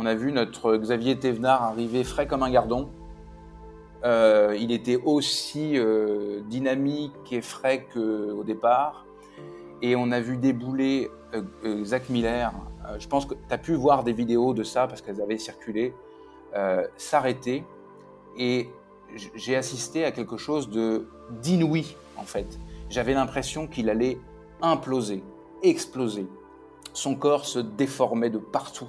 On a vu notre Xavier Thévenard arriver frais comme un gardon. Euh, il était aussi euh, dynamique et frais qu'au départ. Et on a vu débouler euh, Zach Miller. je pense que tu as pu voir des vidéos de ça parce qu'elles avaient circulé. S'arrêter. Et j'ai assisté à quelque chose de d'inouï en fait. J'avais l'impression qu'il allait imploser, exploser. Son corps se déformait de partout.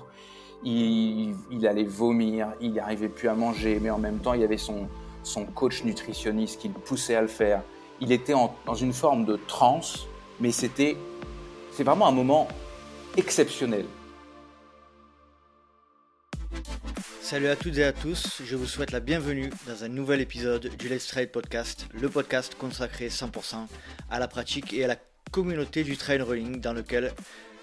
Il, allait vomir, il n'arrivait plus à manger, mais en même temps, il y avait son, son coach nutritionniste qui le poussait à le faire. Il était dans une forme de transe, mais c'était c'est vraiment un moment exceptionnel. Salut à toutes et à tous, je vous souhaite la bienvenue dans un nouvel épisode du Let's Trail Podcast, le podcast consacré 100% à la pratique et à la communauté du trail running dans lequel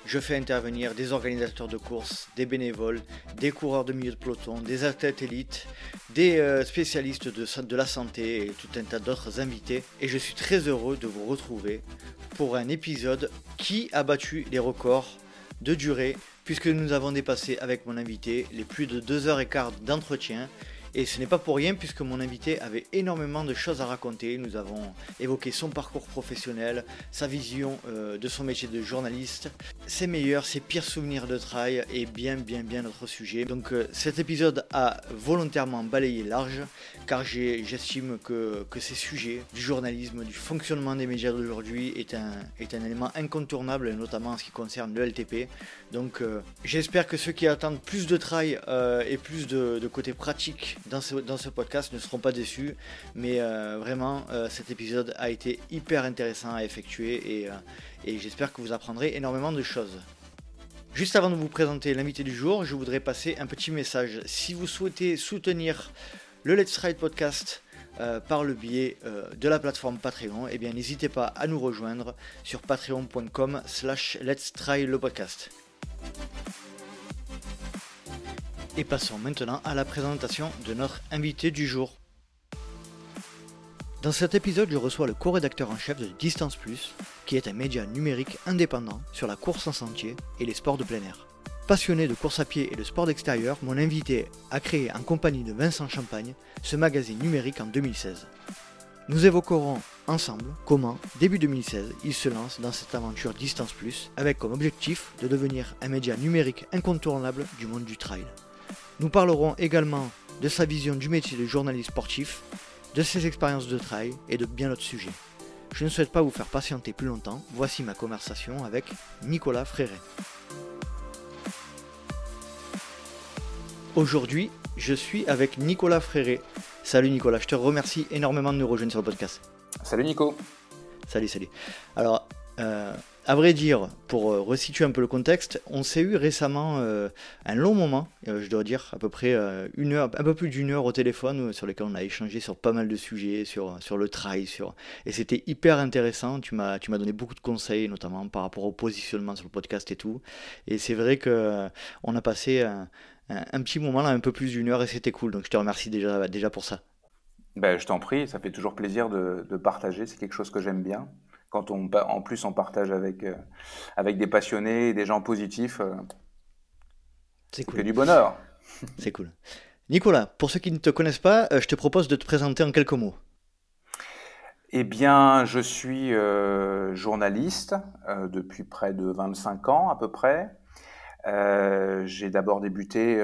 je fais intervenir des organisateurs de courses, des bénévoles, des coureurs de milieu de peloton, des athlètes élites, des euh, spécialistes de, la santé et tout un tas d'autres invités. Et je suis très heureux de vous retrouver pour un épisode qui a battu les records de durée puisque nous avons dépassé avec mon invité les plus de 2 heures et quart d'entretien et ce n'est pas pour rien puisque mon invité avait énormément de choses à raconter. Nous avons évoqué son parcours professionnel, sa vision euh, de son métier de journaliste, ses meilleurs, ses pires souvenirs de trail et bien bien bien notre sujet. Donc euh, cet épisode a volontairement balayé large car j'estime que, que, ces sujets du journalisme, du fonctionnement des médias d'aujourd'hui est un, est un élément incontournable, notamment en ce qui concerne le LTP. Donc euh, j'espère que ceux qui attendent plus de trail et plus de, côté pratique dans ce, podcast ne seront pas déçus. Mais euh, vraiment, euh, cet épisode a été hyper intéressant à effectuer euh, et, j'espère que vous apprendrez énormément de choses. Juste avant de vous présenter l'invité du jour, je voudrais passer un petit message. Si vous souhaitez soutenir le Let's Ride Podcast par le biais de la plateforme Patreon, eh bien n'hésitez pas à nous rejoindre sur patreon.com slash let's try le podcast. Et passons maintenant à la présentation de notre invité du jour. Dans cet épisode, je reçois le co-rédacteur en chef de Distance Plus, qui est un média numérique indépendant sur la course en sentier et les sports de plein air. Passionné de course à pied et de sport d'extérieur, mon invité a créé en compagnie de Vincent Champagne ce magazine numérique en 2016. Nous évoquerons ensemble comment, début 2016, il se lance dans cette aventure Distance Plus avec comme objectif de devenir un média numérique incontournable du monde du trail. Nous parlerons également de sa vision du métier de journaliste sportif, de ses expériences de trail et de bien d'autres sujets. Je ne souhaite pas vous faire patienter plus longtemps, voici ma conversation avec Nicolas Fréret. Aujourd'hui, je suis avec Nicolas Fréret. Salut Nicolas, je te remercie énormément de nous rejoindre sur le podcast. Salut Nico. Salut, salut. Alors, euh, à vrai dire, pour euh, resituer un peu le contexte, on s'est eu récemment euh, un long moment, je dois dire, à peu près une heure, un peu plus d'une heure au téléphone, sur lequel on a échangé sur pas mal de sujets, sur, sur le trail, sur... et c'était hyper intéressant. Tu m'as, tu m'as donné beaucoup de conseils, notamment par rapport au positionnement sur le podcast et tout. Et c'est vrai que on a passé un, petit moment là, un peu plus d'une heure, et c'était cool. Donc je te remercie déjà, déjà pour ça. Ben, je t'en prie, ça fait toujours plaisir de, de partager. C'est quelque chose que j'aime bien quand on, en plus on partage avec, euh, avec des passionnés, des gens positifs, euh, c'est cool. du bonheur. C'est cool. Nicolas, pour ceux qui ne te connaissent pas, euh, je te propose de te présenter en quelques mots. Eh bien, je suis journaliste depuis près de 25 ans à peu près. J'ai d'abord débuté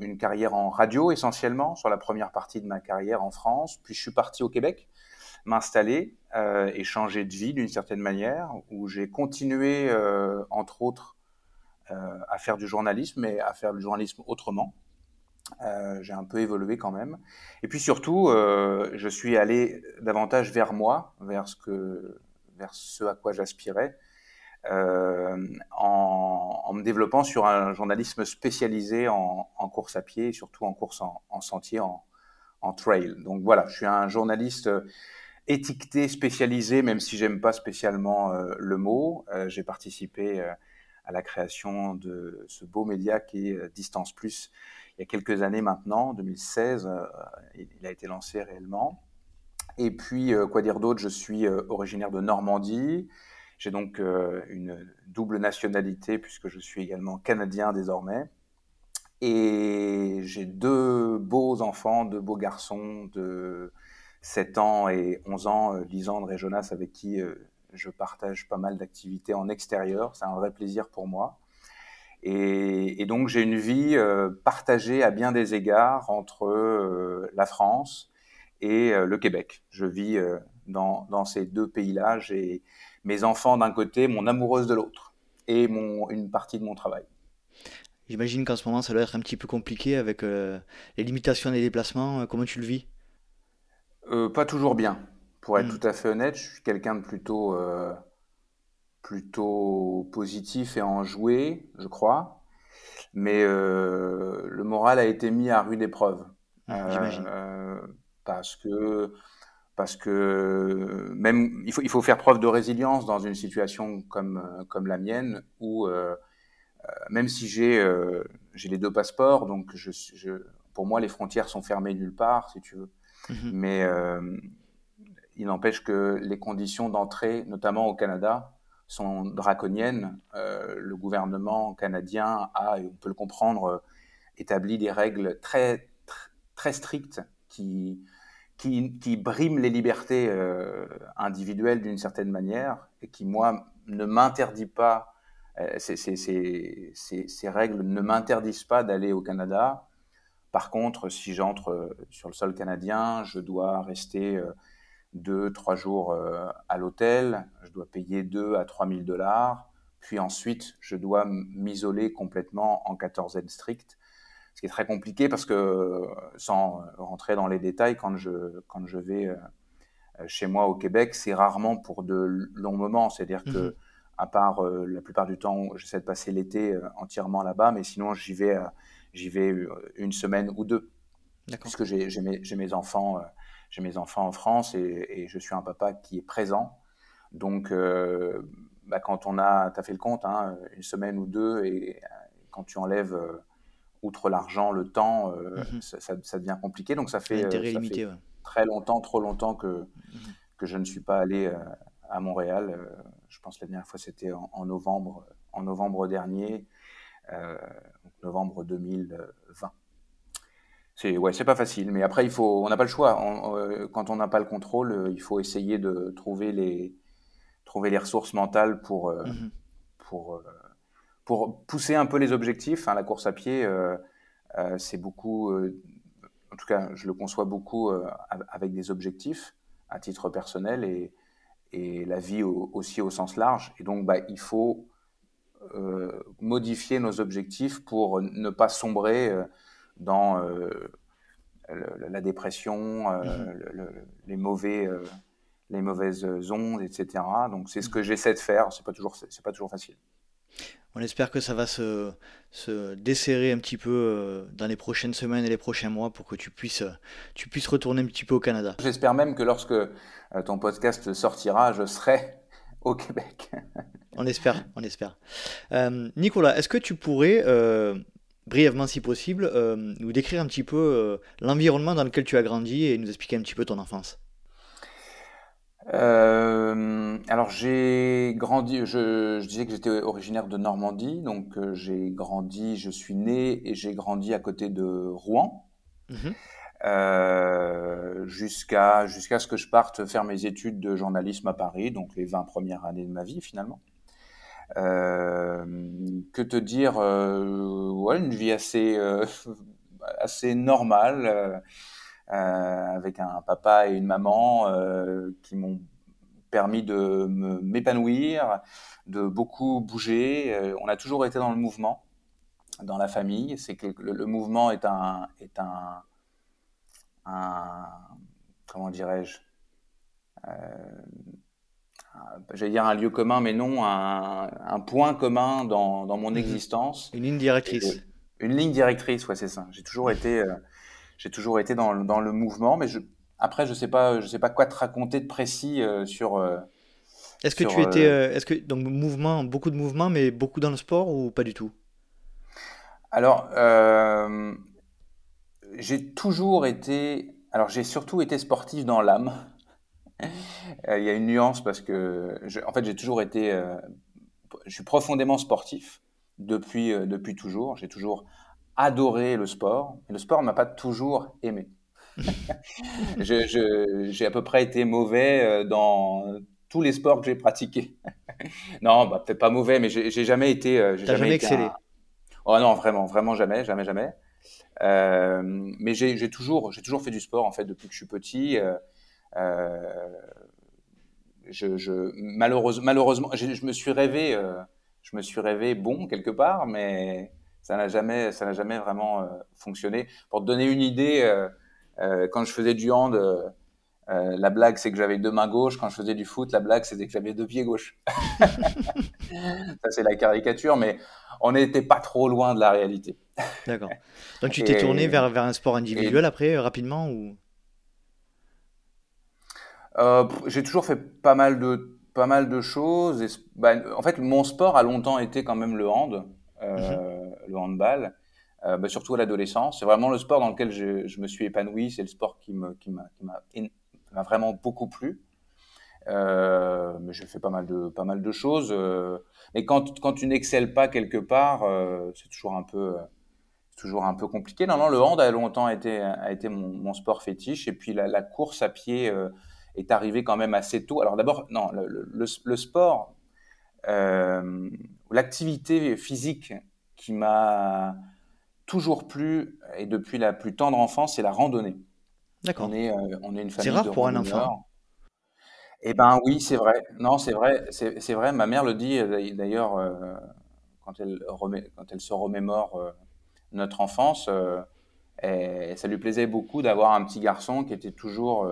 une carrière en radio essentiellement sur la première partie de ma carrière en France, puis je suis parti au Québec m'installer euh, et changer de vie d'une certaine manière, où j'ai continué, euh, entre autres, euh, à faire du journalisme, mais à faire du journalisme autrement. j'ai un peu évolué quand même. Et puis surtout, je suis allé davantage vers moi, vers ce à quoi j'aspirais, en, me développant sur un journalisme spécialisé en, course à pied surtout en course en, en sentier, en, trail. Donc voilà, je suis un journaliste étiqueté, spécialisé, même si j'aime pas spécialement euh, le mot. Euh, j'ai participé euh, à la création de ce beau média qui est Distance Plus il y a quelques années maintenant, 2016, il a été lancé réellement. Et puis, quoi dire d'autre, je suis originaire de Normandie. J'ai donc une double nationalité puisque je suis également canadien désormais. Et j'ai deux beaux enfants, deux beaux garçons de 7 ans et 11 ans, Lisandre et Jonas, avec qui je partage pas mal d'activités en extérieur. C'est un vrai plaisir pour moi. Et, donc j'ai une vie euh, partagée à bien des égards entre euh, la France et euh, le Québec. Je vis dans, ces deux pays-là. Mes enfants d'un côté, mon amoureuse de l'autre, et mon, une partie de mon travail. J'imagine qu'en ce moment, ça doit être un petit peu compliqué avec les limitations des déplacements. Comment tu le vis? Pas toujours bien. Pour être hmm. tout à fait honnête, je suis quelqu'un de plutôt plutôt positif et enjoué, je crois. Mais euh, le moral a été mis à rude épreuve. J'imagine. Euh, parce que parce que même il faut, il faut faire preuve de résilience dans une situation comme, comme la mienne où euh, même si j'ai j'ai les deux passeports, donc je, je, pour moi les frontières sont fermées nulle part, si tu veux. Mhm. Mais il n'empêche que les conditions d'entrée, notamment au Canada, sont draconiennes. Euh, le gouvernement canadien a, et on peut le comprendre, euh, établi des règles très, très, strictes qui, qui, qui, briment les libertés euh, individuelles d'une certaine manière et qui, moi, ne m'interdit pas, ces, ces, règles ne m'interdisent pas d'aller au Canada. Par contre, si j'entre sur le sol canadien, je dois rester deux, trois jours euh, à l'hôtel, je dois payer 2 à 3 000 dollars, puis ensuite je dois m'isoler complètement en quatorzaine stricte, ce qui est très compliqué parce que, sans rentrer dans les détails, quand je, quand je vais euh, chez moi au Québec, c'est rarement pour de longs moments, c'est-à-dire que mhm. à part euh, la plupart du temps, j'essaie de passer l'été entièrement là-bas, mais sinon j'y vais, j'y vais une semaine ou deux, puisque j'ai mes, mes, enfants j'ai mes enfants en France et, je suis un papa qui est présent. Donc, euh, bah, quand on a, tu as fait le compte, hein, une semaine ou deux, et quand tu enlèves, euh, outre l'argent, le temps, euh, mhm. ça, devient compliqué. Donc, ça fait, très longtemps, trop longtemps que, mhm. que je ne suis pas allé à Montréal. je pense que la dernière fois, c'était en, novembre, en novembre dernier, novembre 2020 c'est ouais, c'est pas facile, mais après il faut, on n'a pas le choix. Euh, quand on n'a pas le contrôle, euh, il faut essayer de trouver les trouver les ressources mentales pour euh, mmh pour pour pousser un peu les objectifs. Hein, la course à pied, c'est beaucoup, en tout cas, je le conçois beaucoup avec des objectifs à titre personnel et et la vie aussi au sens large. Et donc, bah, il faut modifier nos objectifs pour ne pas sombrer dans euh, la dépression, euh, mhm. les mauvais euh, les mauvaises ondes, etc. Donc c'est ce que j'essaie de faire. C'est pas toujours c'est pas toujours facile. On espère que ça va se, se, desserrer un petit peu dans les prochaines semaines et les prochains mois pour que tu puisses, tu puisses retourner un petit peu au Canada. J'espère même que lorsque ton podcast sortira, je serai au Québec. on espère, on espère. Nicolas, est-ce que tu pourrais brièvement si possible, euh, nous décrire un petit peu euh, l'environnement dans lequel tu as grandi et nous expliquer un petit peu ton enfance? Euh, alors j'ai grandi, je, disais que j'étais originaire de Normandie, donc j'ai grandi, je suis né et j'ai grandi à côté de Rouen. Mhm. jusqu'à jusqu'à ce que je parte faire mes études de journalisme à Paris, donc les 20 premières années de ma vie finalement. Euh, que te dire euh, ouais, Une vie assez, euh, assez normale, avec un papa et une maman qui m'ont permis de m'épanouir, de beaucoup bouger. on a toujours été dans le mouvement dans la famille. C'est que le, mouvement est un, est un, un comment dirais-je, j'allais dire un lieu commun, mais non, un, point commun dans, dans mon existence. Une ligne directrice. une ligne directrice, ouais, c'est ça. J'ai toujours été, euh, j'ai toujours été dans, dans, le mouvement, mais je, après, je sais pas, je sais pas quoi te raconter de précis euh, sur. Euh, est-ce que tu étais, est-ce que donc mouvement, beaucoup de mouvements, mais beaucoup dans le sport ou pas du tout? Alors, j'ai toujours été, alors j'ai surtout été sportif dans l'âme. Euh, il y a une nuance parce que, en fait, j'ai toujours été, euh, je suis profondément sportif depuis, euh, depuis toujours. J'ai toujours adoré le sport, et le sport ne m'a pas toujours aimé. j'ai à peu près été mauvais dans tous les sports que j'ai pratiqués. non, bah, peut-être pas mauvais, mais j'ai jamais été. T'as jamais, jamais excellé. Oh non, vraiment, vraiment jamais, jamais, jamais. Euh, mais j'ai toujours, j'ai toujours fait du sport en fait depuis que je suis petit. Euh, euh, je, je, malheureusement, malheureusement, je me suis rêvé, je me suis rêvé bon quelque part, mais ça n'a jamais, ça n'a jamais vraiment fonctionné. Pour te donner une idée, quand je faisais du hand, la blague c'est que j'avais deux mains gauches. Quand je faisais du foot, la blague c'était que j'avais deux pieds gauches. ça c'est la caricature, mais on n'était pas trop loin de la réalité. D'accord. Donc tu t'es tourné vers, vers un sport individuel après, euh, rapidement ou... Euh, j'ai toujours fait pas mal de, pas mal de choses. Et, bah, en fait, mon sport a longtemps été quand même le hand, euh, mhm. Le handball, bah, surtout à l'adolescence. C'est vraiment le sport dans lequel je, je me suis épanoui. C'est le sport qui m'a vraiment beaucoup plu. Euh, mais j'ai fait pas mal de pas mal de choses. Euh, mais quand quand tu n'excelles pas quelque part, euh, c'est toujours un peu toujours un peu compliqué. Non, non, le hand a longtemps été a été mon, sport fétiche et puis la, course à pied est arrivée quand même assez tôt. Alors d'abord, non, le sport, l'activité physique qui m'a toujours plu et depuis la plus tendre enfance, c'est la randonnée. D'accord. On est, on est une famille C'est rare pour un enfant. Eh ben oui, c'est vrai. Non, c'est vrai, c'est vrai. Ma mère le dit euh, d'ailleurs euh, quand elle quand elle se remémore euh, notre enfance. et ça lui plaisait beaucoup d'avoir un petit garçon qui était toujours,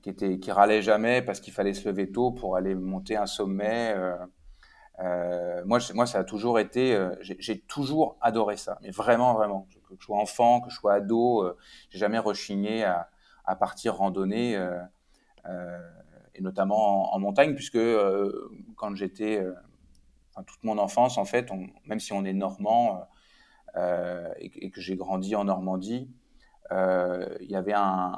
qui était, qui râlait jamais parce qu'il fallait se lever tôt pour aller monter un sommet. Moi, moi, ça a toujours été. j'ai toujours adoré ça, mais vraiment, vraiment. Que je sois enfant, que je sois ado, j'ai jamais rechigné à, partir randonner et notamment en, montagne, puisque euh, quand j'étais, euh, toute mon enfance, en fait, même si on est normand euh, et, que j'ai grandi en Normandie, il y avait un,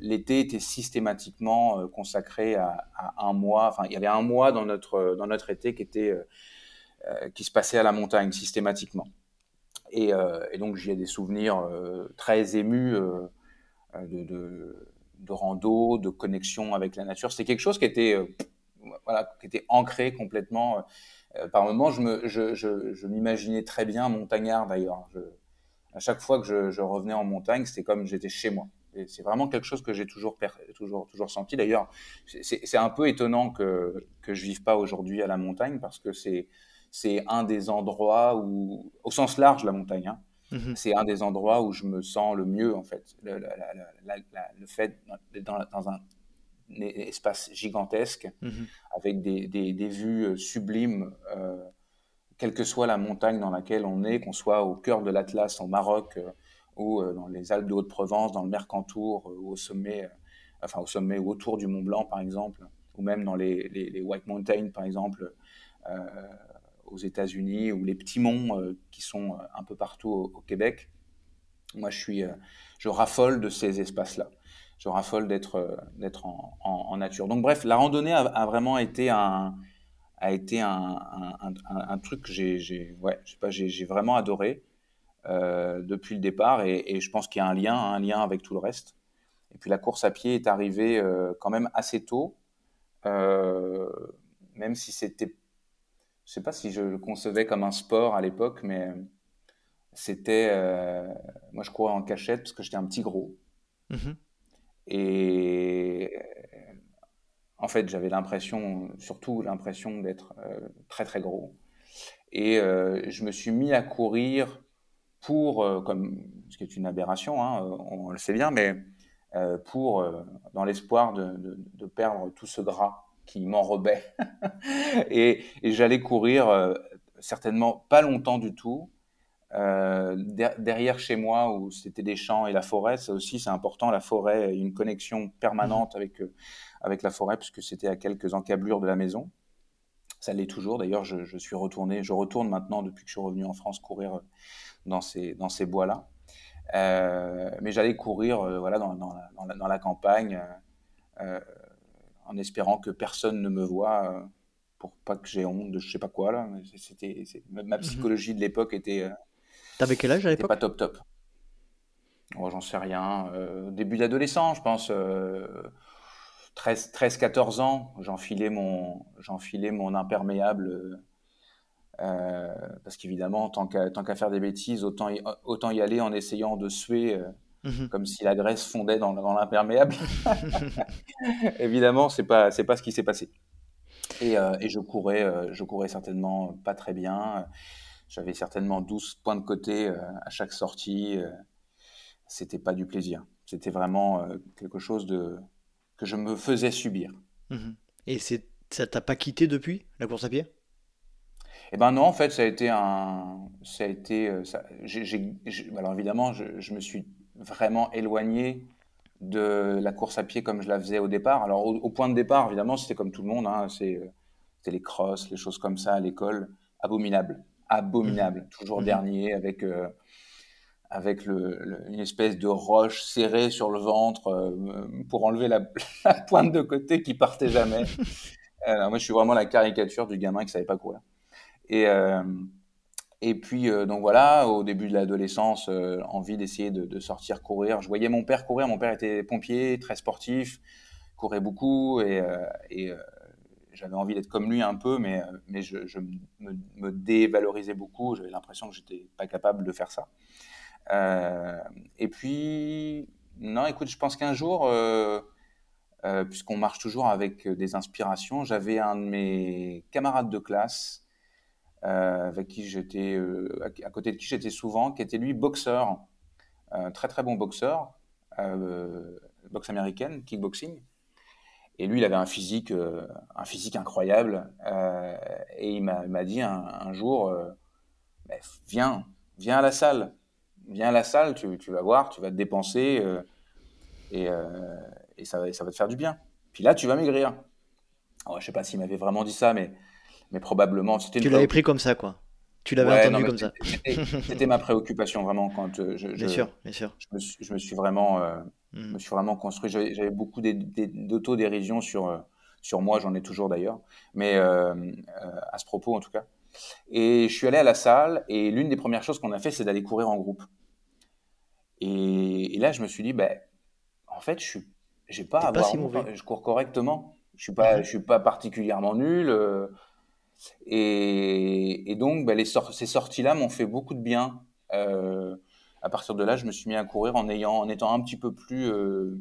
l'été était systématiquement consacré à, un mois. Enfin, il y avait un mois dans notre dans notre été qui était qui se passait à la montagne systématiquement. Et, donc j'ai des souvenirs très émus de, de rando, de connexion avec la nature. C'est quelque chose qui était, euh, voilà, qui était ancré complètement. Euh, par moments, je, me, je, je, m'imaginais très bien montagnard d'ailleurs. À chaque fois que je, revenais en montagne, c'était comme j'étais chez moi. Et c'est vraiment quelque chose que j'ai toujours, toujours, toujours senti. D'ailleurs, c'est, un peu étonnant que, que je vive pas aujourd'hui à la montagne parce que c'est, c'est un des endroits où, au sens large, la montagne, hein, Mmh c'est un des endroits où je me sens le mieux, en fait. Le, fait d'être dans, un espace gigantesque, mmh avec des, des, vues euh, sublimes, euh, quelle que soit la montagne dans laquelle on est, qu'on soit au cœur de l'Atlas au Maroc, euh, ou dans les Alpes de Haute-Provence, dans le Mercantour, ou au sommet, enfin au sommet ou autour du Mont Blanc, par exemple, ou même dans les, White Mountains, par exemple aux États-Unis ou les petits monts euh, qui sont euh, un peu partout au, Québec. Moi, je suis, euh, raffole de ces espaces-là. Je raffole d'être d'être en, nature. Donc bref, la randonnée a, vraiment été un a été un, un, truc que j'ai ouais, vraiment adoré depuis le départ et, et je pense qu'il y a un lien, un lien avec tout le reste. Et puis la course à pied est arrivée quand même assez tôt, même si c'était je sais pas si je le concevais comme un sport à l'époque, mais c'était. Euh, moi, je courais en cachette parce que j'étais un petit gros. Mhm. Et en fait, j'avais l'impression, surtout l'impression d'être euh, très très gros. Et euh, je me suis mis à courir pour, comme ce qui est une aberration, hein, on, le sait bien, mais pour, dans l'espoir de, de, perdre tout ce gras qui m'enrobait. et, et j'allais courir euh, certainement pas longtemps du tout. Euh, derrière chez moi où c'était des champs et la forêt, ça aussi c'est important, la forêt, une connexion permanente mmh. avec, euh, avec la forêt puisque c'était à quelques encablures de la maison. Ça l'est toujours, d'ailleurs je, je, suis retourné, je retourne maintenant depuis que je suis revenu en France courir dans ces, dans ces bois-là. Euh, mais j'allais courir voilà, dans, dans, la, dans, la, dans, la, campagne en espérant que personne ne me voit euh, pour pas que j'ai honte de je sais pas quoi là. C'était ma, mhm. psychologie de l'époque était euh, T'avais quel âge à l'époque pas top top. Oh, J'en sais rien. Euh, début d'adolescent, je pense. 13-14 ans, j'enfilais mon, j'enfilais mon imperméable. Euh, parce qu'évidemment, tant qu'à faire des bêtises, autant y, autant y aller en essayant de suer mhm. comme si la graisse fondait dans, dans l'imperméable. évidemment, c'est pas c'est pas ce qui s'est passé. Et, et, je courais, je courais certainement pas très bien. J'avais certainement 12 points de côté euh, à chaque sortie. Euh, c'était pas du plaisir. C'était vraiment euh, quelque chose de, que je me faisais subir. Mhm. Et c'est, ça t'a pas quitté depuis la course à pied? Eh ben non, en fait, ça a été un, ça a été, ça, alors évidemment, je, me suis vraiment éloigné de la course à pied comme je la faisais au départ. Alors au, point de départ, évidemment, c'était comme tout le monde, hein, c'est, c'était les crosses, les choses comme ça à l'école, abominable abominable, mhm. toujours mhm. dernier, avec, euh, avec le, une espèce de roche serrée sur le ventre euh, pour enlever la, pointe de côté qui partait jamais. Alors, moi, je suis vraiment la caricature du gamin qui savait pas courir. Et, euh, et puis, donc voilà, au début de l'adolescence, envie d'essayer de, sortir courir. Je voyais mon père courir. Mon père était pompier, très sportif, courait beaucoup et, et j'avais envie d'être comme lui un peu, mais, euh, mais je, me, dévalorisais beaucoup. J'avais l'impression que j'étais pas capable de faire ça. Euh, et puis, non, écoute, je pense qu'un jour, euh, puisqu'on marche toujours avec des inspirations, j'avais un de mes camarades de classe avec qui j'étais, à côté de qui j'étais souvent, qui était lui boxeur, très très bon boxeur, boxe américaine, kickboxing. Et lui, il avait un physique, euh, un physique incroyable. Euh, et il m'a dit un, jour, euh, viens, viens à la salle. Viens à la salle, tu, tu vas voir, tu vas te dépenser et, et, ça, ça va te faire du bien. Puis là, tu vas maigrir. je ne sais pas s'il m'avait vraiment dit ça, mais, mais probablement. Tu l'avais pris comme ça, quoi. Tu l'avais entendu comme ça. C'était ma préoccupation vraiment quand je, bien sûr, bien sûr. Je, me, je me suis vraiment je me suis vraiment construit. J'avais beaucoup d'autodérision sur, euh, sur moi, j'en ai toujours d'ailleurs, mais euh, euh, à ce propos en tout cas. Et je suis allé à la salle et l'une des premières choses qu'on a fait, c'est d'aller courir en groupe. Et, là, je me suis dit, ben, en fait, je suis, j'ai pas à avoir, je cours correctement. Je suis pas, je suis pas particulièrement nul. et, donc, ben, les ces sorties-là m'ont fait beaucoup de bien. Euh, à partir de là, je me suis mis à courir en ayant, en étant un petit peu plus, euh,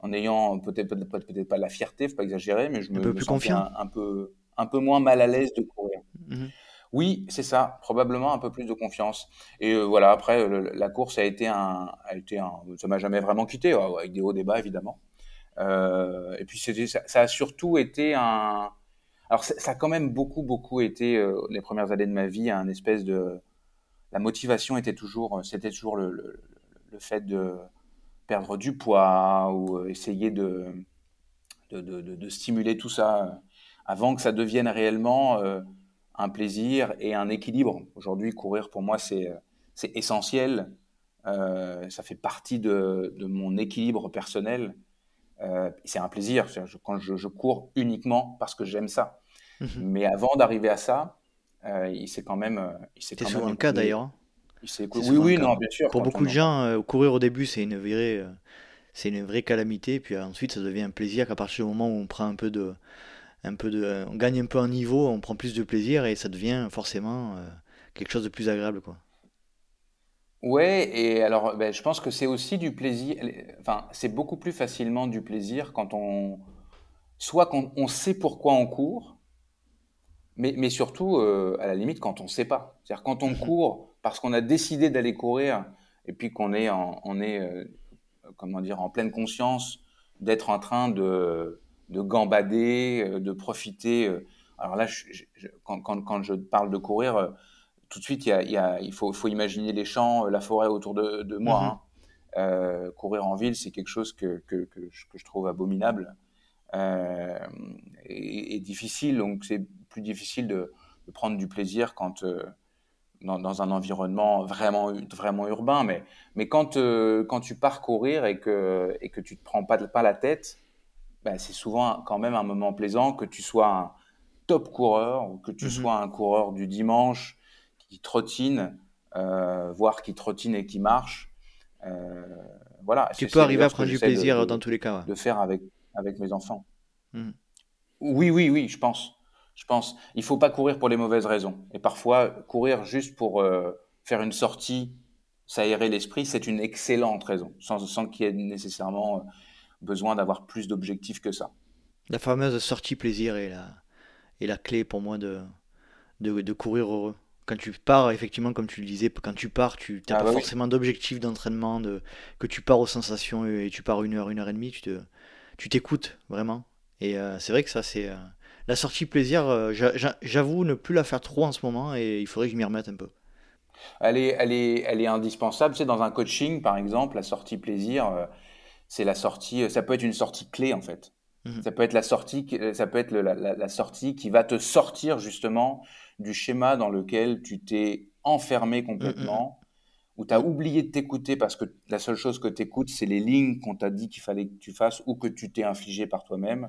en ayant peut-être peut-être pas la fierté, faut pas exagérer, mais je me, un peu plus Un, peu un peu moins mal à l'aise de courir. Mhm. Oui, c'est ça, probablement un peu plus de confiance. Et euh, voilà, après la course a été un, a été un, ça m'a jamais vraiment quitté, avec des hauts débats évidemment. Euh, et puis ça, ça, a surtout été un, alors ça, a quand même beaucoup beaucoup été les premières années de ma vie un espèce de la motivation était toujours, euh, c'était toujours le, fait de perdre du poids ou euh, essayer de, de, stimuler tout ça euh, avant que ça devienne réellement un plaisir et un équilibre. Aujourd'hui, courir pour moi, c'est essentiel. ça fait partie de, mon équilibre personnel. c'est un plaisir quand je, cours uniquement parce que j'aime ça. Mmh Mais avant d'arriver à ça, euh, il s'est quand même. Euh, c'est souvent le cas d'ailleurs. Hein. Oui, oui, non, bien sûr. Pour beaucoup de gens, euh, courir au début, c'est une vraie, c'est une vraie calamité. Puis ensuite, ça devient un plaisir qu'à partir du moment où on prend un peu de, un peu de, on gagne un peu en niveau, on prend plus de plaisir et ça devient forcément quelque chose de plus agréable, quoi. Ouais, et alors, ben, je pense que c'est aussi du plaisir. Enfin, c'est beaucoup plus facilement du plaisir quand on, soit quand on sait pourquoi on court, mais, mais surtout, euh, à la limite, quand on ne sait pas. C'est-à-dire quand on court parce qu'on a décidé d'aller courir et puis qu'on est, en, on est euh, comment dire, en pleine conscience d'être en train de, de gambader, euh, de profiter. Alors là, quand, quand, quand, je parle de courir, tout de suite, il, y a, il, y a, il faut, faut, imaginer les champs, la forêt autour de, de moi. Mhm. Hein. courir en ville, c'est quelque chose que, que, que, je, que, je, trouve abominable et, et, difficile. Donc c'est plus difficile de, prendre du plaisir quand euh, dans, un environnement vraiment vraiment urbain. Mais mais quand euh, quand tu pars courir et que et que tu te prends pas pas la tête, ben, c'est souvent quand même un moment plaisant que tu sois un top coureur ou que tu mhm. sois un coureur du dimanche qui trottine. voir qui trottine et qui marche. voilà. Tu peux arriver à prendre du plaisir dans tous les cas. De faire avec, avec mes enfants. Mmh. Oui, oui, oui, je pense. Je pense. Il faut pas courir pour les mauvaises raisons. Et parfois, courir juste pour faire une sortie, s'aérer l'esprit, c'est une excellente raison, sans, sans qu'il y ait nécessairement besoin d'avoir plus d'objectifs que ça. La fameuse sortie plaisir est la, est la clé pour moi de, de, courir heureux. Quand tu pars, effectivement, comme tu le disais, quand tu pars, tu n'as ah pas bah forcément d'objectif d'entraînement, de, que tu pars aux sensations et tu pars une heure, une heure et demie, tu te, tu t'écoutes vraiment. Et euh, c'est vrai que ça, c'est euh, la sortie plaisir. Euh, j'avoue ne plus la faire trop en ce moment et il faudrait que je m'y remette un peu. Elle est, elle est, elle est indispensable. C'est dans un coaching, par exemple, la sortie plaisir, c'est la sortie. Ça peut être une sortie clé en fait. Mmh. Ça peut être la sortie, ça peut être la, sortie qui va te sortir justement du schéma dans lequel tu t'es enfermé complètement, mmh, où tu as oublié de t'écouter parce que la seule chose que tu écoutes, c'est les lignes qu'on t'a dit qu'il fallait que tu fasses ou que tu t'es infligé par toi-même.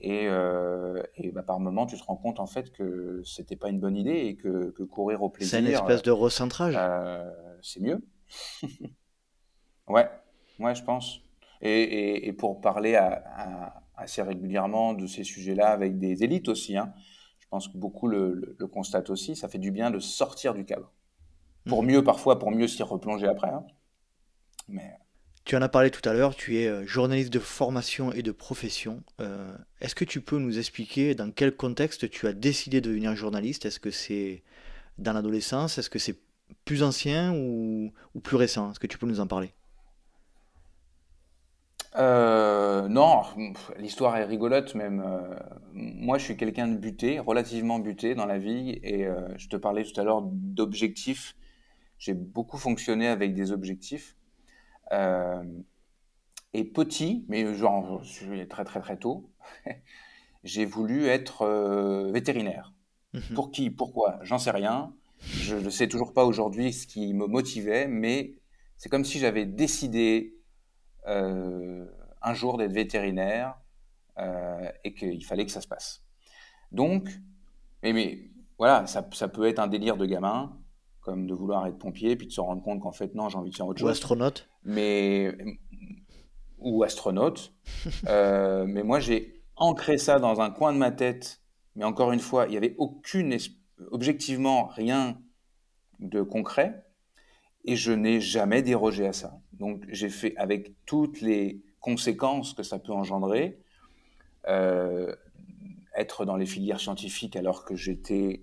Et, euh, bah, par moment, tu te rends compte en fait que c'était pas une bonne idée et que, courir au plaisir. C'est une espèce de recentrage. Euh, c'est mieux. ouais, ouais, je pense et, pour parler assez régulièrement de ces sujets-là avec des élites aussi. Hein. Je pense que beaucoup le, constatent aussi. Ça fait du bien de sortir du cadre. Pour mmh. mieux, parfois, pour mieux s'y replonger après. Hein. Mais... Tu en as parlé tout à l'heure, tu es euh, journaliste de formation et de profession. Euh, est-ce que tu peux nous expliquer dans quel contexte tu as décidé de devenir journaliste? Est-ce que c'est dans l'adolescence? Est-ce que c'est plus ancien ou plus récent? Est-ce que tu peux nous en parler? Euh, non, l'histoire est rigolote même. Euh, moi, je suis quelqu'un de buté, relativement buté dans la vie, et euh, je te parlais tout à l'heure d'objectifs. J'ai beaucoup fonctionné avec des objectifs. et petit, mais genre, je suis très très très tôt, j'ai voulu être vétérinaire. Mhm. Pour qui? Pourquoi? J'en sais rien. Je ne sais toujours pas aujourd'hui ce qui me motivait, mais c'est comme si j'avais décidé euh, un jour d'être vétérinaire euh, et qu'il fallait que ça se passe. Donc, mais, mais voilà, ça, ça, peut être un délire de gamin, comme de vouloir être pompier, puis de se rendre compte qu'en fait, non, j'ai envie de faire autre chose. Ou astronaute. Mais, ou astronaute. euh, mais moi, j'ai ancré ça dans un coin de ma tête. Mais encore une fois, il n'y avait aucune, objectivement, rien de concret et je n'ai jamais dérogé à ça. Donc j'ai fait avec toutes les conséquences que ça peut engendrer, euh, être dans les filières scientifiques alors que j'étais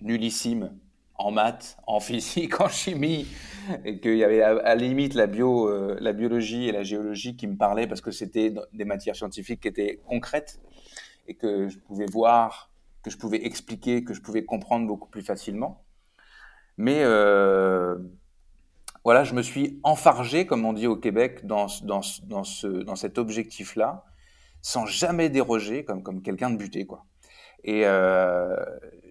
nullissime en maths, en physique, en chimie, et qu'il y avait à, la limite la, bio, euh, la biologie et la géologie qui me parlaient parce que c'était des matières scientifiques qui étaient concrètes et que je pouvais voir, que je pouvais expliquer, que je pouvais comprendre beaucoup plus facilement. Mais euh, voilà, je me suis enfargé, comme on dit au Québec, dans, dans, dans, ce, dans cet objectif-là, sans jamais déroger, comme, comme quelqu'un de buté, quoi. Et euh,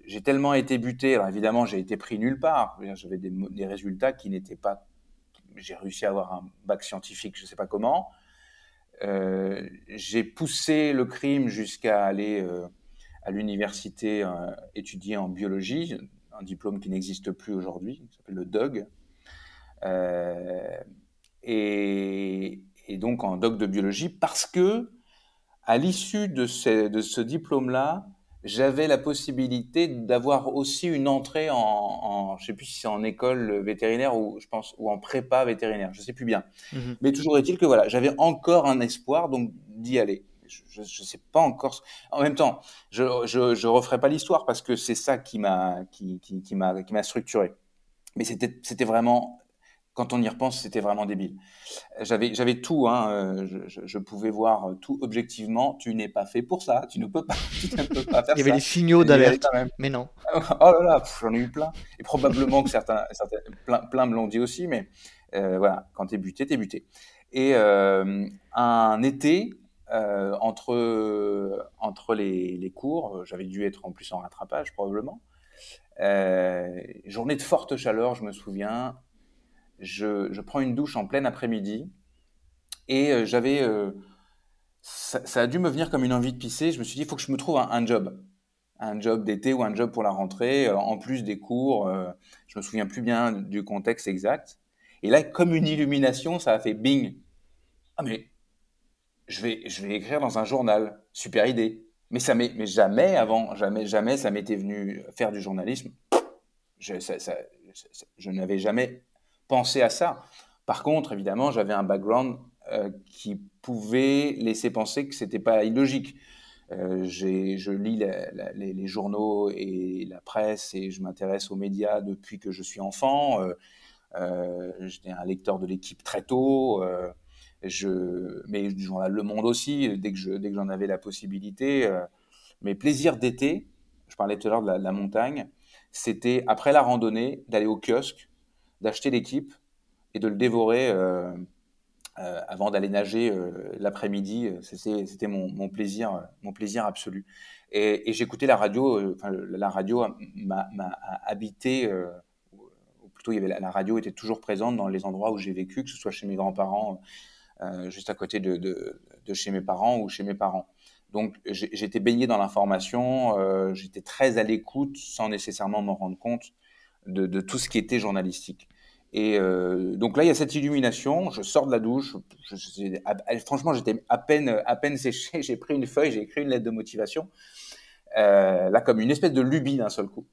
j'ai tellement été buté, alors évidemment, j'ai été pris nulle part. J'avais des, résultats qui n'étaient pas. J'ai réussi à avoir un bac scientifique, je ne sais pas comment. Euh, j'ai poussé le crime jusqu'à aller euh, à l'université étudier en biologie, un diplôme qui n'existe plus aujourd'hui, qui s'appelle le DOG. Euh, et, donc en doc de biologie, parce que à l'issue de ce, de ce diplôme-là, j'avais la possibilité d'avoir aussi une entrée en, en je sais plus si c'est en école vétérinaire ou je pense ou en prépa vétérinaire, je sais plus bien. Mhm. Mais toujours est-il que voilà, j'avais encore un espoir donc d'y aller je ne sais pas encore. En même temps, je ne referai pas l'histoire parce que c'est ça qui m'a qui, qui, qui m'a structuré. Mais c'était vraiment, quand on y repense, c'était vraiment débile. J'avais tout, hein, euh, je, je, pouvais voir tout objectivement. Tu n'es pas fait pour ça, tu ne peux pas, tu ne peux pas faire Il y avait des signaux d'alerte, mais non. Oh là là, j'en ai eu plein. Et probablement que certains, certains plein, plein me l'ont dit aussi, mais euh, voilà, quand tu es buté, tu es buté. Et euh, un été, euh, entre, entre les, les cours, j'avais dû être en plus en rattrapage probablement. Journée de forte chaleur, je me souviens. Je, prends une douche en plein après-midi et j'avais. Ça, ça, a dû me venir comme une envie de pisser. Je me suis dit, il faut que je me trouve un, job. un job d'été ou un job pour la rentrée, en plus des cours. je me souviens plus bien du contexte exact. Et là, comme une illumination, ça a fait bing. Ah mais je vais, je vais écrire dans un journal. Super idée. Mais ça mais jamais avant, jamais, jamais ça m'était venu faire du journalisme. Je, je n'avais jamais pensé à ça. Par contre, évidemment, j'avais un background euh, qui pouvait laisser penser que c'était pas illogique. Euh, je lis les, journaux et la presse et je m'intéresse aux médias depuis que je suis enfant. Euh, euh J'étais un lecteur de l'équipe très tôt. Je, mais du journal Le Monde aussi, dès que j'en avais la possibilité. mes plaisirs d'été, je parlais tout à l'heure de, la montagne, c'était après la randonnée d'aller au kiosque, d'acheter l'équipe et de le dévorer euh, euh, avant d'aller nager euh, l'après-midi. C'était mon, plaisir, mon plaisir absolu. Et, j'écoutais la radio. Enfin, la radio m'a habité. ou plutôt, il y avait la, radio était toujours présente dans les endroits où j'ai vécu, que ce soit chez mes grands-parents, juste à côté de, chez mes parents ou chez mes parents. Donc j'étais baigné dans l'information, j'étais très à l'écoute sans nécessairement m'en rendre compte de, tout ce qui était journalistique. Et euh, donc là, il y a cette illumination. Je sors de la douche. Je, franchement, j'étais à peine, à peine séché. J'ai pris une feuille, j'ai écrit une lettre de motivation. Euh, là, comme une espèce de lubie d'un seul coup.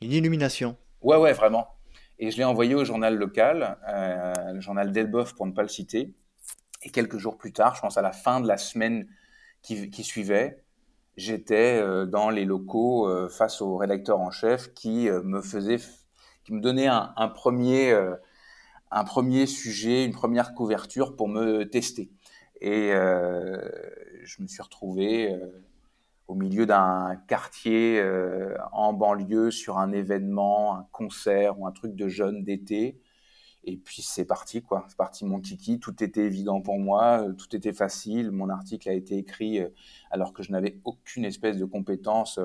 Une illumination. Ouais, ouais, vraiment. Et je l'ai envoyé au journal local, euh, le journal d'Elboff pour ne pas le citer. Et quelques jours plus tard, je pense à la fin de la semaine qui, qui suivait, j'étais dans les locaux face au rédacteur en chef qui me faisait qui me donnait un, premier, euh, un premier sujet, une première couverture pour me tester. Et euh, je me suis retrouvé euh, au milieu d'un quartier en banlieue sur un événement, un concert ou un truc de jeunes d'été. Et puis c'est parti, quoi. C'est parti mon kiki. Tout était évident pour moi, tout était facile. Mon article a été écrit alors que je n'avais aucune espèce de compétence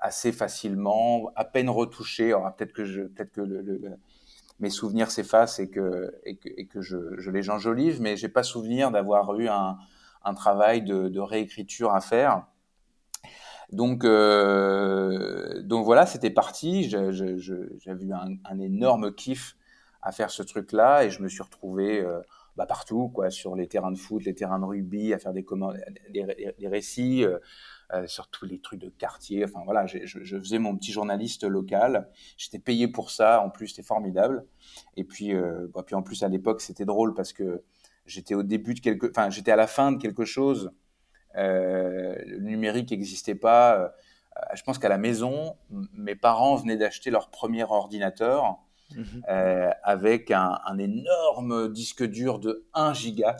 assez facilement, à peine retouché. Peut-être que, mes souvenirs s'effacent et que, et que, et je, les enjolive, mais j'ai pas souvenir d'avoir eu un, travail de, réécriture à faire. Donc, euh, voilà, c'était parti. J'avais eu un, énorme kiff à faire ce truc-là et je me suis retrouvé euh, bah, partout, quoi, sur les terrains de foot, les terrains de rugby, à faire des, récits. Euh, euh, sur tous les trucs de quartier. Enfin voilà, je, je, faisais mon petit journaliste local. J'étais payé pour ça. En plus, c'était formidable. Et puis, euh, bah, puis en plus à l'époque, c'était drôle parce que j'étais au début de quelque, enfin j'étais à la fin de quelque chose. Euh, le numérique n'existait pas. Euh, je pense qu'à la maison, mes parents venaient d'acheter leur premier ordinateur. Mmh. Euh, avec un, un, énorme disque dur de 1 giga.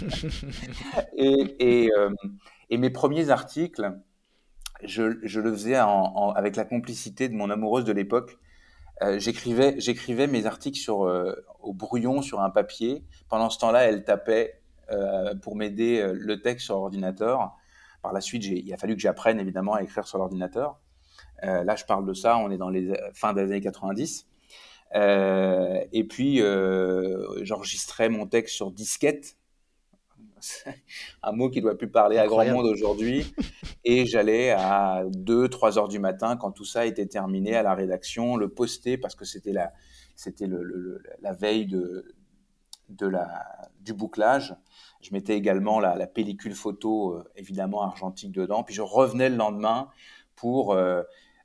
et, et, euh, et mes premiers articles, je, le faisais avec la complicité de mon amoureuse de l'époque. Euh, j'écrivais, mes articles euh, au brouillon sur un papier. Pendant ce temps-là, elle tapait euh, pour m'aider le texte sur l'ordinateur. Par la suite, il a fallu que j'apprenne évidemment à écrire sur l'ordinateur. Là, je parle de ça, on est dans les fins des années 90. et puis, j'enregistrais mon texte sur disquette un mot qui doit plus parler Incroyable. à grand monde aujourd'hui. Et j'allais à 2, 3 heures du matin, quand tout ça était terminé, à la rédaction, le poster parce que c'était la, c'était le, le, la veille de, de la, du bouclage. Je mettais également la, la pellicule photo, euh, évidemment argentique dedans. Puis je revenais le lendemain pour euh,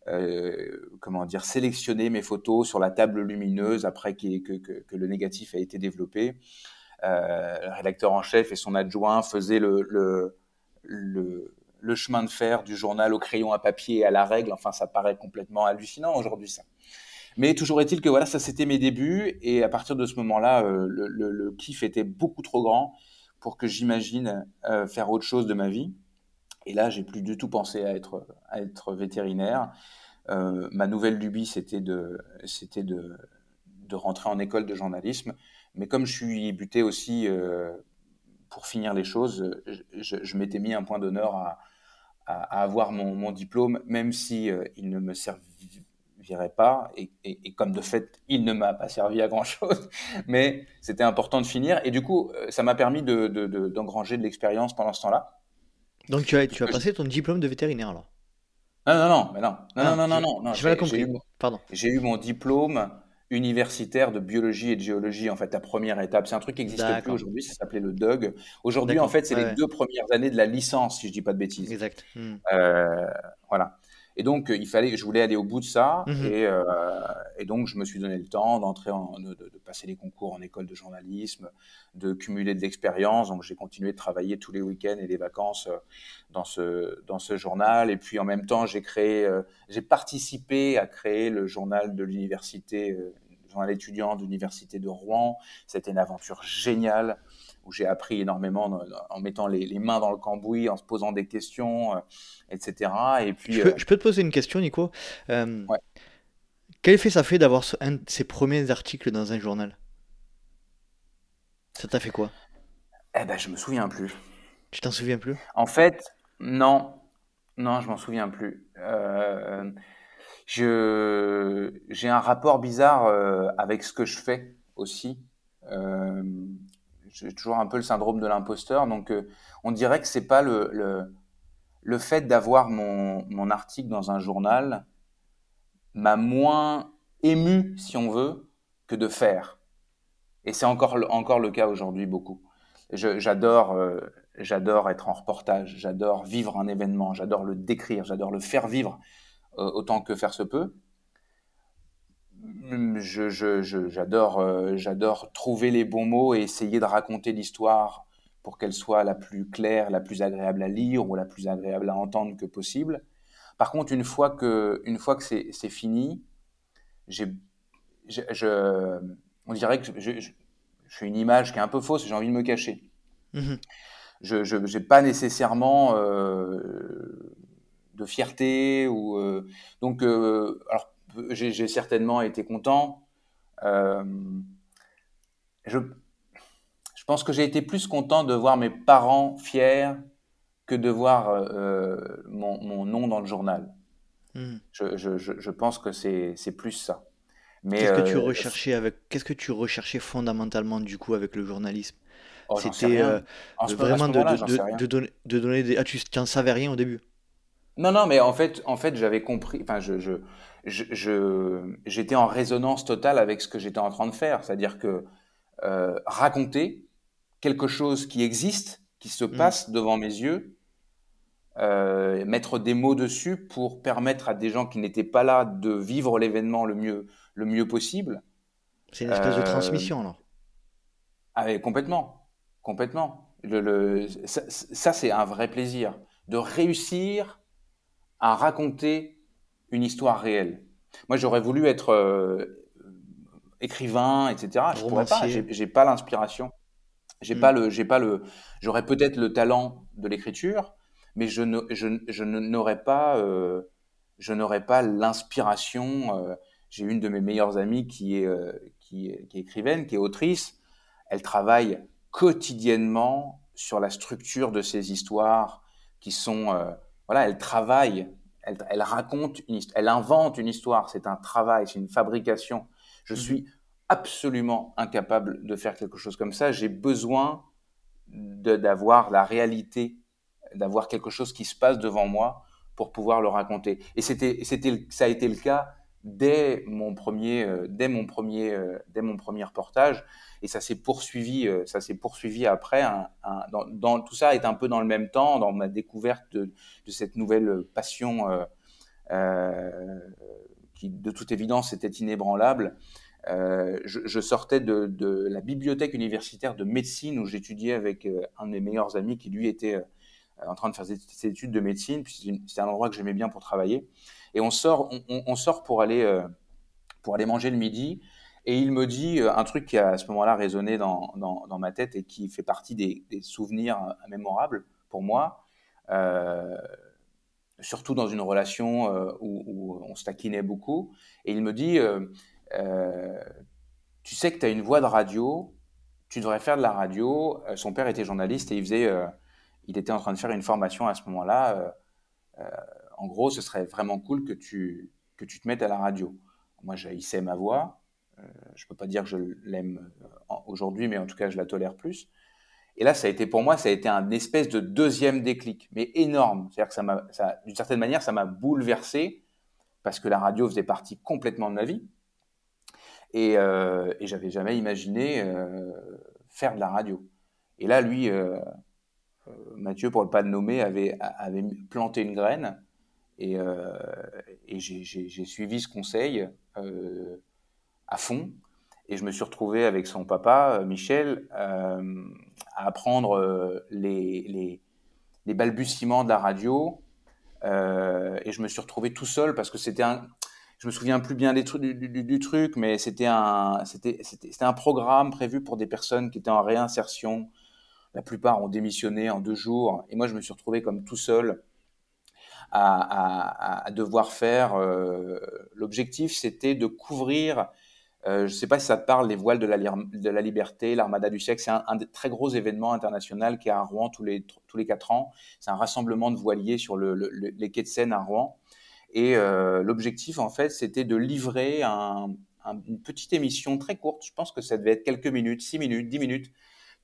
euh, comment dire sélectionner mes photos sur la table lumineuse après que, que, que le négatif a été développé le rédacteur en chef et son adjoint faisaient le, chemin de fer du journal au crayon à papier et à la règle. Enfin, ça paraît complètement hallucinant aujourd'hui, ça. Mais toujours est-il que voilà, ça c'était mes débuts et à partir de ce moment-là, euh, le, kiff était beaucoup trop grand pour que j'imagine euh, faire autre chose de ma vie. Et là, j'ai plus du tout pensé à être, vétérinaire. Euh, ma nouvelle lubie, c'était de rentrer en école de journalisme. Mais comme je suis buté aussi euh, pour finir les choses, je, je m'étais mis un point d'honneur à, à, à, avoir mon, mon, diplôme, même si euh, il ne me servirait pas. Et, et, et, comme de fait, il ne m'a pas servi à grand chose. Mais c'était important de finir. Et du coup, euh, ça m'a permis d'engranger de, de, de, de l'expérience pendant ce temps-là. Donc tu as, tu as passé ton diplôme de vétérinaire alors? Non, non, non, mais non, non, non, non, non, non, universitaire de biologie et de géologie, en fait, la première étape. C'est un truc qui n'existe plus aujourd'hui, ça s'appelait le DUG. Aujourd'hui, en fait, c'est ouais, les ouais. deux premières années de la licence, si je dis pas de bêtises. Exact. Hmm. Euh, voilà. Et donc, euh, il fallait, je voulais aller au bout de ça, Mhm. et, euh, et donc je me suis donné le temps d'entrer, en, de, passer les concours en école de journalisme, de cumuler de l'expérience. Donc, j'ai continué de travailler tous les week-ends et les vacances euh, dans ce dans ce journal. Et puis, en même temps, j'ai créé, euh, j'ai participé à créer le journal de l'université, euh, le journal étudiant de l'université de Rouen. C'était une aventure géniale où j'ai appris énormément en, mettant les, les mains dans le cambouis, en se posant des questions, euh, etc. Et puis, Je euh, peux, je peux te poser une question, Nico? Euh, Ouais. quel effet ça fait d'avoir un de ces premiers articles dans un journal? Ça t'a fait quoi? eh ben, je me souviens plus. Tu t'en souviens plus? En fait, non, non, je m'en souviens plus. Euh, je, j'ai un rapport bizarre avec ce que je fais aussi. Euh, j'ai toujours un peu le syndrome de l'imposteur, donc euh, on dirait que c'est pas le, le, le fait d'avoir mon, mon article dans un journal m'a moins ému, si on veut, que de faire. Et c'est encore, encore le cas aujourd'hui beaucoup. J'adore euh, j'adore être en reportage, j'adore vivre un événement, j'adore le décrire, j'adore le faire vivre euh, autant que faire se peut. Je- J'adore euh, j'adore trouver les bons mots et essayer de raconter l'histoire pour qu'elle soit la plus claire, la plus agréable à lire ou la plus agréable à entendre que possible. Par contre, une fois que, une fois que c'est c'est fini, j'ai, je, on dirait que je, je, je fais une image qui est un peu fausse j'ai envie de me cacher. Mhm. Je n'ai pas nécessairement euh, de fierté ou euh, donc alors j'ai certainement été content. Euh, je, je pense que j'ai été plus content de voir mes parents fiers que de voir euh, mon, mon nom dans le journal. Mhm. Je, je, je, pense que c'est c'est plus ça. Qu'est-ce que tu euh, recherchais avec, qu'est-ce que tu recherchais fondamentalement du coup avec le journalisme? oh, C'était euh, vraiment de, de, de, donner, de donner des... Ah, tu tu en savais rien au début? Non, non, mais en fait, en fait, j'avais compris. Enfin, je, je, je, je- j'étais en résonance totale avec ce que j'étais en train de faire, c'est-à-dire que euh, raconter quelque chose qui existe, qui se Mhm. passe devant mes yeux, euh, mettre des mots dessus pour permettre à des gens qui n'étaient pas là de vivre l'événement le mieux, le mieux possible. C'est une espèce de Euh, transmission alors. Ah, mais complètement, complètement. Le, le- ça, ça, c'est un vrai plaisir de réussir à raconter une histoire réelle. Moi, j'aurais voulu être euh, écrivain, etc. Je pourrais pas. J'ai pas l'inspiration. J'ai pas le, j'ai pas le. J'aurais peut-être le talent de l'écriture, mais je ne, je, je ne- n'aurais pas, euh, je n'aurais pas l'inspiration. euh, J'ai une de mes meilleures amies qui est, qui est, qui est écrivaine, qui est autrice. Elle travaille quotidiennement sur la structure de ces histoires qui sont, voilà, elle travaille, elle, elle raconte une histoire, elle invente une histoire. C'est un travail, c'est une fabrication. Je Mhm. suis absolument incapable de faire quelque chose comme ça. J'ai besoin d'avoir la réalité, d'avoir quelque chose qui se passe devant moi pour pouvoir le raconter. Et c'était, ça a été le cas dès mon premier, euh, dès mon premier, euh, dès mon premier reportage. Et ça s'est poursuivi, euh, ça s'est poursuivi après. un- un- dans, tout ça est un peu dans le même temps, dans ma découverte de, cette nouvelle passion euh, qui, de toute évidence, était inébranlable. Je, sortais de, de la bibliothèque universitaire de médecine où j'étudiais avec un de mes meilleurs amis qui lui était en train de faire ses, études de médecine. Puis c'est un endroit que j'aimais bien pour travailler. Et on sort, on, sort pour aller euh, pour aller manger le midi. Et il me dit euh, un truc qui a à ce moment-là résonné dans, dans, ma tête et qui fait partie des, souvenirs euh, mémorables pour moi. Surtout dans une relation où, on se taquinait beaucoup. Et il me dit, tu sais que tu as une voix de radio, tu devrais faire de la radio. Son père était journaliste et il faisait, il était en train de faire une formation à ce moment-là. Euh, euh, en gros, ce serait vraiment cool que tu, que tu te mettes à la radio. Moi, j'haïssais ma voix. Euh, je peux pas dire que je l'aime aujourd'hui, mais en tout cas, je la tolère plus. Et là, ça a été pour moi, ça a été un espèce de deuxième déclic, mais énorme. C'est-à-dire que ça m'a, d'une certaine manière, ça m'a bouleversé parce que la radio faisait partie complètement de ma vie. Et, euh, et j'avais jamais imaginé faire de la radio. Et là, lui, Mathieu, pour ne pas le nommer, avait, avait planté une graine. Et, euh, j'ai suivi ce conseil euh, à fond. Et je me suis retrouvé avec son papa, Michel, euh, à apprendre les, balbutiements de la radio. et je me suis retrouvé tout seul parce que c'était un, je me souviens plus bien des trucs, du, truc, mais c'était un, c'était, un programme prévu pour des personnes qui étaient en réinsertion. La plupart ont démissionné en deux jours, et moi je me suis retrouvé comme tout seul à, devoir faire. Euh, l'objectif, c'était de couvrir. Euh, je ne sais pas si ça te parle, les voiles de la, liberté, l'armada du siècle. C'est un, très gros événement international qui est à Rouen tous les tous les quatre ans. C'est un rassemblement de voiliers sur le, le, les quais de Seine à Rouen. Et euh, l'objectif, en fait, c'était de livrer un, un, une petite émission très courte. Je pense que ça devait être quelques minutes, 6 minutes, 10 minutes,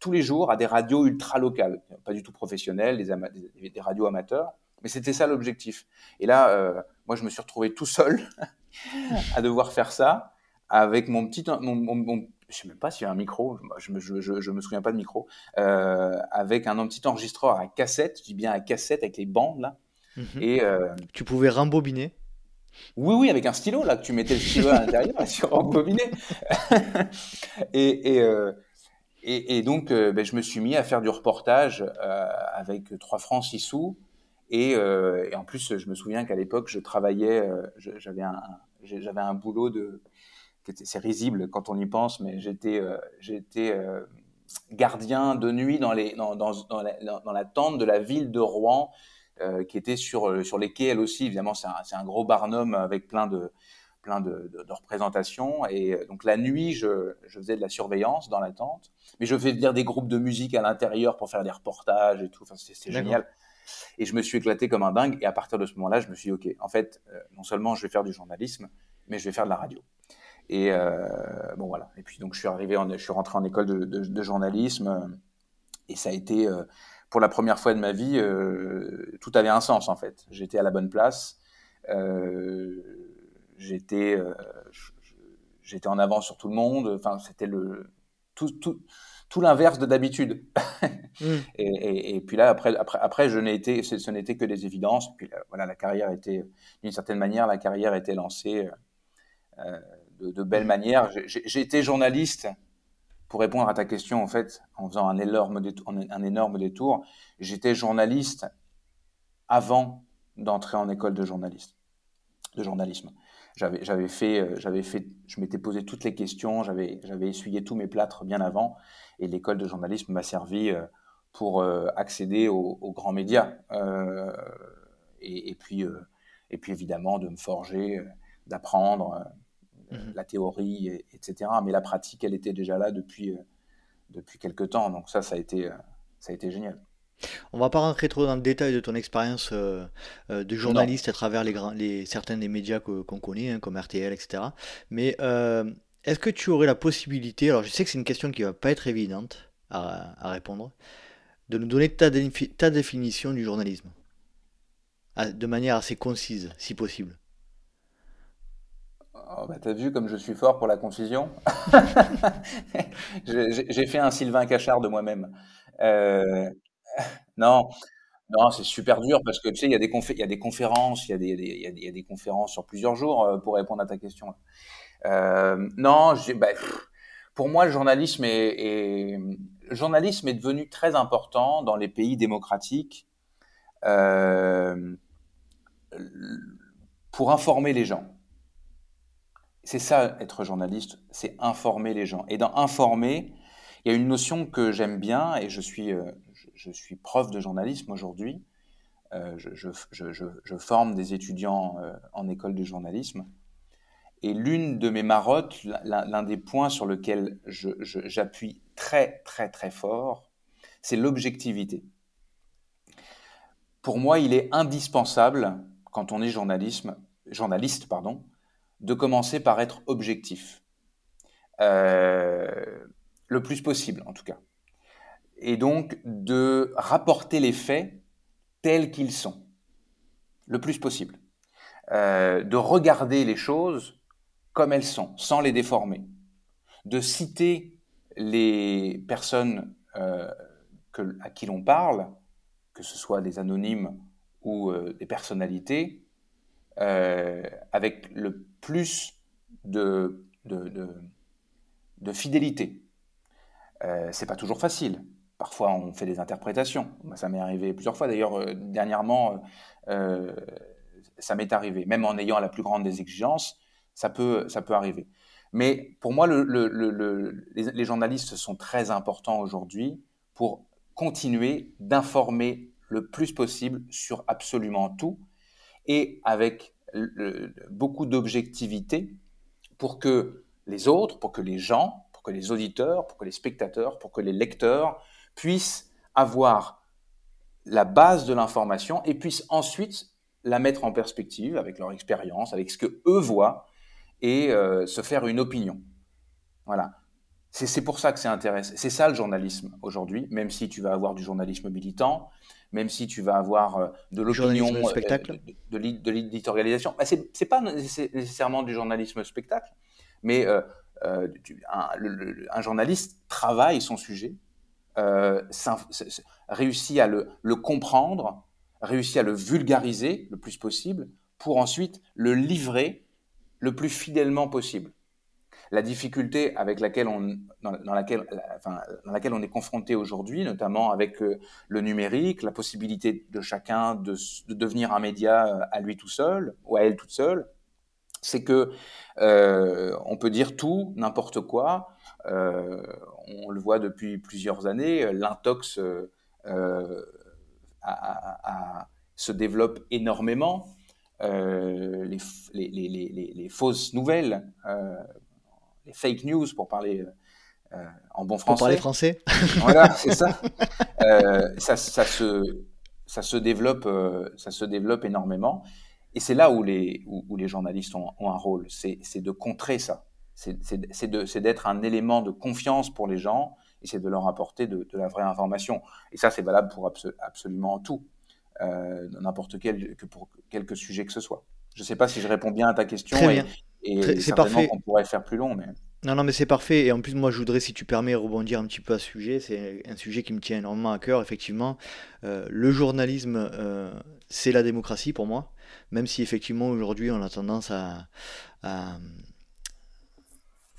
tous les jours à des radios ultra locales, pas du tout professionnelles, des, des, des radios amateurs. Mais c'était ça l'objectif. Et là, euh, moi, je me suis retrouvé tout seul à devoir faire ça avec mon petit, mon, mon, mon je sais même pas s'il y a un micro, je me, je, je, je me souviens pas de micro, euh, avec un, petit enregistreur à cassette, je dis bien à cassette avec les bandes là, Mmh. Et euh, tu pouvais rembobiner? Oui, oui, avec un stylo, là, que tu mettais le stylo à l'intérieur et tu rembobinais. et, et, euh, et, donc, euh, ben, je me suis mis à faire du reportage euh, avec 3 francs 6 sous. Et, euh, et, en plus, je me souviens qu'à l'époque, je travaillais, j'avais un, un boulot de. C'est risible quand on y pense, mais j'étais gardien de nuit dans, les, dans, dans, la, tente de la ville de Rouen qui était sur, sur les quais, elle aussi. Évidemment, c'est un, un, gros barnum avec plein de, plein de, de, de, représentations. Et euh, donc la nuit, je, je, faisais de la surveillance dans la tente. Mais je faisais dire des groupes de musique à l'intérieur pour faire des reportages et tout. Enfin, c'était génial. Et je me suis éclaté comme un dingue. Et à partir de ce moment-là, je me suis dit, OK, en fait, euh, non seulement je vais faire du journalisme, mais je vais faire de la radio. Et euh, bon, voilà. Et puis, donc, je suis arrivé, en, je suis rentré en école de, journalisme. Et ça a été, euh, pour la première fois de ma vie, tout avait un sens en fait. J'étais à la bonne place, euh, j'étais, euh, j'étais en avance sur tout le monde. Enfin, c'était le tout, tout, tout l'inverse de d'habitude. mm. et, et, et, puis là, après, après, après je n'ai été, ce n'était que des évidences. Puis là, voilà, la carrière était, d'une certaine manière, la carrière était lancée euh, de, de belle manière. J'ai été journaliste pour répondre à ta question, en fait, en faisant un énorme détour, un énorme détour j'étais journaliste avant d'entrer en école de journaliste, de journalisme. J'avais, j'avais fait, euh, j'avais fait, je m'étais posé toutes les questions, j'avais, j'avais essuyé tous mes plâtres bien avant, et l'école de journalisme m'a servi euh, pour euh, accéder aux, aux grands médias, euh, et, et, puis, euh, et puis évidemment de me forger, d'apprendre mmh. la théorie, et, etc. Mais la pratique, elle était déjà là depuis, depuis quelques temps. Donc ça, ça a été, ça a été génial. On va pas rentrer trop dans le détail de ton expérience euh, de journaliste non. à travers les, grands, les, certains des médias qu'on qu connaît, hein, comme RTL, etc. Mais euh, est-ce que tu aurais la possibilité, alors je sais que c'est une question qui va pas être évidente à, à répondre, de nous donner ta, ta définition du journalisme? De manière assez concise, si possible Oh, bah, T'as vu comme je suis fort pour la concision J'ai fait un Sylvain Cachard de moi-même. Euh, non, non, c'est super dur parce que tu sais, il y a des, il y a des conférences, il y a des, il y a conférences sur plusieurs jours euh, pour répondre à ta question. Euh, non, bah, pour moi, le journalisme est, le journalisme est devenu très important dans les pays démocratiques euh, pour informer les gens. C'est ça, être journaliste, c'est informer les gens. Et dans informer, il y a une notion que j'aime bien et je suis, je suis prof de journalisme aujourd'hui. Euh, je, forme des étudiants euh, en école de journalisme. Et l'une de mes marottes, l'un des points sur lequel j'appuie très, très, très fort, c'est l'objectivité. Pour moi, il est indispensable, quand on est journalisme, journaliste, pardon, de commencer par être objectif. Euh, le plus possible, en tout cas et donc de rapporter les faits tels qu'ils sont, le plus possible. Euh, de regarder les choses comme elles sont, sans les déformer. De citer les personnes euh, à qui l'on parle, que ce soit des anonymes ou euh, des personnalités, avec le plus de, de, de, de fidélité. pas toujours facile. Parfois, on fait des interprétations. Ça m'est arrivé plusieurs fois. D'ailleurs, dernièrement, ça m'est arrivé, même en ayant la plus grande des exigences, ça peut, ça peut arriver. Mais pour moi, le, les, journalistes sont très importants aujourd'hui pour continuer d'informer le plus possible sur absolument tout et avec beaucoup d'objectivité pour que les autres, pour que les gens, pour que les auditeurs, pour que les spectateurs, pour que les lecteurs puissent avoir la base de l'information et puissent ensuite la mettre en perspective avec leur expérience, avec ce que eux voient et euh, se faire une opinion. Voilà. C'est pour ça que c'est intéressant. C'est ça le journalisme aujourd'hui, même si tu vas avoir du journalisme militant, même si tu vas avoir euh, de l'opinion, euh, spectacle, de, de l'éditorialisation. Bah, c'est pas nécessairement du journalisme spectacle, mais un, un, journaliste travaille son sujet, réussit à le, le comprendre, réussi à le vulgariser le plus possible pour ensuite le livrer le plus fidèlement possible. La difficulté avec laquelle on, dans, laquelle, enfin, dans laquelle on est confronté aujourd'hui, notamment avec euh, le numérique, la possibilité de chacun de, devenir un média euh, à lui tout seul ou à elle toute seule, c'est que euh, on peut dire tout, n'importe quoi. on le voit depuis plusieurs années. L'intox se développe énormément. Euh, les, les, fausses nouvelles, euh, les fake news pour parler euh, en bon français. Pour parler français. voilà, c'est ça. ça. ça. se, ça, se développe, ça se développe énormément. Et c'est là où les, où, les journalistes ont, un rôle, c'est de contrer ça. C'est d'être un élément de confiance pour les gens et c'est de leur apporter de, la vraie information. Et ça, c'est valable pour absolument tout. Euh, n'importe quel, que pour quelque sujet que ce soit. Je ne sais pas si je réponds bien à ta question. Très et, c'est parfait. On pourrait faire plus long, mais. Non, non, mais c'est parfait. Et en plus, moi, je voudrais, si tu permets, rebondir un petit peu à ce sujet. C'est un sujet qui me tient énormément à cœur, effectivement. Euh, le journalisme, euh, c'est la démocratie pour moi. Même si, effectivement, aujourd'hui, on a tendance à,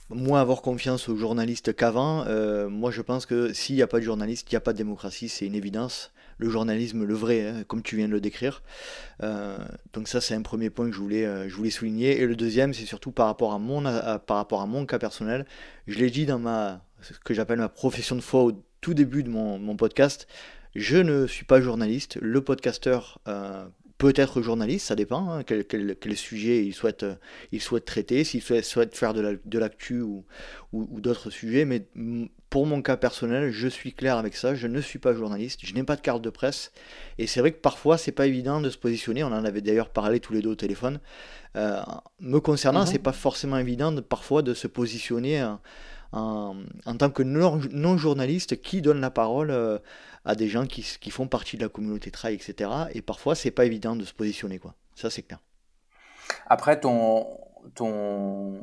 moins avoir confiance aux journalistes qu'avant. moi, je pense que s'il n'y a pas de journaliste, il n'y a pas de démocratie. C'est une évidence le journalisme, le vrai, hein, comme tu viens de le décrire. Euh, donc ça, c'est un premier point que je voulais, euh, souligner. Et le deuxième, c'est surtout par rapport à mon, par rapport à mon cas personnel. Je l'ai dit dans ma, ce que j'appelle ma profession de foi au tout début de mon, mon podcast. Je ne suis pas journaliste. Le podcasteur euh, peut être journaliste, ça dépend, hein, quel, quel, sujet il souhaite, euh, il souhaite traiter, s'il souhaite, faire de l'actu ou, ou, d'autres sujets, mais pour mon cas personnel, je suis clair avec ça, je ne suis pas journaliste, je n'ai pas de carte de presse, et c'est vrai que parfois c'est pas évident de se positionner, on en avait d'ailleurs parlé tous les deux au téléphone, euh, me concernant, mhm. c'est pas forcément évident de, parfois de se positionner en, en, tant que non-journaliste qui donne la parole euh, à des gens qui, font partie de la communauté trail, etc. Et parfois, c'est pas évident de se positionner, quoi. Ça, c'est clair. Après, ton, ton,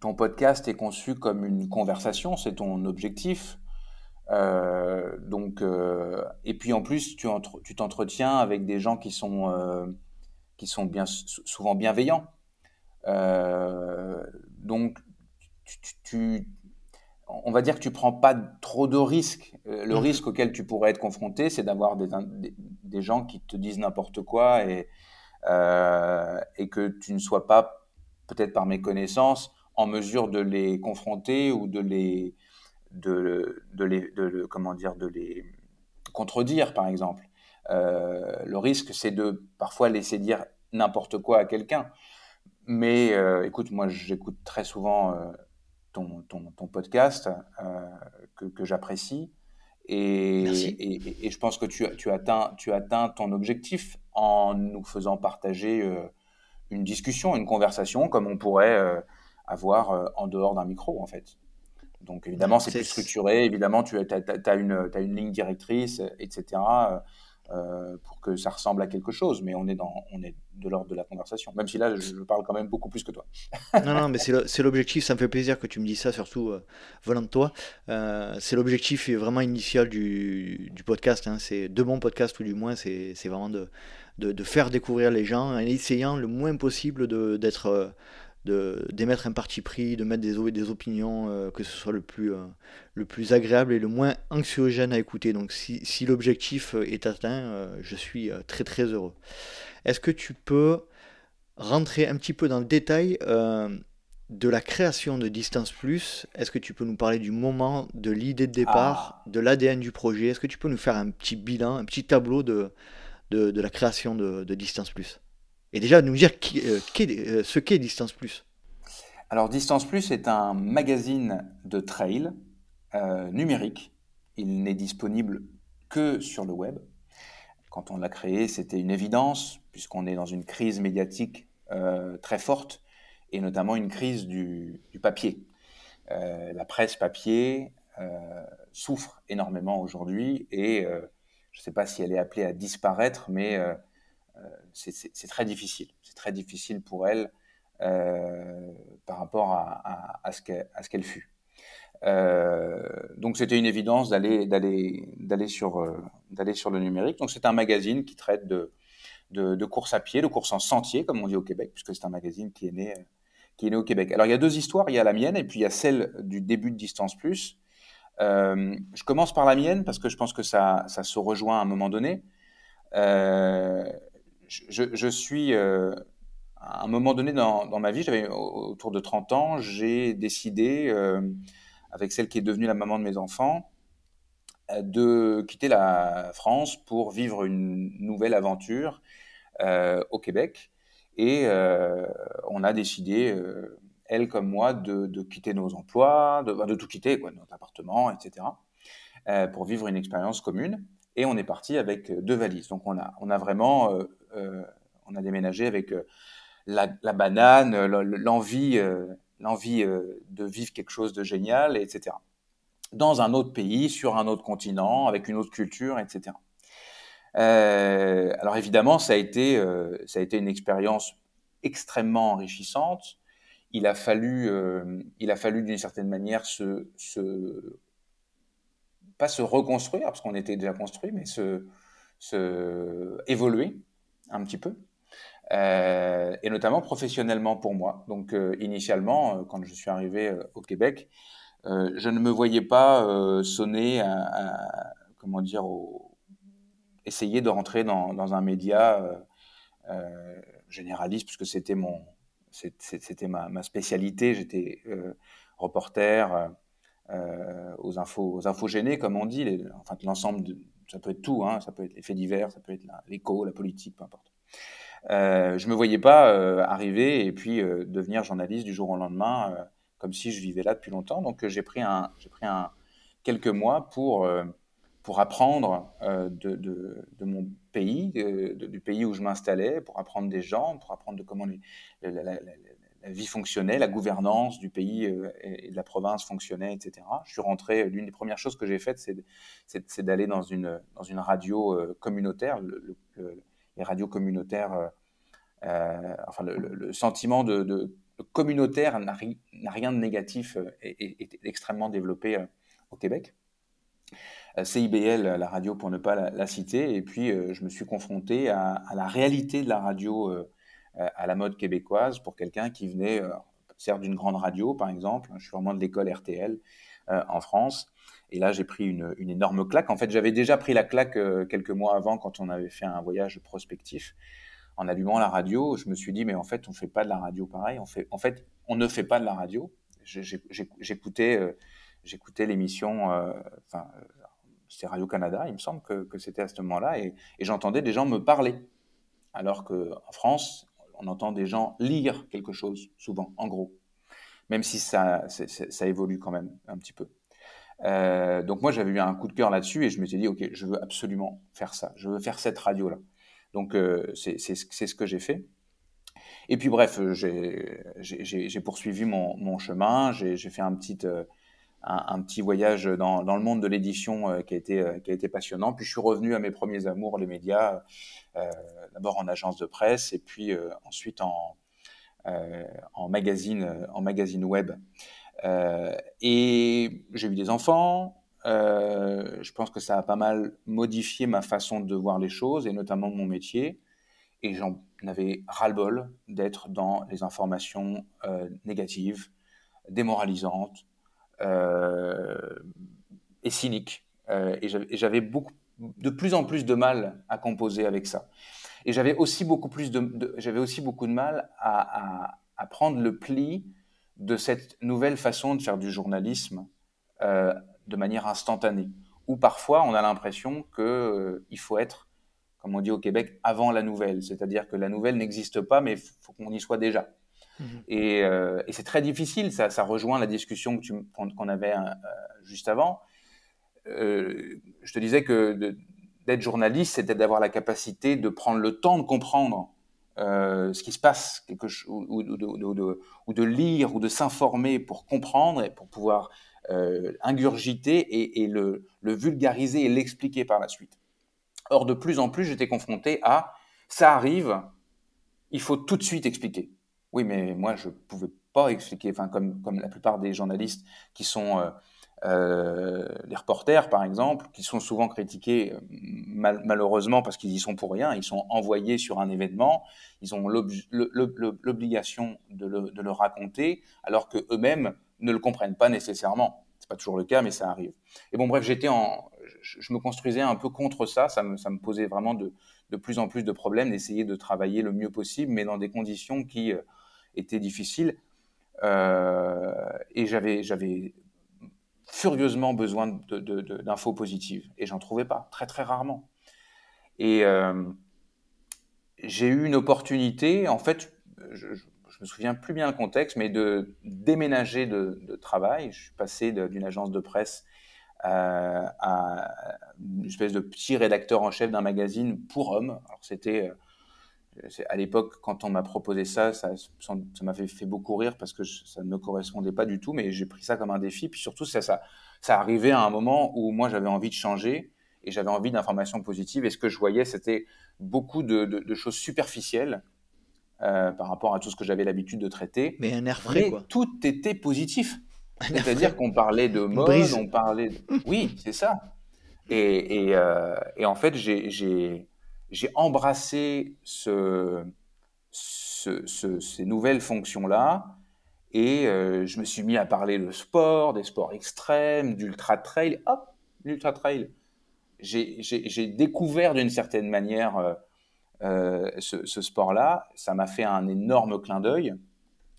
ton podcast est conçu comme une conversation, c'est ton objectif. Euh, donc, euh, et puis en plus, tu, tu t'entretiens avec des gens qui sont, euh, qui sont bien, souvent bienveillants. donc, tu, on va dire que tu prends pas trop de risques. Euh, le mhm. risque auquel tu pourrais être confronté, c'est d'avoir des, des, gens qui te disent n'importe quoi et, euh, et que tu ne sois pas, peut-être par méconnaissance, en mesure de les confronter ou de les, de, de les, de, comment dire, de les contredire, par exemple. Euh, le risque, c'est de parfois laisser dire n'importe quoi à quelqu'un. Mais écoute, moi, j'écoute très souvent ton, ton, podcast euh, que, que j'apprécie. Et, et, et, je pense que tu, tu, atteins, tu atteins ton objectif en nous faisant partager euh, une discussion, une conversation comme on pourrait euh, avoir en dehors d'un micro, en fait. Donc évidemment, c'est plus structuré, évidemment, tu as, une, as une ligne directrice, etc. Euh, pour que ça ressemble à quelque chose, mais on est, dans, on est de l'ordre de la conversation, même si là, je, parle quand même beaucoup plus que toi. non, non, mais c'est l'objectif, ça me fait plaisir que tu me dises ça, surtout euh, venant de toi. Euh, c'est l'objectif vraiment initial du, du podcast, hein. c'est de mon podcast, ou du moins, c'est vraiment de, de, de, faire découvrir les gens en essayant le moins possible d'être d'émettre un parti pris, de mettre des, des opinions, euh, que ce soit le plus, euh, le plus agréable et le moins anxiogène à écouter. Donc si, si l'objectif euh, est atteint, je suis très très heureux. Est-ce que tu peux rentrer un petit peu dans le détail de la création de Distance Plus? Est-ce que tu peux nous parler du moment, de l'idée de départ, ah. de l'ADN du projet? Est-ce que tu peux nous faire un petit bilan, un petit tableau de, de, de la création de, de Distance Plus? Et déjà nous dire euh, euh, ce qu'est Distance Plus. Alors Distance Plus est un magazine de trail euh, numérique. Il n'est disponible que sur le web. Quand on l'a créé, c'était une évidence, puisqu'on est dans une crise médiatique très forte, et notamment une crise du, papier. la presse papier souffre énormément aujourd'hui, et je ne sais pas si elle est appelée à disparaître, mais c'est très difficile. C'est très difficile pour elle euh, par rapport à, ce qu'elle fut. Euh, donc c'était une évidence d'aller sur le numérique. Donc c'est un magazine qui traite de, de, course à pied, de course en sentier comme on dit au Québec, puisque c'est un magazine qui est né au Québec. Alors il y a deux histoires, il y a la mienne et puis il y a celle du début de Distance Plus. je commence par la mienne parce que je pense que ça se rejoint à un moment donné. Je, suis, euh, à un moment donné dans, ma vie, j'avais autour de 30 ans, j'ai décidé, euh, avec celle qui est devenue la maman de mes enfants, euh, de quitter la France pour vivre une nouvelle aventure au Québec. Et on a décidé, elle comme moi, de, quitter nos emplois, de, de tout quitter, notre appartement, etc., pour vivre une expérience commune. Et on est parti avec deux valises. Donc on a, vraiment on a déménagé avec euh, la, banane, l'envie, euh, l'envie de vivre quelque chose de génial, etc. Dans un autre pays, sur un autre continent, avec une autre culture, etc. alors évidemment, ça a été, ça a été une expérience extrêmement enrichissante. Il a fallu, il a fallu d'une certaine manière se, pas se reconstruire parce qu'on était déjà construit, mais se, se évoluer un petit peu, euh, et notamment professionnellement pour moi. Donc euh, initialement, euh, quand je suis arrivé au Québec, je ne me voyais pas sonner, à, comment dire, essayer de rentrer dans, un média généraliste, puisque c'était mon, c'était ma, spécialité. J'étais reporter aux infos, aux infos gênées, comme on dit, enfin l'ensemble de ça peut être tout, hein, ça peut être les faits divers, ça peut être l'écho, la, politique, peu importe. Euh, je me voyais pas euh, arriver et puis euh, devenir journaliste du jour au lendemain, euh, comme si je vivais là depuis longtemps. Donc j'ai pris un, pris un quelques mois pour pour apprendre de, de, mon pays, du pays où je m'installais, pour apprendre des gens, pour apprendre de comment les, vie fonctionnait, la gouvernance du pays euh, et de la province fonctionnait, etc. Je suis rentré, l'une des premières choses que j'ai faites, c'est d'aller dans une, dans une radio euh, communautaire, les radios communautaires, euh, enfin le, sentiment de, communautaire n'a rien de négatif et est extrêmement développé au Québec. CIBL, la radio pour ne pas la, citer, et puis je me suis confronté à, à, la réalité de la radio à la mode québécoise pour quelqu'un qui venait, euh, certes d'une grande radio par exemple, je suis vraiment de l'école RTL euh, en France, et là, j'ai pris une, énorme claque. En fait, j'avais déjà pris la claque quelques mois avant quand on avait fait un voyage prospectif. En allumant la radio, je me suis dit, mais en fait, on ne fait pas de la radio pareil. On fait, en fait, on ne fait pas de la radio. J'écoutais, l'émission, enfin, c'était Radio-Canada, il me semble que, c'était à ce moment-là, et, et j'entendais des gens me parler. Alors qu'en France, on entend des gens lire quelque chose, souvent, en gros, même si ça, ça évolue quand même un petit peu. Euh, donc moi, j'avais eu un coup de cœur là-dessus et je me suis dit, OK, je veux absolument faire ça, je veux faire cette radio-là. Donc euh, c'est ce que j'ai fait. Et puis bref, j'ai poursuivi mon, chemin, j'ai fait un petit, euh, un, petit voyage dans, le monde de l'édition qui, a été, qui a été passionnant. Puis je suis revenu à mes premiers amours, les médias, d'abord en agence de presse et puis ensuite en, magazine, en magazine web. et j'ai eu des enfants, euh, je pense que ça a pas mal modifié ma façon de voir les choses et notamment mon métier. Et j'en avais ras-le-bol d'être dans les informations euh, négatives, démoralisantes euh, et cyniques. et j'avais beaucoup, de plus en plus de mal à composer avec ça. Et j'avais aussi beaucoup plus de, j'avais aussi beaucoup de mal à, prendre le pli de cette nouvelle façon de faire du journalisme euh, de manière instantanée. Ou parfois, on a l'impression qu'il euh, faut être, comme on dit au Québec, avant la nouvelle. C'est-à-dire que la nouvelle n'existe pas, mais il faut qu'on y soit déjà. Mhm. Euh, et, c'est très difficile, ça, rejoint la discussion qu'on avait euh, juste avant. je te disais que d'être journaliste, c'était d'avoir la capacité de prendre le temps de comprendre ce qui se passe, ou, de, lire ou de s'informer pour comprendre et pour pouvoir euh, ingurgiter et, le, vulgariser et l'expliquer par la suite. Or, de plus en plus, j'étais confronté à ça arrive, il faut tout de suite expliquer. Oui, mais moi, je ne pouvais pas expliquer, enfin, comme, la plupart des journalistes qui sont euh, euh, les reporters, par exemple, qui sont souvent critiqués malheureusement parce qu'ils y sont pour rien. Ils sont envoyés sur un événement, ils ont l'obligation de, le, raconter, alors que eux-mêmes ne le comprennent pas nécessairement. C'est pas toujours le cas, mais ça arrive. Et bon, bref, j'étais en, je, me construisais un peu contre ça. Ça me, ça me posait vraiment de, de, plus en plus de problèmes d'essayer de travailler le mieux possible, mais dans des conditions qui euh, étaient difficiles. Euh, et j'avais, j'avais furieusement besoin d'infos positives et j'en trouvais pas, très très rarement. Et euh, j'ai eu une opportunité, en fait, je, me souviens plus bien le contexte, mais de déménager de, travail. Je suis passé d'une agence de presse euh, à une espèce de petit rédacteur en chef d'un magazine pour hommes. Alors c'était à l'époque, quand on m'a proposé ça, ça, m'a fait, fait, beaucoup rire parce que ça ne me correspondait pas du tout, mais j'ai pris ça comme un défi. Puis surtout, ça, ça, ça arrivait à un moment où moi j'avais envie de changer et j'avais envie d'informations positives. Et ce que je voyais, c'était beaucoup de, de, choses superficielles euh, par rapport à tout ce que j'avais l'habitude de traiter. Mais un air frais, Mais quoi. Tout était positif. C'est-à-dire qu'on parlait de mode, on parlait. De... Oui, c'est ça. Et, et, euh, et, en fait, j'ai embrassé ce, ce, ces nouvelles fonctions-là et euh, je me suis mis à parler de sport, des sports extrêmes, d'ultra trail. Hop, l'ultra trail. J'ai découvert d'une certaine manière euh, euh, ce, sport-là. Ça m'a fait un énorme clin d'œil.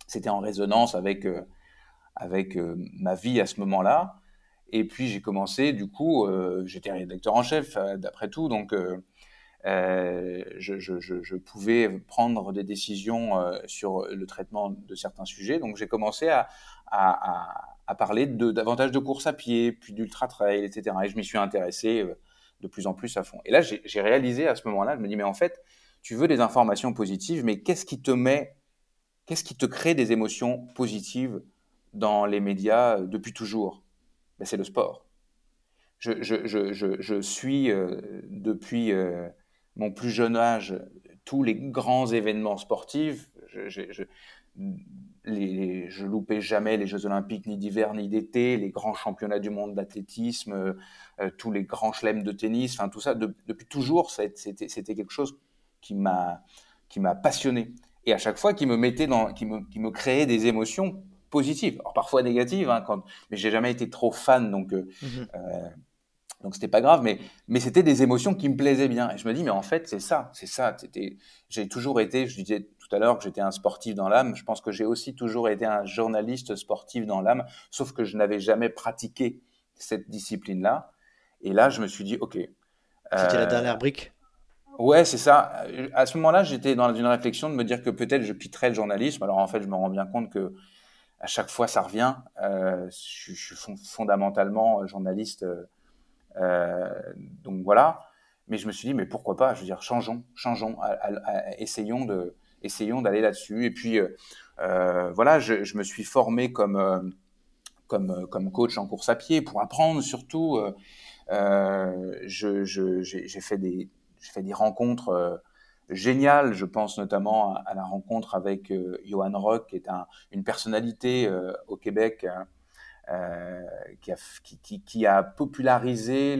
C'était en résonance avec, avec ma vie à ce moment-là. Et puis j'ai commencé, du coup, j'étais rédacteur en chef, d'après tout, donc je, je, pouvais prendre des décisions sur le traitement de certains sujets. Donc j'ai commencé à, parler davantage de course à pied, puis d'ultra trail, etc. Et je m'y suis intéressé de plus en plus à fond. Et là, j'ai réalisé à ce moment-là, je me dis, mais en fait, tu veux des informations positives, mais qu'est-ce qui te met, qu'est-ce qui te crée des émotions positives dans les médias euh, depuis toujours? Ben, C'est le sport. Je, suis euh, depuis euh, mon plus jeune âge tous les grands événements sportifs. Je, les, je loupais jamais les Jeux Olympiques, ni d'hiver, ni d'été, les grands championnats du monde d'athlétisme, tous les grands chelems de tennis, enfin tout ça, depuis toujours, c'était quelque chose qui m'a qui m'a passionné et à chaque fois qui me mettait dans qui me qui me créait des émotions positives alors parfois négatives hein, quand mais j'ai jamais été trop fan donc euh, mhm. euh, donc c'était pas grave mais mais c'était des émotions qui me plaisaient bien et je me dis mais en fait c'est ça c'est ça j'ai toujours été je disais tout à l'heure que j'étais un sportif dans l'âme je pense que j'ai aussi toujours été un journaliste sportif dans l'âme sauf que je n'avais jamais pratiqué cette discipline là et là je me suis dit ok c'était la euh, dernière brique? Ouais, c'est ça. À ce moment-là, j'étais dans une réflexion de me dire que peut-être je quitterais le journalisme. Alors en fait, je me rends bien compte que à chaque fois, ça revient. Euh, je, je, suis fondamentalement journaliste, euh, donc voilà. Mais je me suis dit, mais pourquoi pas? Je veux dire, changeons, changeons, essayons de, essayons d'aller là-dessus. Et puis euh, voilà, je, je, me suis formé comme comme, comme coach en course à pied, pour apprendre surtout. j'ai fait, des, fait des rencontres géniales. Je pense notamment à, la rencontre avec Johan Rock, qui est un, une personnalité au Québec qui a, qui, a, popularisé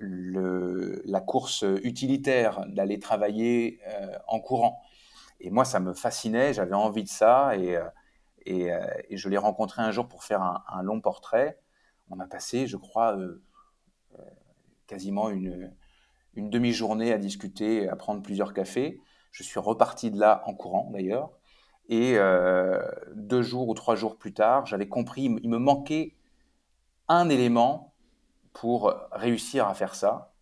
la course utilitaire, d'aller travailler en courant. Et moi, ça me fascinait, j'avais envie de ça, et, euh, euh, je l'ai rencontré un jour pour faire un, long portrait. On a passé, je crois, euh, quasiment une demi-journée à discuter, à prendre plusieurs cafés. Je suis reparti de là en courant, d'ailleurs. Et deux jours ou trois jours plus tard, j'avais compris, il me manquait un élément pour réussir à faire ça.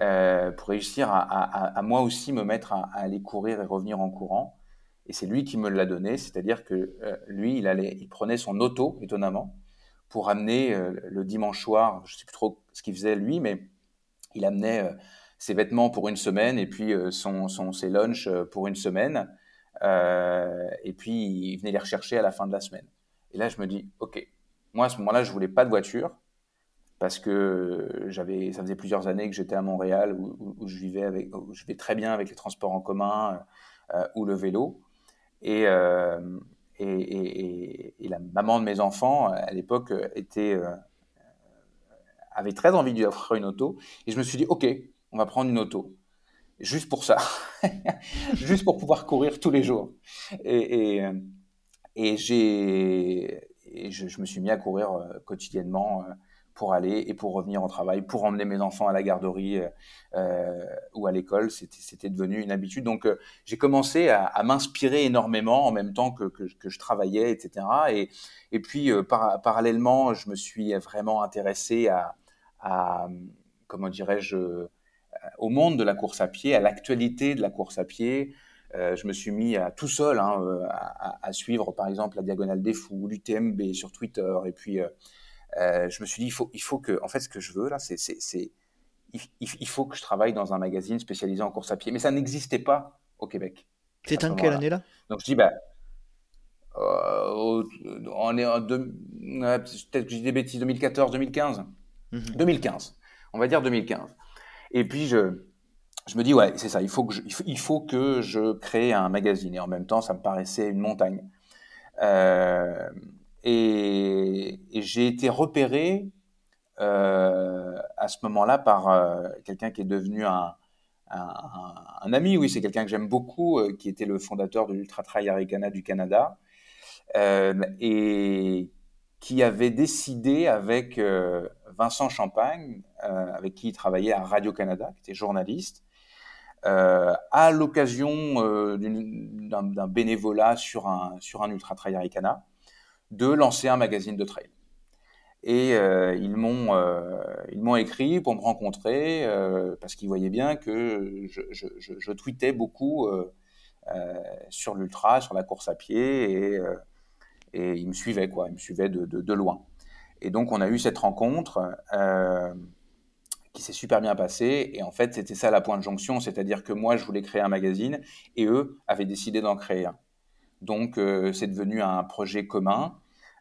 Euh, pour réussir à, moi aussi me mettre à, aller courir et revenir en courant. Et c'est lui qui me l'a donné, c'est-à-dire que euh, lui, il, prenait son auto, étonnamment, pour amener euh, le dimanche soir, je ne sais plus trop ce qu'il faisait lui, mais il amenait ses vêtements pour une semaine et puis son, ses lunchs pour une semaine. Et puis il venait les rechercher à la fin de la semaine. Et là, je me dis, OK, moi à ce moment-là, je voulais pas de voiture parce que ça faisait plusieurs années que j'étais à Montréal où, je vivais avec, je vais très bien avec les transports en commun euh, ou le vélo. Euh, et, et, la maman de mes enfants, à l'époque, était, euh, avait très envie d'avoir une auto. Et je me suis dit, OK, on va prendre une auto. Juste pour ça. Juste pour pouvoir courir tous les jours. Et, et, j'ai, je, me suis mis à courir quotidiennement pour aller et pour revenir au travail, pour emmener mes enfants à la garderie euh, euh ou à l'école. C'était devenu une habitude. Donc, euh, j'ai commencé à, m'inspirer énormément en même temps que, que, je travaillais, etc. Et, et puis, euh, par, parallèlement, je me suis vraiment intéressé à, à comment dirais-je, au monde de la course à pied, à l'actualité de la course à pied. Euh, je me suis mis à, tout seul hein, à, à, suivre, par exemple, la Diagonale des Fous, l'UTMB sur Twitter, et puis euh, je me suis dit, il faut, il faut que, en fait, ce que je veux là, c'est, il, il, faut que je travaille dans un magazine spécialisé en course à pied. Mais ça n'existait pas au Québec. C'est en quelle année là? Donc je dis, bah, euh, on est en deux, peut-être que je dis des bêtises, 2014, 2015, 2015. On va dire 2015. Et puis je, me dis ouais, c'est ça. Il faut que je, il faut que je crée un magazine. Et en même temps, ça me paraissait une montagne. Euh, et, j'ai été repéré euh, à ce moment-là par euh, quelqu'un qui est devenu un, ami, oui, c'est quelqu'un que j'aime beaucoup, qui était le fondateur de l'Ultra Trail Aricana du Canada, et qui avait décidé avec Vincent Champagne, avec qui il travaillait à Radio-Canada, qui était journaliste, à l'occasion d'un bénévolat sur un, sur un Ultra Trail Aricana, de lancer un magazine de trail. Et euh, ils m'ont euh, écrit pour me rencontrer euh, parce qu'ils voyaient bien que je, je, tweetais beaucoup sur l'ultra, sur la course à pied et, ils me suivaient quoi, ils me suivaient de loin. Et donc on a eu cette rencontre qui s'est super bien passée et en fait c'était ça la point de jonction, c'est-à-dire que moi je voulais créer un magazine et eux avaient décidé d'en créer un. Donc c'est devenu un projet commun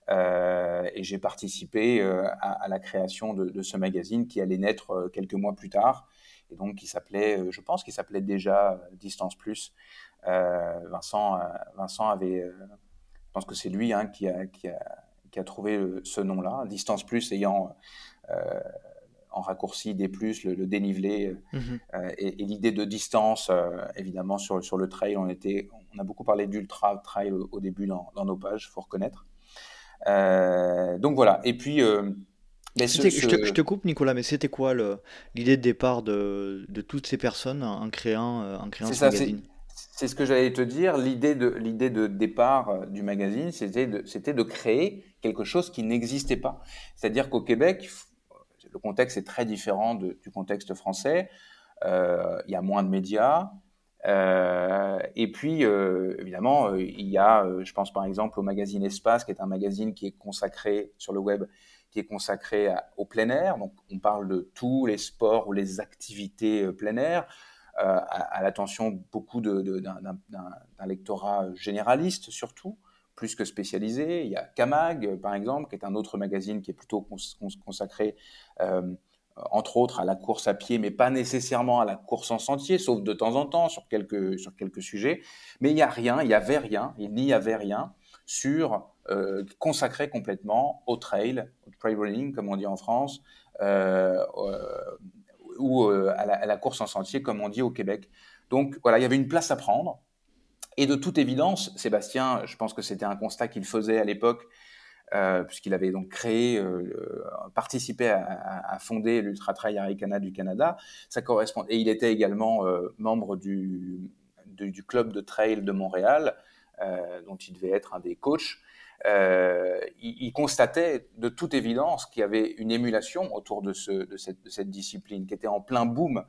euh, et j'ai participé euh, à, la création de, ce magazine qui allait naître euh, quelques mois plus tard, et donc qui s'appelait, je pense qu'il s'appelait déjà Distance Plus. Vincent, Vincent avait, je pense que c'est lui hein, qui, a, qui, a, trouvé ce nom-là, Distance Plus ayant en raccourci des plus, le, dénivelé mhm. et, l'idée de distance, évidemment, sur, sur le trail. On, était, on a beaucoup parlé d'ultra trail au, début dans, dans, nos pages, il faut reconnaître. Euh, donc voilà. Et puis. Euh, ben, je, te, coupe, Nicolas, mais c'était quoi l'idée de départ de, de, toutes ces personnes en créant, euh, en créant ce magazine? C'est ce que j'allais te dire. L'idée de, départ du magazine, c'était de, créer quelque chose qui n'existait pas. C'est-à-dire qu'au Québec, le contexte est très différent du contexte français. Il y a moins de médias, euh, et puis, euh, évidemment, euh, il y a, je pense par exemple au magazine Espace, qui est un magazine qui est consacré sur le web, qui est consacré au plein air. Donc, on parle de tous les sports ou les activités plein air, à, l'attention beaucoup d'un lectorat généraliste surtout, plus que spécialisés. Il y a Camag, par exemple, qui est un autre magazine qui est plutôt consacré, entre autres, à la course à pied, mais pas nécessairement à la course en sentier, sauf de temps en temps sur quelques, sur quelques sujets. Mais il n'y a rien, il n'y avait rien, il n'y avait rien sur consacré complètement au trail, au trail running, comme on dit en France, ou à la, à, la, course en sentier, comme on dit au Québec. Donc voilà, il y avait une place à prendre. Et de toute évidence, Sébastien, je pense que c'était un constat qu'il faisait à l'époque, euh, puisqu'il avait donc créé, euh, participé à, fonder l'Ultra Trail Arikana du Canada. Ça correspond. Et il était également euh, membre du, du, club de trail de Montréal, euh, dont il devait être un des coachs. Euh, il, il, constatait de toute évidence qu'il y avait une émulation autour de, ce, de, cette, de cette discipline qui était en plein boom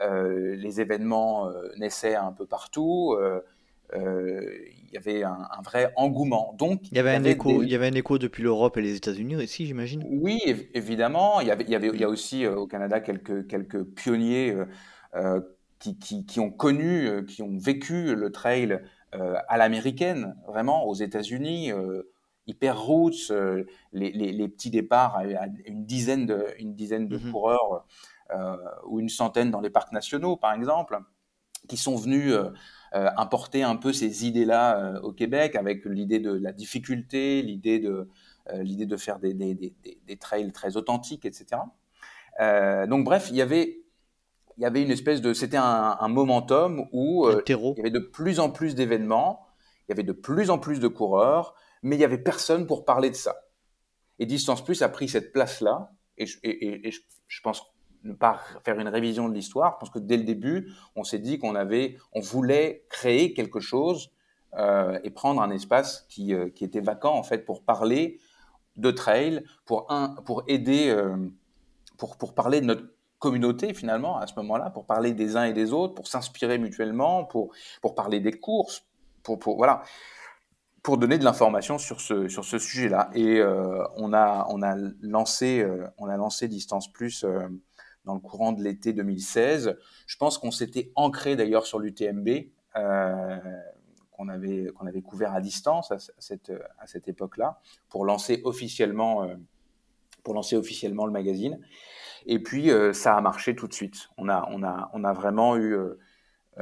euh, les événements euh, naissaient un peu partout. Il y avait un, vrai engouement. Donc, il y avait, un, écho, il y avait un écho depuis l'Europe et les États-Unis aussi, j'imagine. Oui, évidemment. Il y, avait, il, y avait, il y a aussi au Canada quelques, quelques pionniers qui, qui, qui, ont connu, qui ont vécu le trail à l'américaine, vraiment, aux États-Unis. Hyper roots, les, les, les, petits départs à, une dizaine de, une dizaine de mm-hmm. coureurs euh, ou une centaine dans les parcs nationaux, par exemple, qui sont venus euh, euh, importer un peu ces idées-là au Québec, avec l'idée de la difficulté, l'idée de, l'idée de faire des, des, des, des, trails très authentiques, etc. donc bref, il y avait il y avait une espèce de c'était un, un, momentum où il y avait de plus en plus d'événements, il y avait de plus en plus de coureurs, mais il y avait personne pour parler de ça. Et Distance Plus a pris cette place-là, et, et, et, je, je pense ne pas faire une révision de l'histoire. parce que dès le début, on s'est dit qu'on avait, on voulait créer quelque chose euh, et prendre un espace qui, euh, qui, était vacant en fait pour parler de trail, pour aider, euh, pour, parler de notre communauté finalement à ce moment-là, pour parler des uns et des autres, pour s'inspirer mutuellement, pour, parler des courses, pour voilà, pour donner de l'information sur ce, sur ce sujet-là. Et euh, on, a, on, a lancé, euh, on a lancé Distance Plus euh, dans le courant de l'été 2016. Je pense qu'on s'était ancré d'ailleurs sur l'UTMB, euh, qu'on avait, qu'on avait couvert à distance à, cette, à cette époque-là, pour lancer officiellement, euh, pour lancer officiellement le magazine. Et puis euh, ça a marché tout de suite. On a, on a, on a vraiment eu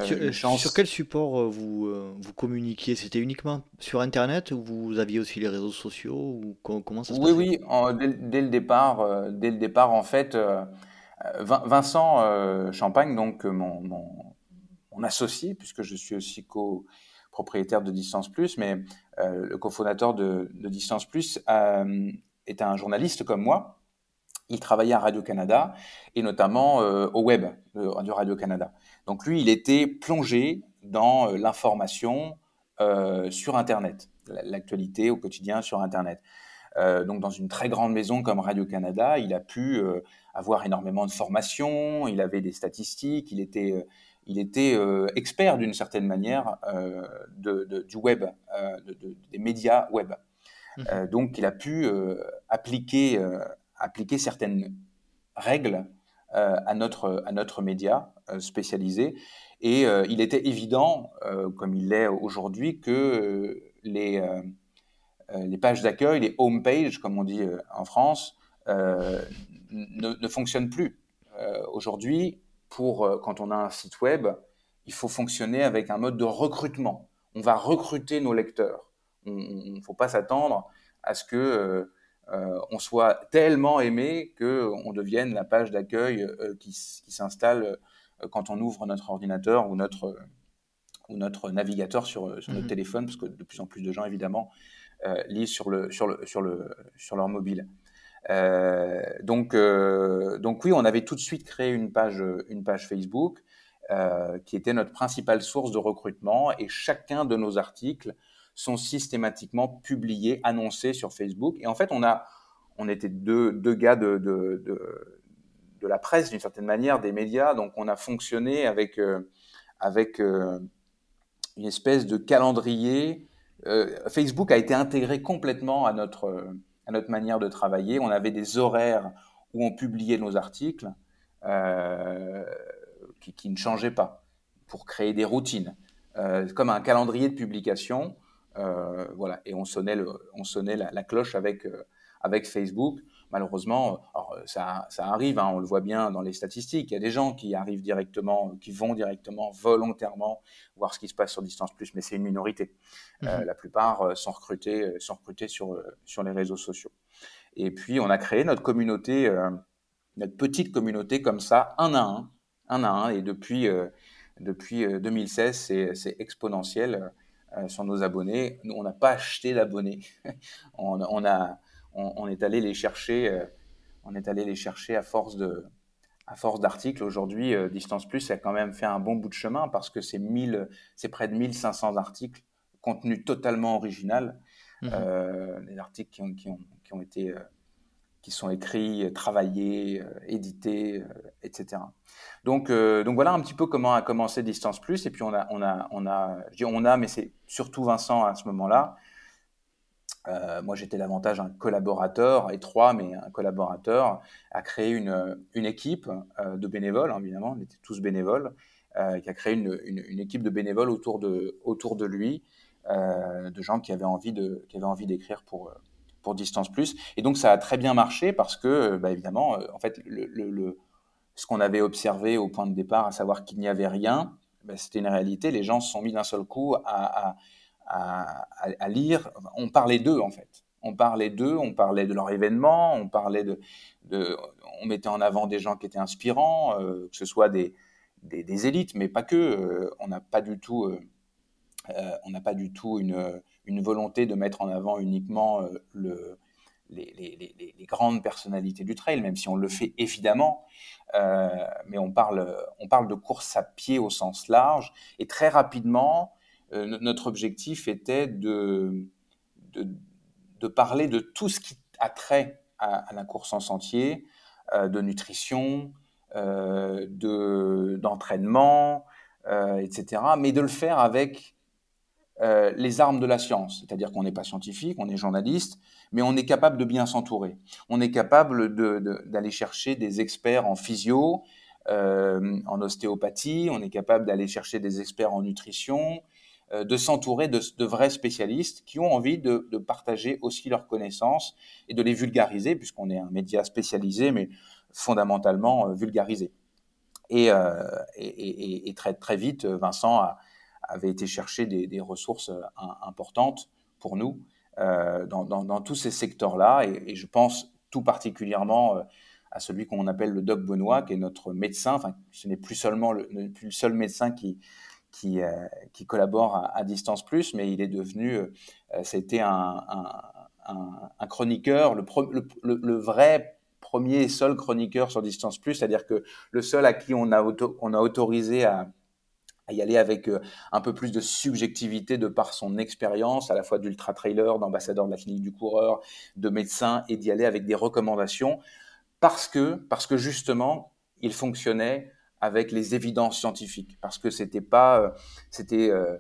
sur, une chance. Sur quel support vous, vous communiquiez? C'était uniquement sur Internet ou vous aviez aussi les réseaux sociaux ou comment ça se Oui, oui. En, dès, dès, le départ, dès le départ, en fait. Euh, Vincent euh, Champagne, donc euh, mon, mon, associé, puisque je suis aussi co-propriétaire de Distance Plus, mais le cofondateur de, de, Distance Plus est un journaliste comme moi. Il travaillait à Radio-Canada et notamment au web de Radio-Canada. Donc lui, il était plongé dans l'information sur Internet, l'actualité au quotidien sur Internet. Euh, donc dans une très grande maison comme Radio-Canada, il a pu euh, avoir énormément de formations, il avait des statistiques, il était, euh, il était expert d'une certaine manière de, de, du web, de, des médias web. Mmh. donc il a pu appliquer, appliquer certaines règles à, notre, à notre média spécialisé. Et il était évident, comme il l'est aujourd'hui, que les euh, les pages d'accueil, les home pages, comme on dit euh, en France, euh, ne, ne, fonctionnent plus. Aujourd'hui, pour quand on a un site web, il faut fonctionner avec un mode de recrutement. On va recruter nos lecteurs. Il ne faut pas s'attendre à ce que on soit tellement aimé que on devienne la page d'accueil qui, qui s'installe quand on ouvre notre ordinateur ou notre ou notre navigateur sur, sur notre mmh téléphone, parce que de plus en plus de gens évidemment euh, lisent sur, le, sur, le, sur, le, sur leur mobile. Euh, donc, euh, donc oui, on avait tout de suite créé une page, une page Facebook qui était notre principale source de recrutement et chacun de nos articles sont systématiquement publiés, annoncés sur Facebook. Et en fait, on, a, on était deux, gars de, de, la presse, d'une certaine manière, des médias. Donc, on a fonctionné avec, avec une espèce de calendrier euh, Facebook a été intégré complètement à notre, euh, à notre manière de travailler. On avait des horaires où on publiait nos articles euh, qui, ne changeaient pas pour créer des routines. comme un calendrier de publication voilà, et on sonnait, le, on sonnait la, cloche avec, avec Facebook. Malheureusement, ça, ça, arrive, hein, on le voit bien dans les statistiques. Il y a des gens qui arrivent directement, qui vont directement, volontairement voir ce qui se passe sur Distance Plus, mais c'est une minorité. Mmh la plupart sont recrutés, sont recrutés sur, sur les réseaux sociaux. Et puis, on a créé notre communauté, euh, notre petite communauté comme ça, un à un, un à un. Et depuis, euh, depuis 2016, euh, c'est exponentiel sur nos abonnés. Nous, on n'a pas acheté d'abonnés. on, on, a, on, est allé les chercher. on est allé les chercher à force de, à force d'articles. Aujourd'hui, Distance Plus a quand même fait un bon bout de chemin parce que c'est c'est près de 1500 articles, contenu totalement original, mmh des articles qui ont, qui ont, qui ont été, euh, qui sont écrits, euh, travaillés, euh, édités, etc. Donc, donc voilà un petit peu comment a commencé Distance Plus. Et puis on a, on a, on a, je dis on a, mais c'est surtout Vincent à ce moment-là. moi, j'étais davantage un collaborateur, étroit, mais un collaborateur, a créé une, une équipe de bénévoles, hein, évidemment, on était tous bénévoles, qui a créé une, une, équipe de bénévoles autour de, autour de lui, de gens qui avaient envie de, qui avaient envie d'écrire pour, pour Distance Plus. Et donc ça a très bien marché parce que, euh, bah, évidemment, euh, en fait, ce qu'on avait observé au point de départ, à savoir qu'il n'y avait rien, bah, c'était une réalité. Les gens se sont mis d'un seul coup à, à, lire. On parlait d'eux, en fait. On parlait d'eux, on parlait de leur événement, on parlait de, on mettait en avant des gens qui étaient inspirants, euh, que ce soit des, des, des, élites, mais pas que. on n'a pas du tout, on n'a pas du tout une une volonté de mettre en avant uniquement euh, le, les, grandes personnalités du trail, même si on le fait évidemment, euh, mais on parle, on parle de course à pied au sens large. Et très rapidement, euh, notre objectif était de, de, parler de tout ce qui a trait à, la course en sentier, de nutrition, de, d'entraînement, etc., mais de le faire avec euh, les armes de la science, c'est-à-dire qu'on n'est pas scientifique, on est journaliste, mais on est capable de bien s'entourer. On est capable d'aller chercher des experts en physio, euh, en ostéopathie, on est capable d'aller chercher des experts en nutrition, euh, de s'entourer de, vrais spécialistes qui ont envie de, partager aussi leurs connaissances et de les vulgariser, puisqu'on est un média spécialisé, mais fondamentalement vulgarisé. Et, très vite, Vincent a, avait été chercher des, ressources euh, importantes pour nous euh, dans, tous ces secteurs-là. Et, je pense tout particulièrement euh, à celui qu'on appelle le doc Benoît, qui est notre médecin. Enfin, ce n'est plus seulement le, seul médecin qui, qui, qui collabore à, distance plus, mais il est devenu, c'était un, un, chroniqueur, le, vrai premier et seul chroniqueur sur distance plus, c'est-à-dire que le seul à qui on a autorisé à, y aller avec euh, un peu plus de subjectivité de par son expérience, à la fois d'ultra-trailer, d'ambassadeur de la clinique du coureur, de médecin, et d'y aller avec des recommandations, parce que, parce que justement, il fonctionnait avec les évidences scientifiques, parce que c'était pas, euh, c'était, euh,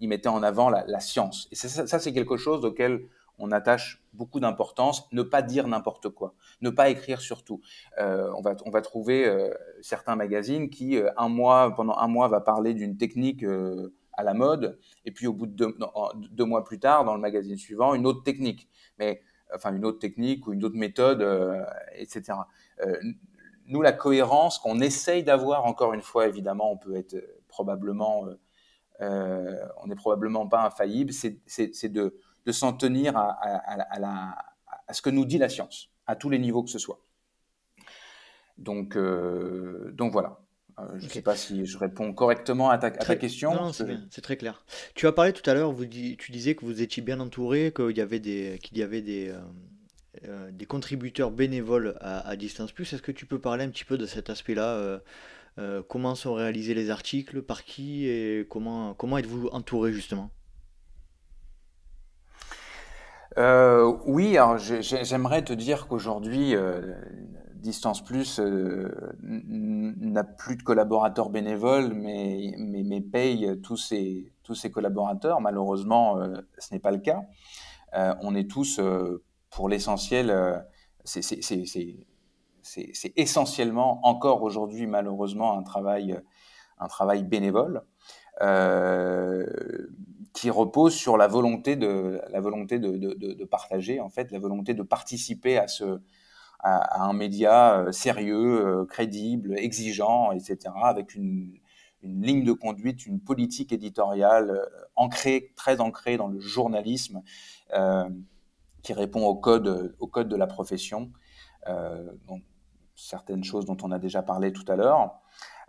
il mettait en avant la, science. Et ça, ça c'est quelque chose auquel on attache beaucoup d'importance, ne pas dire n'importe quoi, ne pas écrire surtout. Euh, on, va, on va trouver euh, certains magazines qui, euh, un mois, pendant un mois, va parler d'une technique à la mode, et puis au bout de deux, mois plus tard, dans le magazine suivant, une autre technique. Mais, enfin, une autre technique ou une autre méthode, etc. nous, la cohérence qu'on essaye d'avoir, encore une fois, évidemment, on peut être probablement, on n'est probablement pas infaillible, c'est de de s'en tenir à, ce que nous dit la science, à tous les niveaux que ce soit. Donc, euh, donc voilà. Euh, je ne sais pas si je réponds correctement à ta, question. Non, c'est très clair. Tu as parlé tout à l'heure, tu disais que vous étiez bien entouré, qu'il y avait des, qu'il y avait des, euh, des contributeurs bénévoles à, Distance Plus. Est-ce que tu peux parler un petit peu de cet aspect-là Comment sont réalisés les articles Par qui Et comment, comment êtes-vous entouré justement? Euh, oui, j'aimerais te dire qu'aujourd'hui, euh, Distance Plus euh, n'a plus de collaborateurs bénévoles, mais, paye tous ses, collaborateurs. Malheureusement, ce n'est pas le cas. on est tous, pour l'essentiel, c'est essentiellement encore aujourd'hui, malheureusement, un travail bénévole. Qui repose sur la volonté de la volonté de, de, partager en fait la volonté de participer à ce à, un média euh, sérieux euh, crédible exigeant etc avec une, une ligne de conduite une politique éditoriale euh, ancrée très ancrée dans le journalisme qui répond au code au code de la profession certaines choses dont on a déjà parlé tout à l'heure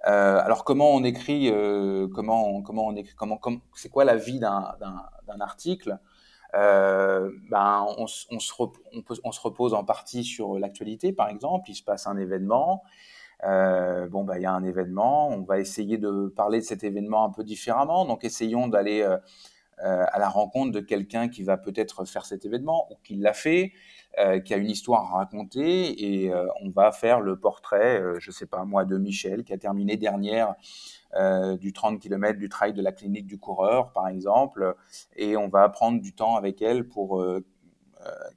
alors comment on écrit, euh, comment, comment on écrit, comment, c'est quoi la vie d'un article euh, ben, on, on, se on, se repose en partie sur l'actualité, par exemple. Il se passe un événement. Euh, bon, ben, il y a un événement. On va essayer de parler de cet événement un peu différemment. Donc, essayons d'aller euh, euh, à la rencontre de quelqu'un qui va peut-être faire cet événement ou qui l'a fait, euh, qui a une histoire à raconter et euh, on va faire le portrait, je sais pas moi, de Michel qui a terminé dernière du 30 km du trail de la clinique du coureur, par exemple, et on va prendre du temps avec elle pour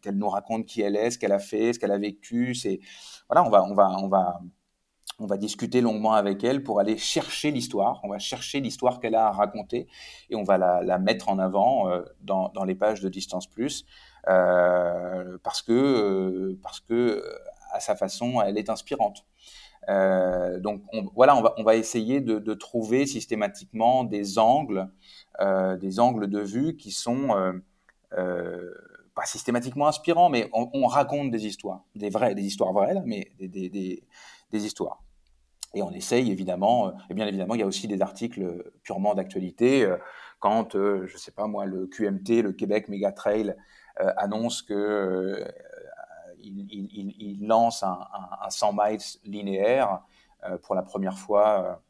qu'elle nous raconte qui elle est, ce qu'elle a fait, ce qu'elle a vécu. C'est voilà, on va, on va, on va on va discuter longuement avec elle pour aller chercher l'histoire. On va chercher l'histoire qu'elle a à raconter et on va la, mettre en avant euh, dans, les pages de Distance Plus euh, parce que euh, parce que à sa façon, elle est inspirante. donc voilà, on va, essayer de, trouver systématiquement des angles, des angles de vue qui sont pas systématiquement inspirants, mais on, raconte des histoires, des vraies, des histoires vraies, mais des, histoires. Et on essaye évidemment, euh, et bien évidemment, il y a aussi des articles purement d'actualité. Euh, quand, euh, je sais pas moi, le QMT, le Québec Mega Trail, annonce que il, lance un, 100 miles linéaire pour la première fois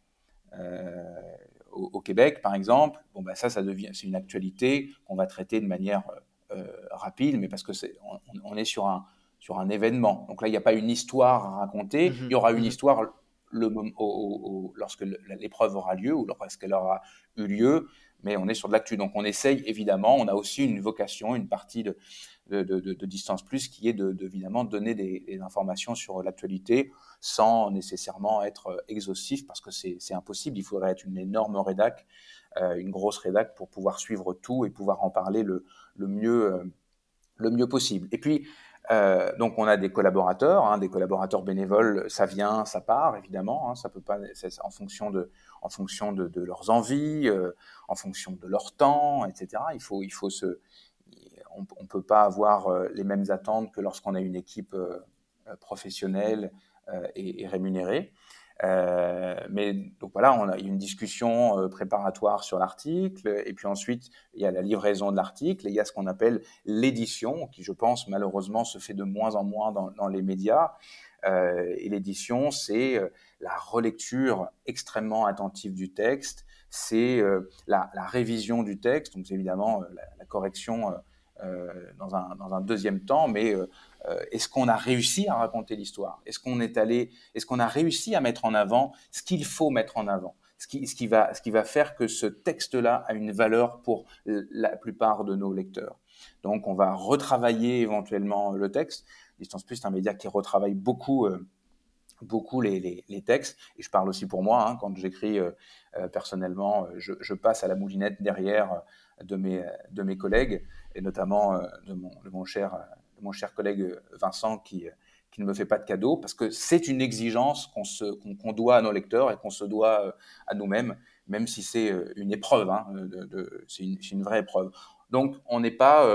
au, Québec, par exemple. Bon, ben ça, ça devient, c'est une actualité qu'on va traiter de manière rapide, mais parce que c'est, on, est sur un sur un événement. Donc là, il n'y a pas une histoire à raconter. Mmh il y aura une mmh histoire le, au, lorsque l'épreuve aura lieu ou lorsqu'elle aura eu lieu, mais on est sur de l'actu. Donc on essaye évidemment, on a aussi une vocation, une partie de, de, distance plus qui est de, évidemment donner des, informations sur l'actualité sans nécessairement être exhaustif parce que c'est impossible. Il faudrait être une énorme rédac, euh, une grosse rédac pour pouvoir suivre tout et pouvoir en parler le, le mieux, euh, le mieux possible. Et puis euh, donc on a des collaborateurs, hein, des collaborateurs bénévoles, ça vient, ça part évidemment, hein, ça peut pas, en fonction de, en fonction de, de leurs envies, euh, en fonction de leur temps, etc. Il faut, il faut se, on, on peut pas avoir euh, les mêmes attentes que lorsqu'on a une équipe euh, professionnelle et, et, rémunérée. Euh, mais donc voilà, on a une discussion euh, préparatoire sur l'article, et puis ensuite il y a la livraison de l'article, et il y a ce qu'on appelle l'édition, qui je pense malheureusement se fait de moins en moins dans, les médias. Euh, et l'édition, c'est la relecture extrêmement attentive du texte, c'est la, révision du texte, donc évidemment la, correction dans un, deuxième temps, mais est-ce qu'on a réussi à raconter l'histoire? Est-ce qu'on est allé, est-ce qu'on a réussi à mettre en avant ce qu'il faut mettre en avant? Ce qui, va, ce qui va faire que ce texte-là a une valeur pour la plupart de nos lecteurs. Donc, on va retravailler éventuellement le texte. Distance Plus, c'est un média qui retravaille beaucoup, euh, beaucoup les, textes. Et je parle aussi pour moi, hein, quand j'écris euh, euh personnellement, je, passe à la moulinette derrière de mes, de mes collègues, et notamment de mon cher mon cher collègue euh, Vincent qui, euh, qui ne me fait pas de cadeau, parce que c'est une exigence qu'on qu'on doit à nos lecteurs et qu'on se doit euh, à nous-mêmes, même si c'est une épreuve, hein, c'est une, vraie épreuve. Donc on n'est pas,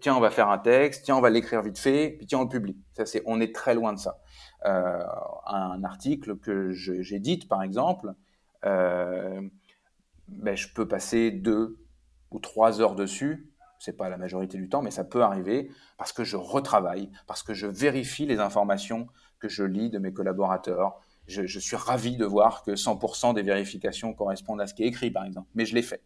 tiens, on va faire un texte, tiens, on va l'écrire vite fait, puis tiens, on le publie. Ça, c'est, on est très loin de ça. Un article que j'édite, par exemple, ben, je peux passer deux ou trois heures dessus c'est pas la majorité du temps, mais ça peut arriver parce que je retravaille, parce que je vérifie les informations que je lis de mes collaborateurs. Je, je suis ravi de voir que 100% des vérifications correspondent à ce qui est écrit, par exemple. Mais je l'ai fait.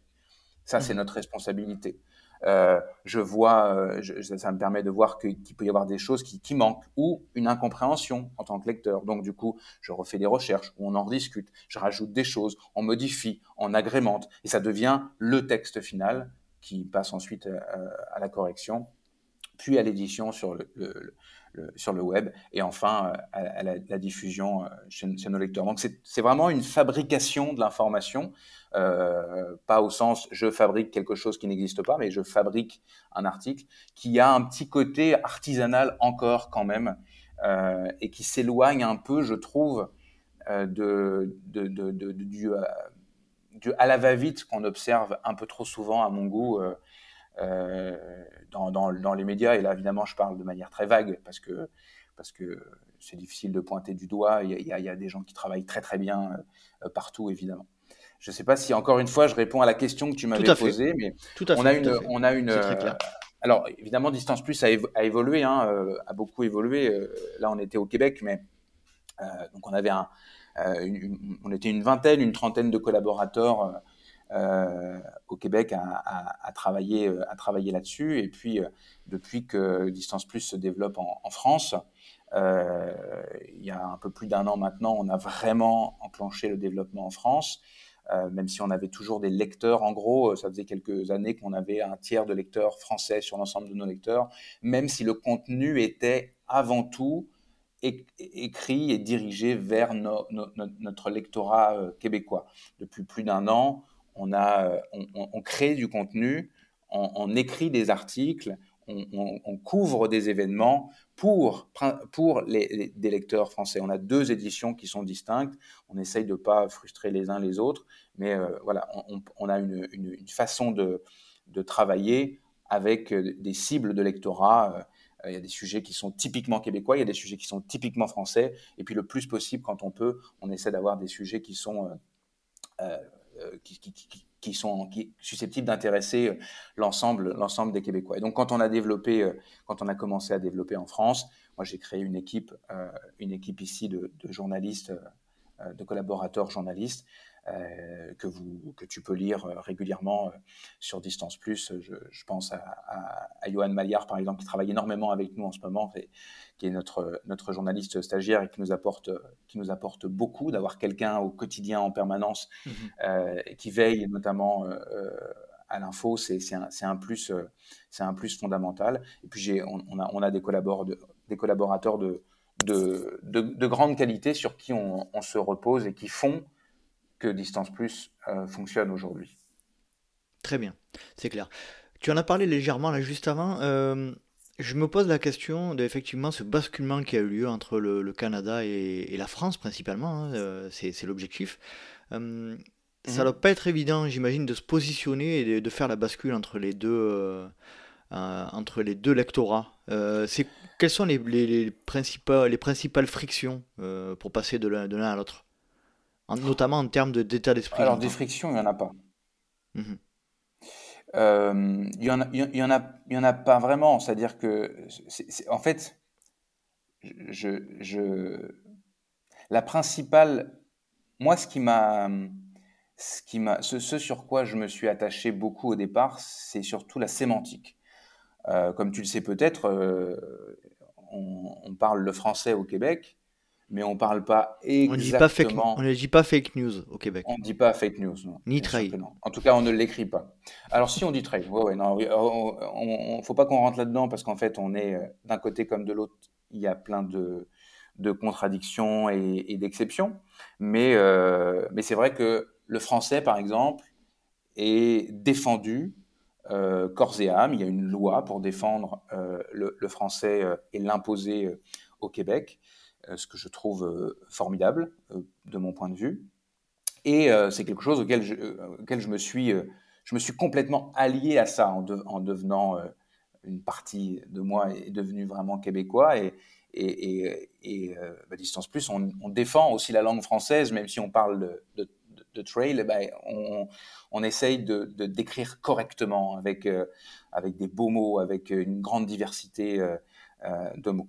Ça, c'est mmh. notre responsabilité. Euh, je vois, euh, je, ça me permet de voir qu'il peut y avoir des choses qui, qui, manquent ou une incompréhension en tant que lecteur. Donc du coup, je refais des recherches, on en discute, je rajoute des choses, on modifie, on agrémente, et ça devient le texte final qui passe ensuite euh, à la correction, puis à l'édition sur le, sur le web, et enfin à, la, diffusion chez, nos lecteurs. Donc c'est vraiment une fabrication de l'information, pas au sens je fabrique quelque chose qui n'existe pas, mais je fabrique un article qui a un petit côté artisanal encore quand même, et qui s'éloigne un peu, je trouve, de, de, de, du, du à la va-vite qu'on observe un peu trop souvent à mon goût euh, dans, dans, les médias. Et là, évidemment, je parle de manière très vague parce que parce que c'est difficile de pointer du doigt. Il y, a, il y, a, des gens qui travaillent très très bien euh, partout, évidemment. Je ne sais pas si encore une fois je réponds à la question que tu m'avais posée, mais tout à on, a une, on a une, alors évidemment Distance Plus a, évolué, hein, euh, a beaucoup évolué. là, on était au Québec, mais donc on avait un, on était une vingtaine, une trentaine de collaborateurs euh, au Québec à, travailler, euh, là-dessus. Et puis, euh, depuis que Distance Plus se développe en, France, il y a un peu plus d'un an maintenant, on a vraiment enclenché le développement en France. même si on avait toujours des lecteurs, en gros, ça faisait quelques années qu'on avait un tiers de lecteurs français sur l'ensemble de nos lecteurs, même si le contenu était avant tout écrit et dirigé vers notre lectorat québécois. Depuis plus d'un an, on, euh, crée du contenu, on, écrit des articles, on, couvre des événements pour, pour les, des lecteurs français. On a deux éditions qui sont distinctes. On essaye de ne pas frustrer les uns les autres, mais euh, voilà, on, a une, façon de, travailler avec euh, des cibles de lectorat. Il y a des sujets qui sont typiquement québécois, il y a des sujets qui sont typiquement français, et puis le plus possible, quand on peut, on essaie d'avoir des sujets qui sont euh, qui, sont susceptibles d'intéresser euh, l'ensemble, l'ensemble des Québécois. Et donc, quand on a développé, euh, quand on a commencé à développer en France, moi, j'ai créé une équipe, une équipe ici de, journalistes, de collaborateurs journalistes, euh, que, vous, que tu peux lire euh, régulièrement euh, sur Distance Plus. Je, je pense à, à, à, Johan Maliard, par exemple, qui travaille énormément avec nous en ce moment, et, qui est notre, notre journaliste stagiaire et qui nous apporte, qui nous apporte beaucoup d'avoir quelqu'un au quotidien en permanence mmh euh, qui veille notamment à l'info, c'est un, un, plus, c'est un plus fondamental. Et puis on, on, a, on a des, collaborateurs de, des collaborateurs de, de, de, de, grande qualité sur qui on, on, se repose et qui font que Distance Plus euh, fonctionne aujourd'hui. Très bien, c'est clair. Tu en as parlé légèrement là juste avant. Euh, je me pose la question d'effectivement ce basculement qui a eu lieu entre le, Canada et, la France principalement, hein, euh, c'est l'objectif. Ça ne mhm. doit pas être évident, j'imagine, de se positionner et de, faire la bascule entre les deux, entre les deux lectorats. quelles sont les, les, les, principales, les principales frictions pour passer de l'un à l'autre? Notamment en termes d'état d'esprit. Alors, des frictions, il n'y en a pas. Mhm. Euh, il n'y en, a, y en, a, y en a pas vraiment. C'est-à-dire que, en fait, je, je, la principale. Moi, ce qui m'a. Ce, qui m'a, ce, sur quoi je me suis attaché beaucoup au départ, c'est surtout la sémantique. Euh, comme tu le sais peut-être, euh, on, on, parle le français au Québec, mais on parle pas exactement. On ne dit pas fake news au Québec. On ne dit pas fake news, non. Ni trade. En tout cas, on ne l'écrit pas. Alors si on dit trade, ouais, ouais, non, on, faut pas qu'on rentre là-dedans parce qu'en fait, on est euh, d'un côté comme de l'autre, il y a plein de, de contradictions et, d'exceptions. Mais, euh, mais c'est vrai que le français, par exemple, est défendu euh, corps et âme. Il y a une loi pour défendre le, le, français et l'imposer au Québec. Euh, ce que je trouve euh, formidable euh, de mon point de vue. Et c'est quelque chose auquel je, me suis, complètement allié à ça en, en devenant une partie de moi est devenue vraiment québécois et, et, bah, Distance Plus, on, défend aussi la langue française, même si on parle de, trail, bah, on, essaye de, décrire correctement avec des beaux mots, avec une grande diversité de mots.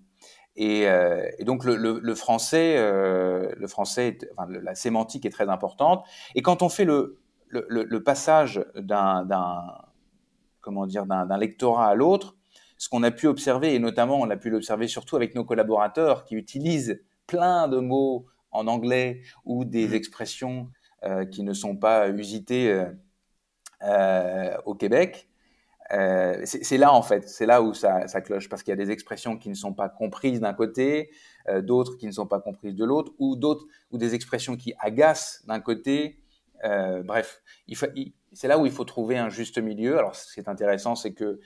Euh, et, donc le, français, euh, le français, enfin, la sémantique est très importante. Et quand on fait le, le passage d'un, comment dire, d'un lectorat à l'autre, ce qu'on a pu observer, et notamment on a pu l'observer surtout avec nos collaborateurs qui utilisent plein de mots en anglais ou des mmh. expressions euh, qui ne sont pas usitées au Québec, c'est là en fait, c'est là où ça, cloche parce qu'il y a des expressions qui ne sont pas comprises d'un côté, d'autres qui ne sont pas comprises de l'autre, ou d'autres ou des expressions qui agacent d'un côté. bref, c'est là où il faut trouver un juste milieu. Alors, ce qui est intéressant, c'est que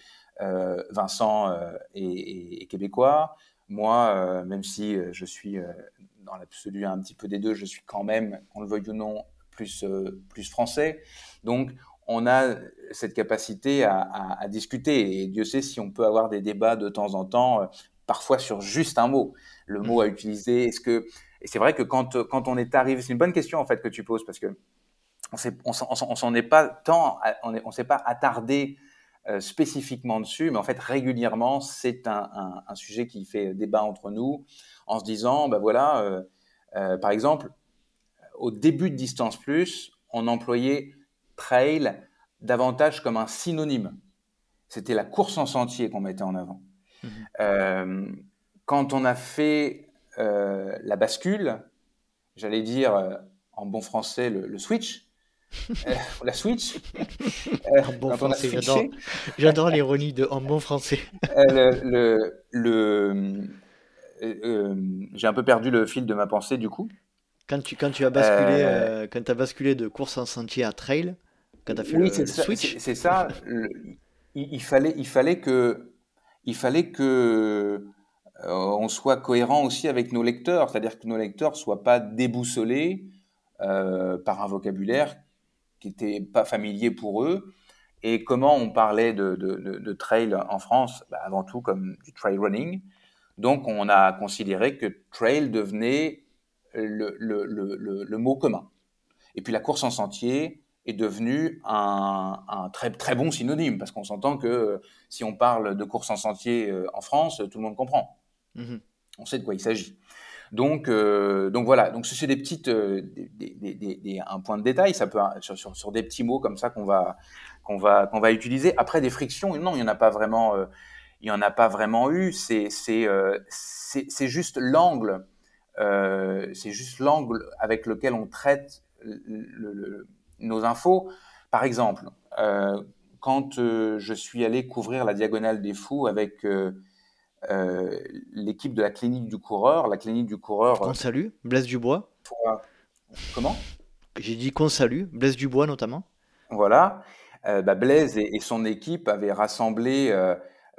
Vincent est, québécois. Moi, même si je suis dans l'absolu un petit peu des deux, je suis quand même, qu'on le veuille ou non, plus, euh, plus français. Donc, on a cette capacité à, discuter. Et Dieu sait si on peut avoir des débats de temps en temps, euh, parfois sur juste un mot. Le mot à mmh. utiliser, est-ce que. Et c'est vrai que quand, quand on est arrivé, c'est une bonne question en fait que tu poses parce que on s'en est pas tant, on ne s'est pas attardé euh, spécifiquement dessus, mais en fait régulièrement c'est un, un, sujet qui fait débat entre nous en se disant, ben voilà, euh, par exemple, au début de Distance Plus, on employait trail davantage comme un synonyme. C'était la course en sentier qu'on mettait en avant. Mmh. Euh, quand on a fait la bascule, j'allais dire en bon français le, switch, la Switch. en bon français, j'adore l'ironie de en bon français. le, le, euh, euh, j'ai un peu perdu le fil de ma pensée du coup. Quand tu, quand tu as basculé, euh, quand as basculé de course en sentier à trail, quand tu as fait oui, le, switch. C'est ça. il, fallait, il fallait que, il fallait que on soit cohérent aussi avec nos lecteurs, c'est-à-dire que nos lecteurs soient pas déboussolés par un vocabulaire qui n'était pas familier pour eux. Et comment on parlait de, de, de, trail en France? Bah, Avant tout comme du trail running. Donc, on a considéré que trail devenait le, mot commun. Et puis, la course en sentier est devenue un, très, très bon synonyme, parce qu'on s'entend que si on parle de course en sentier euh, en France, tout le monde comprend. Mm-hmm. On sait de quoi il s'agit. Donc, euh, donc voilà. Donc, c'est des petites, euh, un point de détail. Ça peut sur, sur, des petits mots comme ça qu'on va, qu'on va, qu'on va utiliser. Après, des frictions, non, il n'y en a pas vraiment il n'y en a pas vraiment eu. C'est euh, juste l'angle, euh, c'est juste l'angle avec lequel on traite nos infos. Par exemple, euh, quand je suis allé couvrir la diagonale des fous avec l'équipe de la clinique du coureur, la clinique du coureur. On salue, Blaise Dubois. Comment? J'ai dit qu'on salue, Blaise Dubois notamment. Voilà. Bah, Blaise et, et, son équipe avaient rassemblé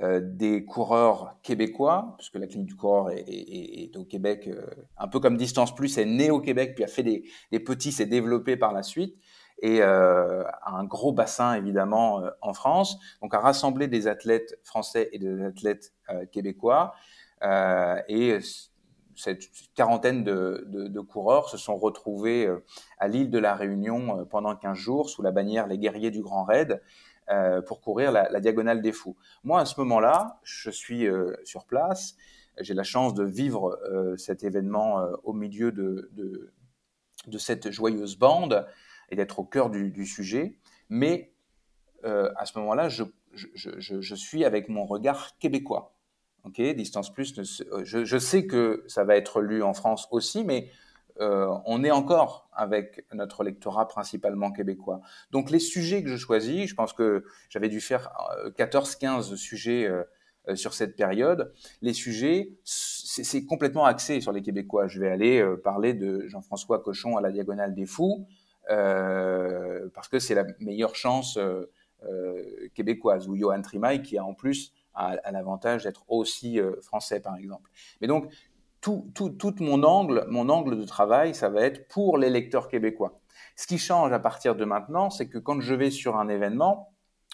euh, des coureurs québécois, puisque la clinique du coureur est, au Québec, euh, un peu comme Distance Plus, est née au Québec, puis a fait des, petits, s'est développé par la suite, et euh, un gros bassin évidemment en France, donc a rassemblé des athlètes français et des athlètes québécois, et cette quarantaine de, coureurs se sont retrouvés à l'île de la Réunion pendant 15 jours sous la bannière Les Guerriers du Grand Raid. Euh, pour courir la, diagonale des fous. Moi, à ce moment-là, je suis euh, sur place. J'ai la chance de vivre euh, cet événement au milieu de, cette joyeuse bande et d'être au cœur du, sujet. Mais à ce moment-là, je, suis avec mon regard québécois. Ok, Distance Plus, je, sais que ça va être lu en France aussi, mais euh, on est encore avec notre lectorat principalement québécois. Donc les sujets que je choisis, je pense que j'avais dû faire 14-15 euh, sujets euh, sur cette période. Les sujets, c'est complètement axé sur les Québécois. Je vais aller parler de Jean-François Cochon à la Diagonale des Fous, parce que c'est la meilleure chance québécoise, ou Johan Trimaille, qui a en plus l'avantage d'être aussi français, par exemple. Mais donc, tout, tout, mon angle, mon angle de travail, ça va être pour les lecteurs québécois. Ce qui change à partir de maintenant, c'est que quand je vais sur un événement,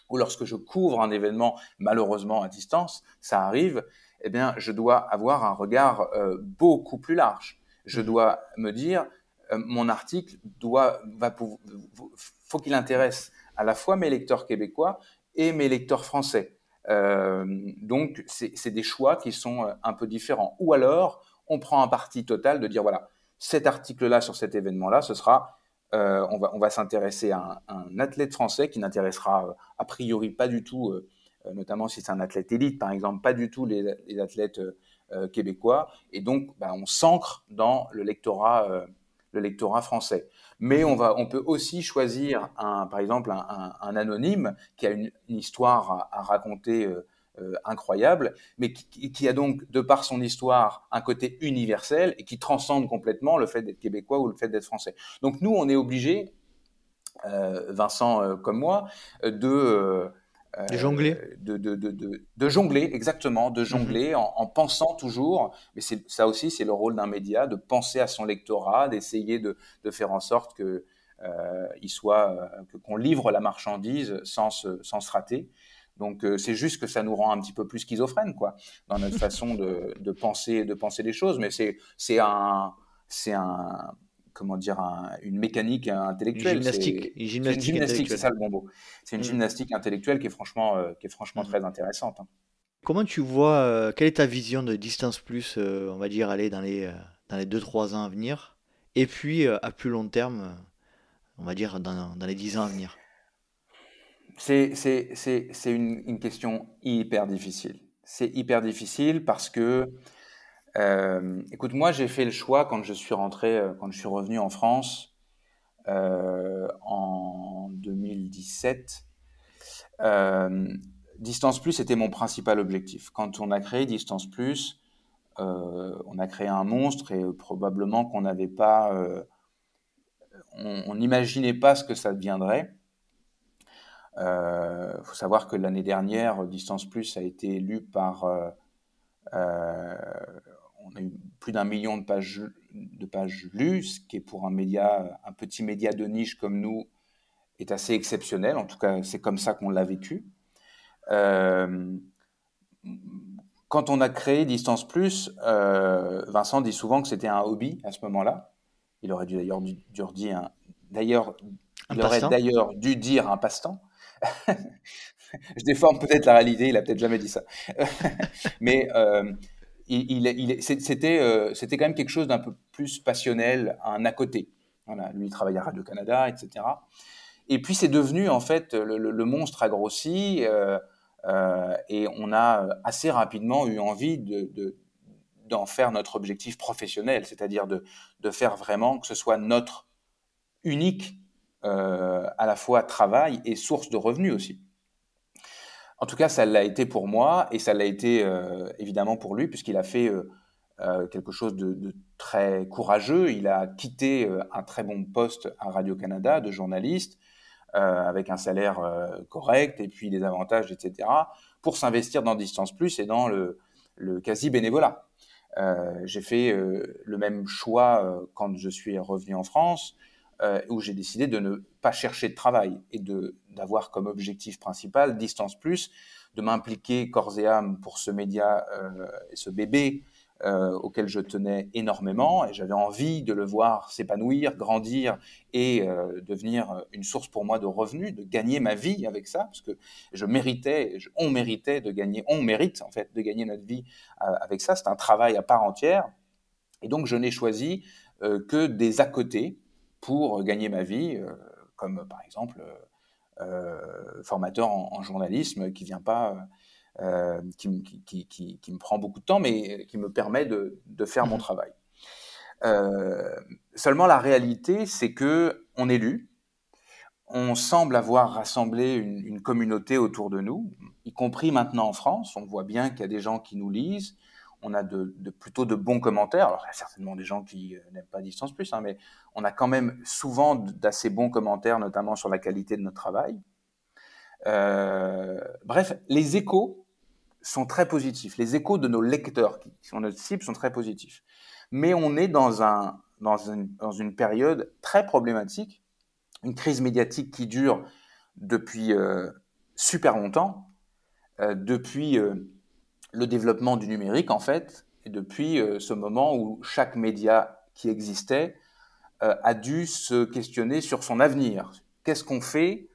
ou lorsque je couvre un événement, malheureusement à distance, ça arrive, eh bien, je dois avoir un regard euh, beaucoup plus large. Je mmh. dois me dire, euh, mon article doit, va, faut qu'il intéresse à la fois mes lecteurs québécois et mes lecteurs français. Euh, donc, c'est des choix qui sont un peu différents. Ou alors, on prend un parti total de dire voilà, cet article-là sur cet événement-là, ce sera, euh, on va, on va s'intéresser à un, athlète français qui n'intéressera euh, a priori pas du tout, euh, notamment si c'est un athlète élite par exemple, pas du tout les, athlètes québécois, et donc bah, on s'ancre dans le lectorat, le lectorat français. Mais on, va, on peut aussi choisir, un, par exemple, un, anonyme qui a une, histoire à, raconter euh, euh, incroyable, mais qui, a donc, de par son histoire, un côté universel et qui transcende complètement le fait d'être québécois ou le fait d'être français. Donc nous, on est obligé, euh, Vincent comme moi, de de jongler de, de, de, de, jongler, exactement, de jongler mhm. en, pensant toujours, mais ça aussi c'est le rôle d'un média, de penser à son lectorat, d'essayer de, faire en sorte que euh, il soit, euh, qu'on livre la marchandise sans se, sans se rater. Donc euh, c'est juste que ça nous rend un petit peu plus schizophrène, quoi, dans notre façon de, de penser, de penser les choses. Mais c'est c'est un c'est un comment dire, une mécanique intellectuelle. Une gymnastique. Une gymnastique, c'est ça le bon mot. C'est une mm. gymnastique intellectuelle qui est franchement, euh, qui est franchement mm. très intéressante. Hein. Comment tu vois, euh, quelle est ta vision de Distance Plus, euh, on va dire, aller dans les, dans les 2-3 ans à venir? Et puis, à plus long terme, on va dire, dans, dans les 10 ans à venir? C'est une, une question hyper difficile. C'est hyper difficile parce que euh, écoute, moi, j'ai fait le choix quand je suis rentré, euh, quand je suis revenu en France euh, en 2017. Distance Plus était mon principal objectif. Quand on a créé Distance Plus, on a créé un monstre et probablement qu'on n'avait pas, on n'imaginait pas ce que ça deviendrait. Il faut savoir que l'année dernière, Distance Plus a été lu par on a eu plus d'un million de pages, de pages lues, ce qui est pour un média, un petit média de niche comme nous, est assez exceptionnel. En tout cas, c'est comme ça qu'on l'a vécu. Euh, quand on a créé Distance Plus, euh, Vincent dit souvent que c'était un hobby à ce moment-là. Il aurait dû d'ailleurs dû, dire, d'ailleurs, il aurait d'ailleurs dû dire un passe-temps. Je déforme peut-être la réalité, il a peut-être jamais dit ça. Mais euh, il, c'était, euh, c'était quand même quelque chose d'un peu plus passionnel, un à côté. Lui, il travaille à Radio-Canada, etc. Et puis, c'est devenu, en fait, le, monstre a grossi euh, euh, et on a assez rapidement eu envie de, d'en faire notre objectif professionnel, c'est-à-dire de, faire vraiment que ce soit notre unique à la fois travail et source de revenus aussi. En tout cas, ça l'a été pour moi et ça l'a été euh, évidemment pour lui puisqu'il a fait euh, euh, quelque chose de, très courageux. Il a quitté un très bon poste à Radio-Canada de journaliste avec un salaire correct et puis des avantages, etc., pour s'investir dans Distance Plus et dans le, le quasi-bénévolat. J'ai fait le même choix quand je suis revenu en France. Euh, où j'ai décidé de ne pas chercher de travail et de d'avoir comme objectif principal Distance Plus, de m'impliquer corps et âme pour ce média euh, ce bébé euh, auquel je tenais énormément et j'avais envie de le voir s'épanouir, grandir et devenir une source pour moi de revenus, de gagner ma vie avec ça, parce que je méritais, on méritait de gagner, on mérite en fait de gagner notre vie avec ça. C'est un travail à part entière. Et donc je n'ai choisi que des à côté pour gagner ma vie, euh, comme par exemple euh, euh, formateur en, journalisme qui vient pas, qui, qui, qui, qui, me prend beaucoup de temps, mais qui me permet de, de faire mon mmh. travail. seulement la réalité, c'est que on est lu, on semble avoir rassemblé une, une, communauté autour de nous, y compris maintenant en France. On voit bien qu'il y a des gens qui nous lisent, on a de, plutôt de bons commentaires. Alors, il y a certainement des gens qui euh, n'aiment pas Distance Plus, hein, mais on a quand même souvent d'assez bons commentaires, notamment sur la qualité de notre travail. Euh, bref, les échos sont très positifs. Les échos de nos lecteurs, qui sont notre cible, sont très positifs. Mais on est dans, un, dans, une, période très problématique, une crise médiatique qui dure depuis euh, super longtemps, depuis le développement du numérique, en fait, depuis euh, ce moment où chaque média qui existait euh, a dû se questionner sur son avenir. Qu'est-ce qu'on fait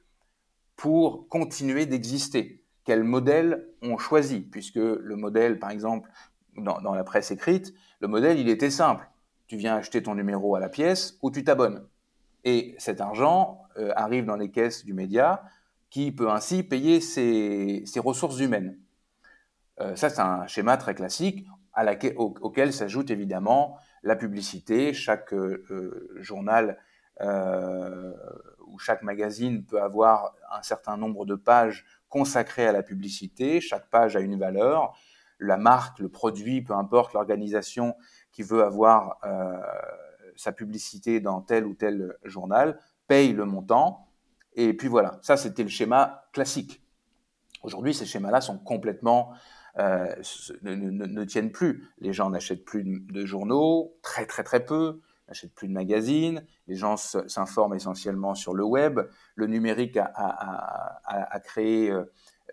pour continuer d'exister? Quel modèle on choisit? Puisque le modèle, par exemple, dans, la presse écrite, le modèle, il était simple. Tu viens acheter ton numéro à la pièce ou tu t'abonnes. Et cet argent euh, arrive dans les caisses du média qui peut ainsi payer ses ressources humaines. Euh, ça, c'est un schéma très classique auquel s'ajoute évidemment la publicité. Chaque euh, euh, journal où chaque magazine peut avoir un certain nombre de pages consacrées à la publicité. Chaque page a une valeur. La marque, le produit, peu importe l'organisation qui veut avoir sa publicité dans tel ou tel journal, paye le montant. Et puis voilà, ça c'était le schéma classique. Aujourd'hui, ces schémas-là sont complètement euh, ne, ne, tiennent plus. Les gens n'achètent plus de journaux, très très très peu, n'achètent plus de magazines, les gens s'informent essentiellement sur le web. Le numérique a, créé, euh,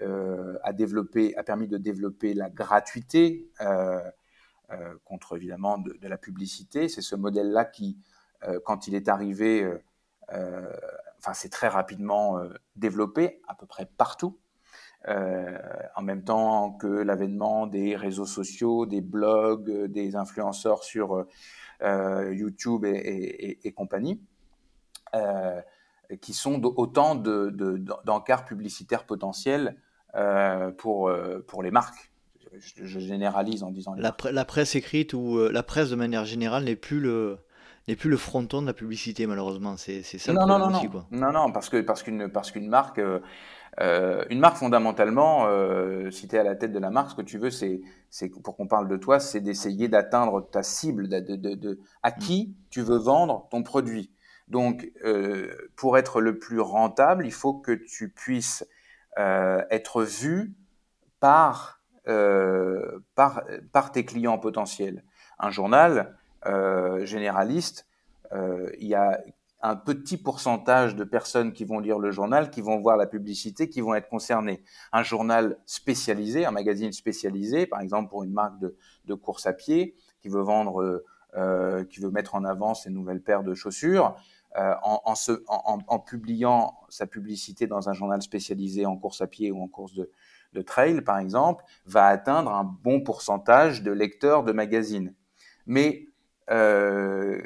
euh, a développé, a permis de développer la gratuité contre évidemment de, de la publicité. C'est ce modèle-là qui, quand il est arrivé, enfin c'est très rapidement développé à peu près partout. Euh, en même temps que l'avènement des réseaux sociaux, des blogs, euh, des influenceurs sur euh, YouTube et, et, compagnie, qui sont autant d'encarts de, publicitaires potentiels pour, pour les marques. Je, généralise en disant. La, la, presse écrite ou la presse de manière générale n'est plus le n'est plus le fronton de la publicité malheureusement. C'est ça. Non non non non. Quoi. non non parce que parce qu'une parce qu'une marque euh, une marque, fondamentalement, euh, si tu es à la tête de la marque, ce que tu veux, c'est, pour qu'on parle de toi, c'est d'essayer d'atteindre ta cible, de, de, de, à qui tu veux vendre ton produit. Donc, euh, pour être le plus rentable, il faut que tu puisses euh, être vu par, euh, par, par tes clients potentiels. Un journal euh, généraliste, il y a un petit pourcentage de personnes qui vont lire le journal, qui vont voir la publicité, qui vont être concernées. Un journal spécialisé, un magazine spécialisé, par exemple pour une marque de, de course à pied, qui veut vendre, euh, qui veut mettre en avant ses nouvelles paires de chaussures, euh, en, publiant sa publicité dans un journal spécialisé en course à pied ou en course de, de trail, par exemple, va atteindre un bon pourcentage de lecteurs de magazines. Mais euh,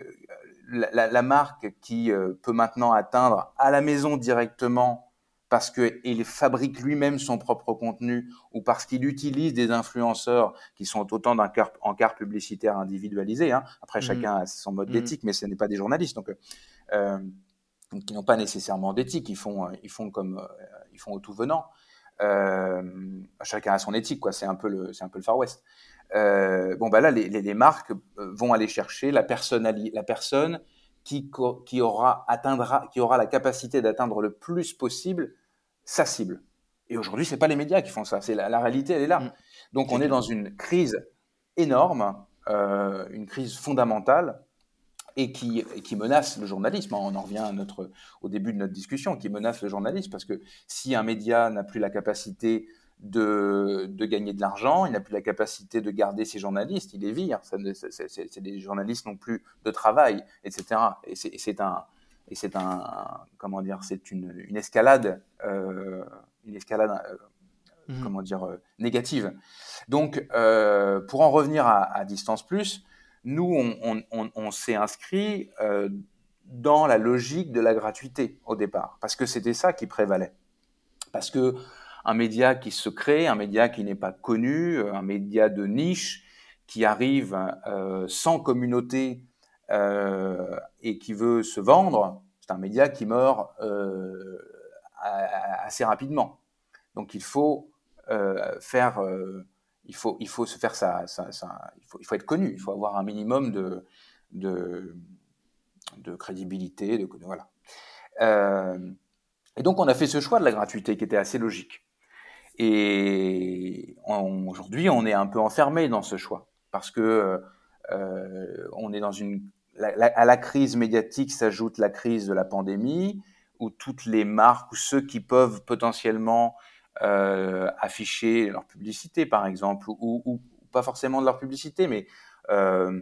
la, la, marque qui euh, peut maintenant atteindre à la maison directement parce qu'il fabrique lui-même son propre contenu ou parce qu'il utilise des influenceurs qui sont autant d'un encart publicitaire individualisé. Hein. Après, mmh. chacun a son mode mmh. d'éthique, mais ce n'est pas des journalistes. Donc, euh, qui n'ont pas nécessairement d'éthique, ils font, ils font comme euh, ils font au tout venant. Euh, chacun a son éthique, quoi. C'est un peu le, c'est un peu le Far West. Euh, bon, bah là, les, les, les, marques euh, vont aller chercher la, la personne qui, qui, aura, atteindra, qui aura la capacité d'atteindre le plus possible sa cible. Et aujourd'hui, c'est pas les médias qui font ça. C'est la, la, réalité, elle est là. Mmh. Donc, on est dans une crise énorme, euh, une crise fondamentale et qui, qui, menace le journalisme. On en revient à notre, au début de notre discussion, qui menace le journalisme parce que si un média n'a plus la capacité de, de gagner de l'argent, il n'a plus la capacité de garder ses journalistes, il les vire. C'est des journalistes non plus de travail, etc. Et c'est un, et c'est un, comment dire, c'est une, une, escalade, euh, une escalade, euh, mmh. comment dire, euh, négative. Donc, euh, pour en revenir à, à, Distance Plus, nous, on, on, on s'est inscrit euh, dans la logique de la gratuité au départ, parce que c'était ça qui prévalait. Parce que un média qui se crée, un média qui n'est pas connu, euh, un média de niche qui arrive euh, sans communauté euh, et qui veut se vendre, c'est un média qui meurt assez rapidement. Donc il faut faire, il faut, se faire ça, il faut, être connu, il faut avoir un minimum de, crédibilité, voilà. et donc on a fait ce choix de la gratuité qui était assez logique. Et aujourd'hui, on est un peu enfermé dans ce choix. Parce que euh, on est dans une la, à la crise médiatique s'ajoute la crise de la pandémie où toutes les marques ou ceux qui peuvent potentiellement euh, afficher leur publicité, par exemple, ou, pas forcément de leur publicité, mais euh,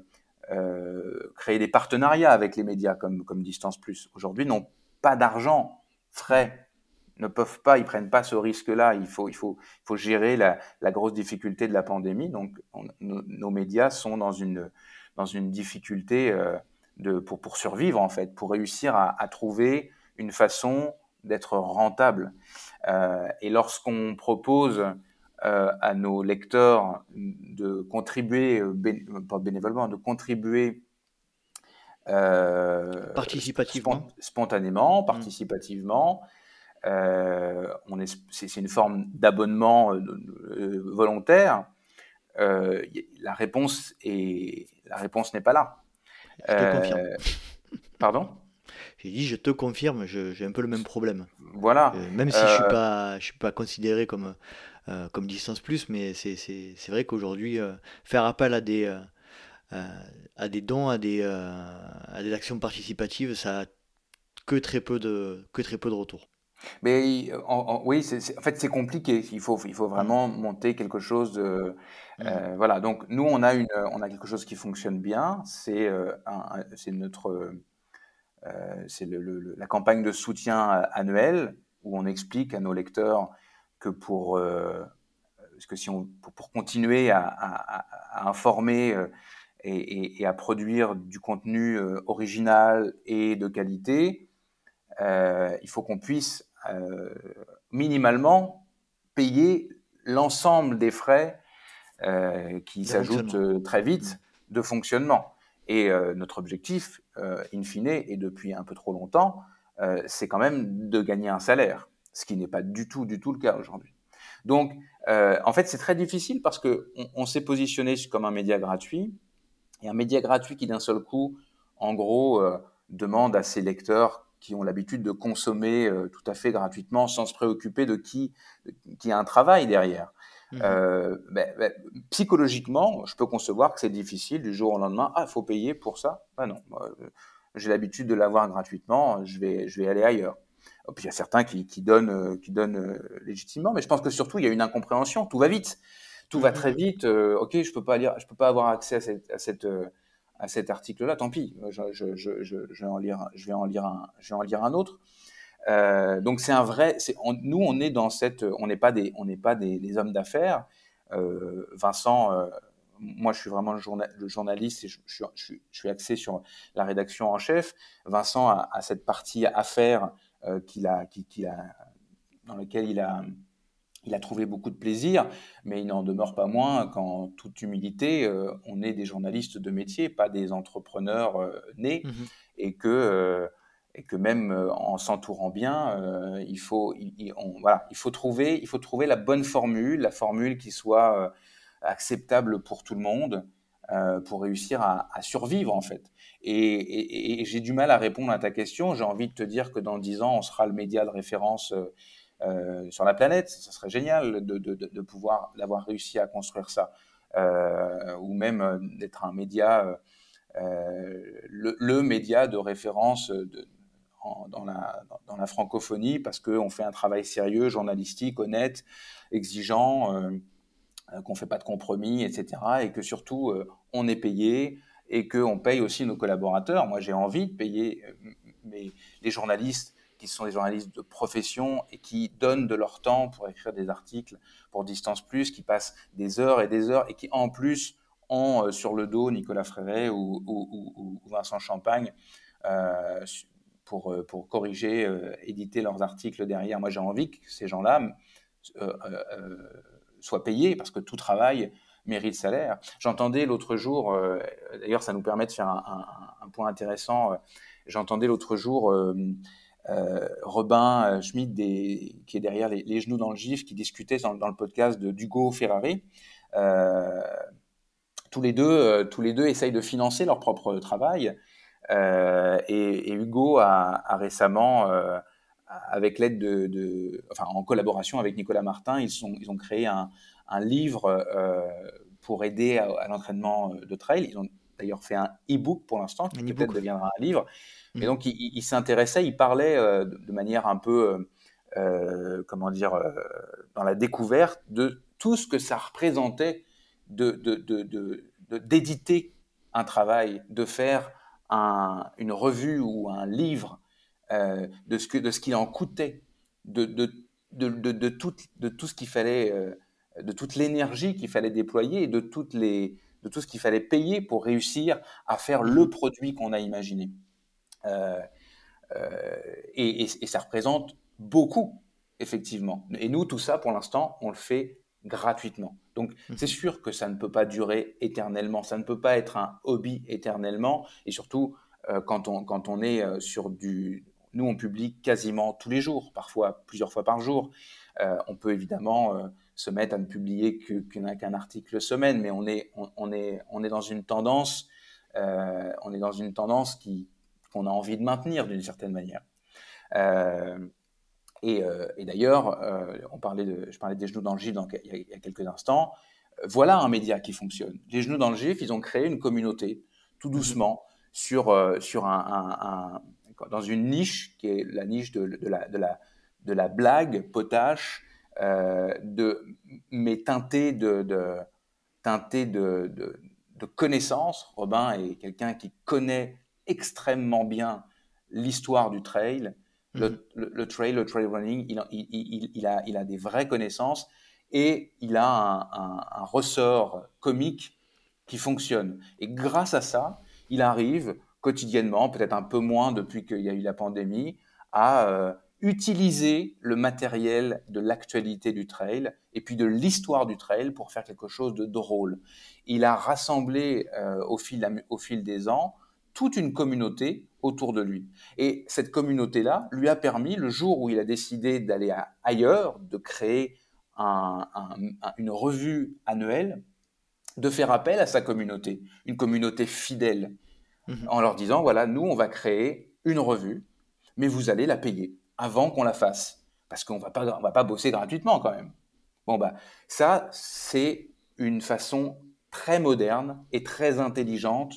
euh, créer des partenariats avec les médias comme, comme Distance Plus, aujourd'hui n'ont pas d'argent frais ne peuvent pas, ils prennent pas ce risque-là. Il faut, il faut, il faut gérer la, la grosse difficulté de la pandémie. Donc, on, nos, nos, médias sont dans une, dans une difficulté euh, de, pour, pour survivre, en fait, pour réussir à, à trouver une façon d'être rentable. Euh, et lorsqu'on propose euh, à nos lecteurs de contribuer, bé, pas bénévolement, de contribuer participativement, spontanément, mmh. participativement. C'est, une forme d'abonnement volontaire. la réponse est, la réponse n'est pas là. Je te confirme. Pardon? J'ai dit, je te confirme, j'ai un peu le même problème. Voilà. Euh, même si je ne suis, euh, pas, je suis pas considéré comme, euh, comme distance plus, mais c'est vrai qu'aujourd'hui, faire appel à des, à des dons, à des, à des actions participatives, ça a que très peu de, que très peu de retours. Mais oui, en fait, c'est compliqué. Il faut, il faut vraiment mm. monter quelque chose de. Mm. voilà. Donc, nous, on a, une, on a quelque chose qui fonctionne bien. C'est c'est notre euh, c'est la campagne de soutien annuelle où on explique à nos lecteurs que pour, euh, que si on, pour, continuer à, informer euh, et, à produire du contenu original et de qualité, il faut qu'on puisse minimalement payer l'ensemble des frais qui s'ajoutent très vite mmh. de fonctionnement. Et notre objectif, euh, in fine, et depuis un peu trop longtemps, euh, c'est quand même de gagner un salaire, ce qui n'est pas du tout, du tout le cas aujourd'hui. Donc, euh, en fait, c'est très difficile parce que on, s'est positionné comme un média gratuit, et un média gratuit qui d'un seul coup, en gros, demande à ses lecteurs qui ont l'habitude de consommer tout à fait gratuitement sans se préoccuper de qui, qui a un travail derrière. Mmh. Euh, ben, ben, psychologiquement, je peux concevoir que c'est difficile du jour au lendemain. Ah, il faut payer pour ça? Ben non, j'ai l'habitude de l'avoir gratuitement, je vais, je vais aller ailleurs. Et puis il y a certains qui, qui donnent, qui donnent euh, légitimement, mais je pense que surtout il y a une incompréhension. Tout va vite, tout va mmh. très vite. Euh, ok, je peux pas lire, je peux pas avoir accès à, cette, à, cette, à cet article-là. Tant pis, je, vais en lire, un, je vais en lire un autre. Euh, donc c'est un vrai. nous, on est dans cette. On n'est pas des, on n'est pas des, hommes d'affaires. Euh, Vincent, euh, moi, je suis vraiment le, journaliste et je, suis axé sur la rédaction en chef. Vincent a, cette partie affaires qu'il a, dans laquelle il a, il a trouvé beaucoup de plaisir, mais il n'en demeure pas moins qu'en toute humilité, on est des journalistes de métier, pas des entrepreneurs nés, mmh et que et que même euh, en s'entourant bien, euh, il, faut, il, voilà, il, faut trouver, il faut trouver la bonne formule, la formule qui soit euh, acceptable pour tout le monde pour réussir à, survivre en fait. Et, j'ai du mal à répondre à ta question. J'ai envie de te dire que dans dix ans, on sera le média de référence sur la planète. Ce serait génial de, pouvoir d'avoir réussi à construire ça, ou même d'être un média, le, média de référence dans, la, francophonie parce qu'on fait un travail sérieux, journalistique, honnête, exigeant, euh, euh, qu'on ne fait pas de compromis, etc. Et que surtout, euh, on est payé et qu'on paye aussi nos collaborateurs. Moi, j'ai envie de payer les journalistes qui sont des journalistes de profession et qui donnent de leur temps pour écrire des articles pour Distance Plus, qui passent des heures et des heures et qui, en plus, ont sur le dos Nicolas Fréret ou, Vincent Champagne euh, pour, euh, pour corriger, euh, éditer leurs articles derrière. Moi, j'ai envie que ces gens-là euh, soient payés parce que tout travail mérite salaire. J'entendais l'autre jour, d'ailleurs, ça nous permet de faire un, point intéressant. J'entendais l'autre jour Robin Schmidt, qui est derrière les, genoux dans le gif, qui discutait dans, le podcast de d'Hugo Ferrari. tous les deux, tous les deux essayent de financer leur propre travail euh, et, Hugo a, récemment, euh, avec l'aide de, enfin, en collaboration avec Nicolas Martin, ils, sont, ils ont créé un, livre euh, pour aider à, l'entraînement de trail. Ils ont d'ailleurs fait un e-book pour l'instant, qui peut-être deviendra un livre. Et mmh. donc, il, s'intéressait, il parlait de, manière un peu, comment dire, dans la découverte de tout ce que ça représentait d'éditer de, de, un travail, de faire une revue ou un livre euh, de ce de ce qu'il en coûtait, de, de, de, tout, de tout ce qu'il fallait, euh, de toute l'énergie qu'il fallait déployer et de, toutes les, de tout ce qu'il fallait payer pour réussir à faire le produit qu'on a imaginé. Euh, et, et, ça représente beaucoup, effectivement. Et nous, tout ça, pour l'instant, on le fait gratuitement. Donc mmh. c'est sûr que ça ne peut pas durer éternellement, ça ne peut pas être un hobby éternellement, et surtout quand, on, quand on est sur du... Nous, on publie quasiment tous les jours, parfois plusieurs fois par jour. on peut évidemment se mettre à ne publier qu'un article semaine, mais on est, on, est, on est dans une tendance, on est dans une tendance qui qu'on a envie de maintenir d'une certaine manière. et, d'ailleurs, on parlait de, je parlais des genoux dans le gif il, y a, quelques instants. Voilà un média qui fonctionne. Les genoux dans le gif, ils ont créé une communauté tout mmh doucement sur, sur un, dans une niche qui est la niche de, de, la, de, la, de la blague potache, de, mais teintée de, de, teintée de, de, de connaissances. Robin est quelqu'un qui connaît extrêmement bien l'histoire du trail, le, mmh trail, le trail running. Il, il, il, a, il a des vraies connaissances et il a un, ressort comique qui fonctionne. Et grâce à ça, il arrive quotidiennement, peut-être un peu moins depuis qu'il y a eu la pandémie, à euh, utiliser le matériel de l'actualité du trail et puis de l'histoire du trail pour faire quelque chose de drôle. Il a rassemblé euh, au, fil, au fil des ans toute une communauté autour de lui. Et cette communauté-là lui a permis, le jour où il a décidé d'aller ailleurs, de créer une revue annuelle, de faire appel à sa communauté, une communauté fidèle, mhm. en leur disant, voilà, nous, on va créer une revue, mais vous allez la payer avant qu'on la fasse, parce qu'on ne va pas bosser gratuitement quand même. Bon, bah, ça, c'est une façon très moderne et très intelligente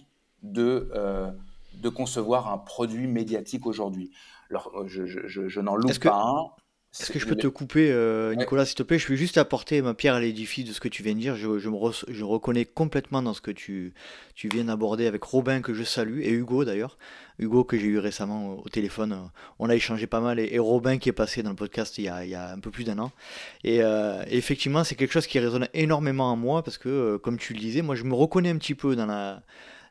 de, euh, de concevoir un produit médiatique aujourd'hui. Alors, euh, je, je, je, n'en loupe pas un. Est-ce que je peux te couper, euh, Nicolas, s'il te plaît? Je vais juste apporter ma pierre à l'édifice de ce que tu viens de dire. Je, je me je reconnais complètement dans ce que tu, tu viens d'aborder avec Robin, que je salue, et Hugo d'ailleurs. Hugo, que j'ai eu récemment au, téléphone. On a échangé pas mal, et, Robin qui est passé dans le podcast il y a, il y a un peu plus d'un an. Et, euh, effectivement, c'est quelque chose qui résonne énormément en moi, parce que, euh, comme tu le disais, moi je me reconnais un petit peu dans la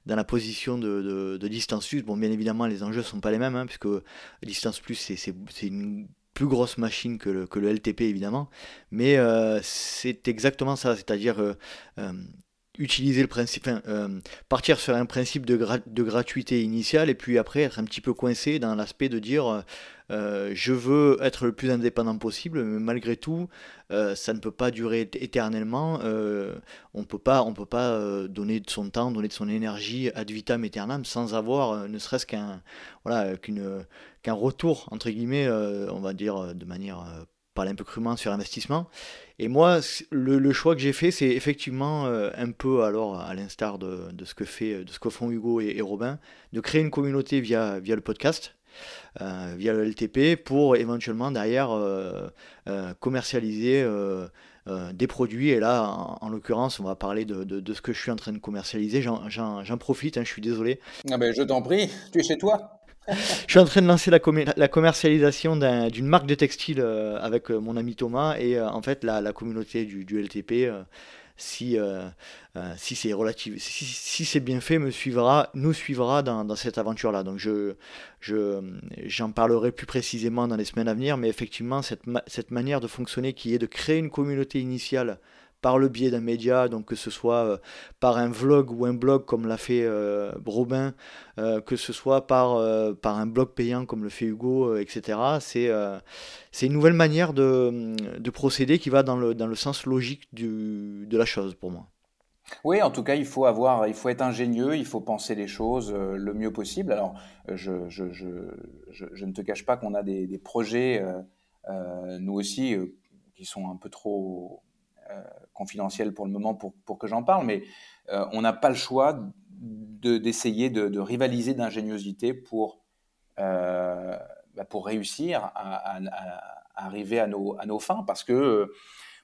dans la position de, Distance Plus. Bon, bien évidemment, les enjeux sont pas les mêmes, hein, puisque Distance Plus, c'est une plus grosse machine que le, que le LTP évidemment, mais euh, c'est exactement ça, c'est-à-dire euh, euh, utiliser le principe, partir sur un principe de, de, gratuité initiale et puis après être un petit peu coincé dans l'aspect de dire euh, je veux être le plus indépendant possible, mais malgré tout, euh, ça ne peut pas durer éternellement. Euh, on ne peut pas, peut pas donner de son temps, donner de son énergie ad vitam aeternam sans avoir ne serait-ce qu'un voilà, qu'un retour, entre guillemets, on va dire de manière parler un peu crûment sur investissement. Et moi, le, choix que j'ai fait, c'est effectivement un peu, alors à l'instar de, ce que fait, de ce que font Hugo et, Robin, de créer une communauté via le podcast. Euh, via le LTP pour éventuellement derrière euh, euh, commercialiser des produits. Et là, en, l'occurrence, on va parler de, de, ce que je suis en train de commercialiser. J'en profite, hein, je suis désolé. Ah ben, je t'en prie, tu es chez toi. je suis en train de lancer la, la commercialisation d'une marque de textile avec mon ami Thomas et en fait la, la communauté du, du LTP si, euh, si c'est relatif, si, c'est bien fait, me suivra, nous suivra dans, dans cette aventure-là. Donc je, je, j'en parlerai plus précisément dans les semaines à venir, mais effectivement, cette, cette manière de fonctionner qui est de créer une communauté initiale par le biais d'un média, donc que ce soit euh, par un vlog ou un blog comme l'a fait euh, Robin, euh, que ce soit par, par un blog payant comme le fait Hugo, etc. C'est c'est une nouvelle manière de, de, procéder qui va dans le, dans le sens logique du, de la chose pour moi. Oui, en tout cas, il faut avoir, il faut être ingénieux, il faut penser les choses le mieux possible. Alors, je, je, ne te cache pas qu'on a des, projets, nous aussi, qui sont un peu trop euh, confidentiel pour le moment pour, que j'en parle, mais euh, on n'a pas le choix d'essayer de, rivaliser d'ingéniosité pour, euh, bah, pour réussir à, arriver à nos, à nos fins. Parce que,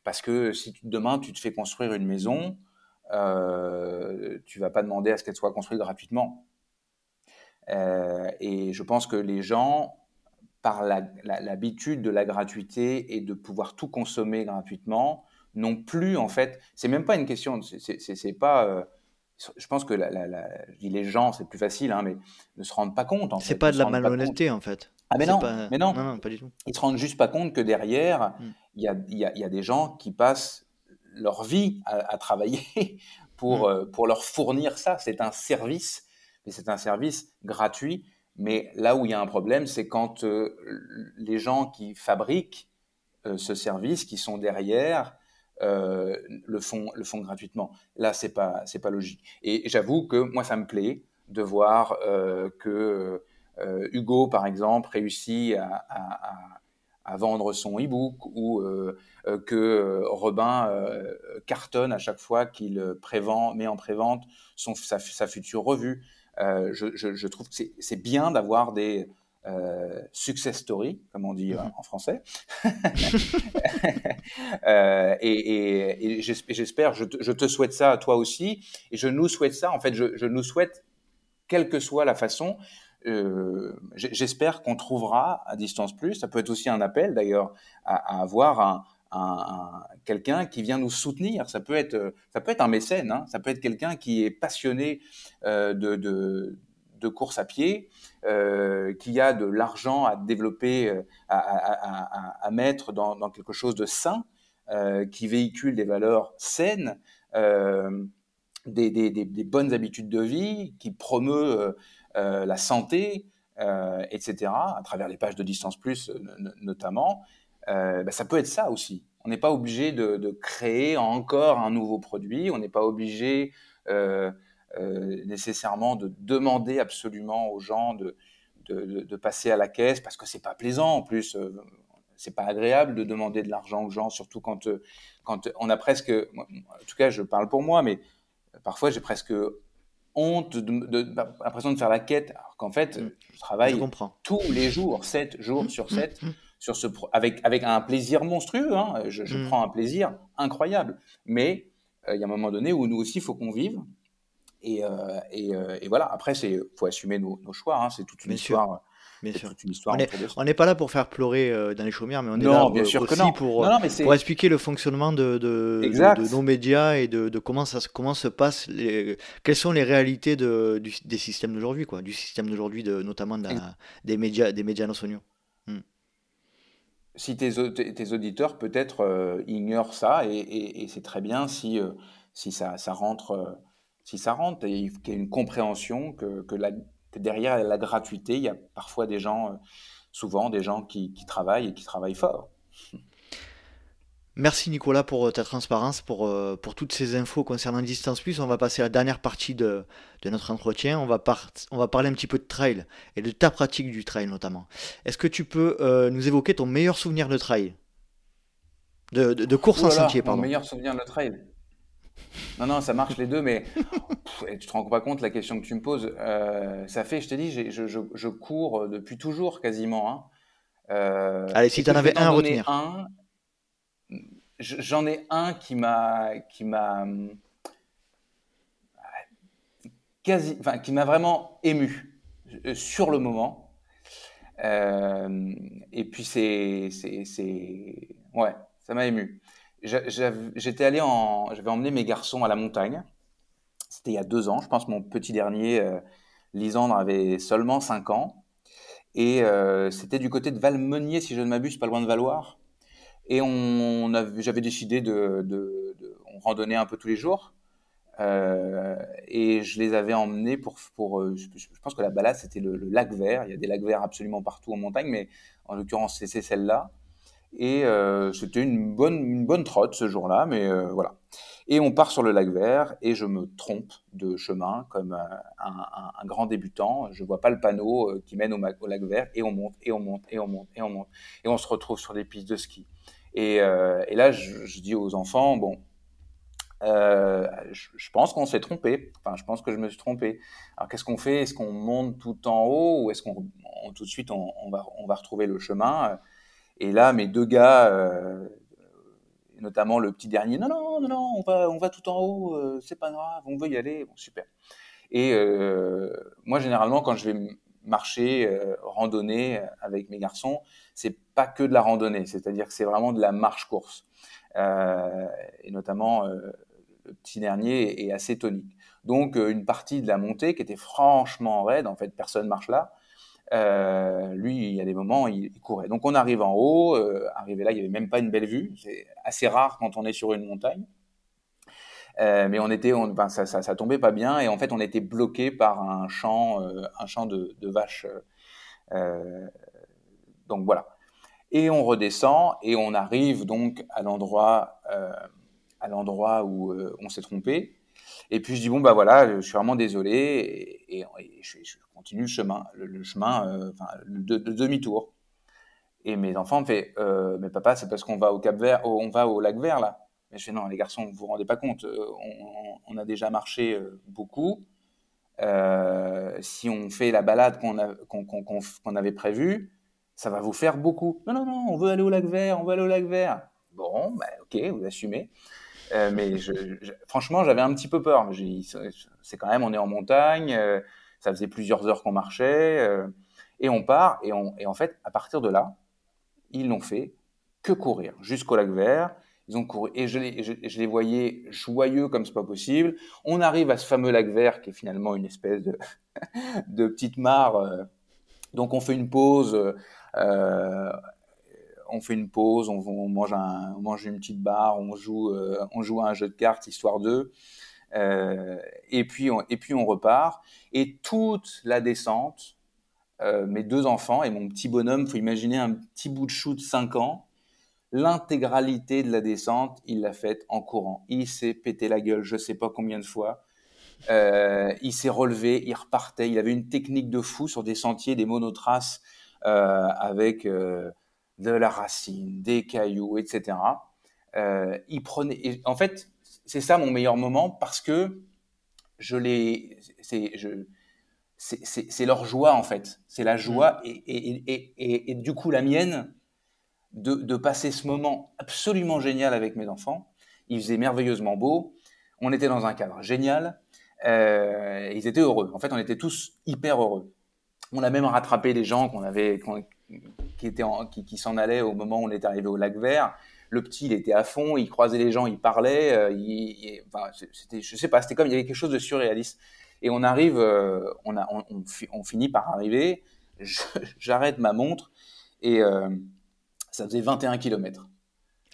parce que si demain tu te fais construire une maison, euh, tu vas pas demander à ce qu'elle soit construite gratuitement. et je pense que les gens, par l'habitude de la gratuité et de pouvoir tout consommer gratuitement, non plus, en fait, c'est même pas une question, c'est pas. Euh, je pense que la, les gens, c'est plus facile, hein, mais ne se rendent pas compte. C'est pas de la malhonnêteté, en fait. Ah, mais non, mais non. non, pas du tout. Ils se rendent juste pas compte que derrière, mm. il y, a, y, y, a, des gens qui passent leur vie à, travailler pour, mm. euh, pour leur fournir ça. C'est un service. et c'est un service gratuit. Mais là où il y a un problème, c'est quand les gens qui fabriquent ce service, qui sont derrière, le font le font gratuitement. Là, c'est pas c'est pas logique. Et j'avoue que moi, ça me plaît de voir que Hugo, par exemple, réussit à à vendre son e-book ou euh, euh, que euh, Robin cartonne à chaque fois qu'il prévend, met en prévente son, sa, future revue. Je, je, trouve que c'est bien d'avoir des success stories, comme on dit mhm. en français. et, et, j'espère, je, je, te souhaite ça à toi aussi, et je nous souhaite ça. En fait, je, je nous souhaite, quelle que soit la façon, euh, j'espère qu'on trouvera à distance plus. Ça peut être aussi un appel d'ailleurs à, avoir un, un, quelqu'un qui vient nous soutenir. Ça peut être, ça peut être un mécène. Hein. Ça peut être quelqu'un qui est passionné euh, de, de, course à pied, euh, qui a de l'argent à développer, euh, à, mettre dans, quelque chose de sain, euh, qui véhicule des valeurs saines. Des, bonnes habitudes de vie, qui promeut euh, la santé, euh, etc., à travers les pages de Distance Plus notamment, euh, ben, ça peut être ça aussi. On n'est pas obligé de, créer encore un nouveau produit, on n'est pas obligé nécessairement de demander absolument aux gens de, de, passer à la caisse parce que c'est pas plaisant en plus. c'est pas agréable de demander de l'argent aux gens, surtout quand, quand on a presque, en tout cas je parle pour moi, mais parfois j'ai presque honte, de, bah, l'impression de faire la quête, alors qu'en fait, mm. je travaille tous les jours, 7 jours mm. sur 7, mm. sur ce avec, avec un plaisir monstrueux. Hein. Je, prends un plaisir incroyable. Mais euh, il y a un moment donné où nous aussi, il faut qu'on vive. Et, euh, euh, et, voilà, après, il faut assumer nos, choix. Hein. C'est toute une histoire. Bien sûr. on n'est pas là pour faire pleurer euh, dans les chaumières, mais on est là bien sûr aussi pour, pour expliquer le fonctionnement de, de, de, nos médias et de, comment, ça, comment se passe, les, quelles sont les réalités de, des systèmes d'aujourd'hui, quoi, du système d'aujourd'hui, notamment des médias, des médias nationaux. Hmm. Si tes, tes auditeurs peut-être euh, ignorent ça, et, et, c'est très bien si, euh, si ça, ça rentre, si ça rentre, et qu'il y ait une compréhension que, que la derrière la gratuité, il y a parfois des gens, euh, souvent des gens qui, travaillent et qui travaillent fort. Merci Nicolas pour euh, ta transparence, pour, euh, pour toutes ces infos concernant Distance Plus. On va passer à la dernière partie de, notre entretien. On va, on va parler un petit peu de trail et de ta pratique du trail notamment. Est-ce que tu peux nous évoquer ton meilleur souvenir de trail? De, course en sentier, pardon. Mon meilleur souvenir de trail non, non, ça marche les deux, mais tu te rends pas compte la question que tu me poses. Euh, ça fait, je te dis, je, je, je, cours depuis toujours quasiment. Hein. Euh, Allez, si tu en avais un à retenir. Un, j'en ai un qui m'a, qui m'a, quasi, enfin, qui m'a vraiment ému euh, sur le moment. et puis c'est, c'est, c'est, ouais, ça m'a ému j'étais allé en, j'avais emmené mes garçons à la montagne. C'était il y a deux ans. Je pense mon petit dernier, euh, Lisandre, avait seulement cinq ans. Et euh, c'était du côté de Valmenier, si je ne m'abuse, pas loin de Valoir. Et on, j'avais décidé de, de, de, on randonnait un peu tous les jours. Euh, et je les avais emmenés pour, pour euh, je, pense que la balade c'était le, le, lac vert. Il y a des lacs verts absolument partout en montagne, mais en l'occurrence c'est celle-là. Et euh, c'était une bonne, bonne trotte ce jour-là, mais euh, voilà. Et on part sur le lac Vert et je me trompe de chemin comme un, un, grand débutant. Je vois pas le panneau euh, qui mène au, lac Vert et on monte et on monte et on monte et on monte et on se retrouve sur des pistes de ski. Et, euh, là, je, dis aux enfants, bon, euh, je, pense qu'on s'est trompé. Enfin, je pense que je me suis trompé. Alors, qu'est-ce qu'on fait? Est-ce qu'on monte tout en haut ou est-ce qu'on tout de suite on, va, on va retrouver le chemin? Et là, mes deux gars, euh, notamment le petit dernier, non, non, non, non, on va, on va tout en haut, euh, c'est pas grave, on veut y aller, bon, super. Et euh, moi, généralement, quand je vais marcher, randonner avec mes garçons, c'est pas que de la randonnée, c'est-à-dire que c'est vraiment de la marche-course. et notamment, le petit dernier est assez tonique. Donc, une partie de la montée qui était franchement raide, en fait, personne marche là, euh, lui, il y a des moments, il, courait. Donc on arrive en haut, euh, arrivé là, il n'y avait même pas une belle vue. C'est assez rare quand on est sur une montagne. mais on était, on, ça, ça, ça, tombait pas bien et en fait on était bloqué par un champ, un champ de, de vaches. donc voilà. Et on redescend et on arrive donc à l'endroit, à l'endroit où on s'est trompé. Et puis je dis bon bah voilà, je suis vraiment désolé et, je, continue le chemin, le, chemin, euh, enfin de, demi-tour. Et mes enfants me font euh, mais papa c'est parce qu'on va au Cap Vert, on va au lac Vert là. Mais je fais non les garçons vous vous rendez pas compte, euh, on, a déjà marché beaucoup. si on fait la balade qu'on avait prévue, ça va vous faire beaucoup. Non non non, on veut aller au lac Vert, on veut aller au lac Vert. Bon, bah, ok, vous assumez. Euh, mais franchement, j'avais un petit peu peur. C'est quand même, on est en montagne, euh, ça faisait plusieurs heures qu'on marchait, euh, et on part. Et, en fait, à partir de là, ils n'ont fait que courir jusqu'au lac vert. Ils ont couru et je les, voyais joyeux comme c'est pas possible. On arrive à ce fameux lac vert qui est finalement une espèce de, petite mare. donc on fait une pause. On fait une pause, on, mange, un, une petite barre, on joue, euh, on joue à un jeu de cartes, histoire d'eux. Euh, et, puis on, et puis on repart. Et toute la descente, euh, mes deux enfants et mon petit bonhomme, faut imaginer un petit bout de chou de 5 ans, l'intégralité de la descente, il l'a faite en courant. Il s'est pété la gueule, je sais pas combien de fois. il s'est relevé, il repartait. Il avait une technique de fou sur des sentiers, des monotraces avec de la racine, des cailloux, etc. Euh, prenaient. en fait, c'est ça mon meilleur moment parce que je les. C'est, c'est, leur joie en fait. C'est la joie mm. et, et, et, du coup la mienne de, de, passer ce moment absolument génial avec mes enfants. Il faisait merveilleusement beau. On était dans un cadre génial. Euh, ils étaient heureux. En fait, on était tous hyper heureux. On a même rattrapé les gens qu'on avait, qui, était qui, s'en allait au moment où on est arrivé au lac Vert. Le petit, il était à fond, il croisait les gens, il parlait. Euh, il, enfin, c'était, je sais pas, c'était comme il y avait quelque chose de surréaliste. Et on arrive, euh, on, a, on, on, finit par arriver. J'arrête ma montre et euh, ça faisait 21 km.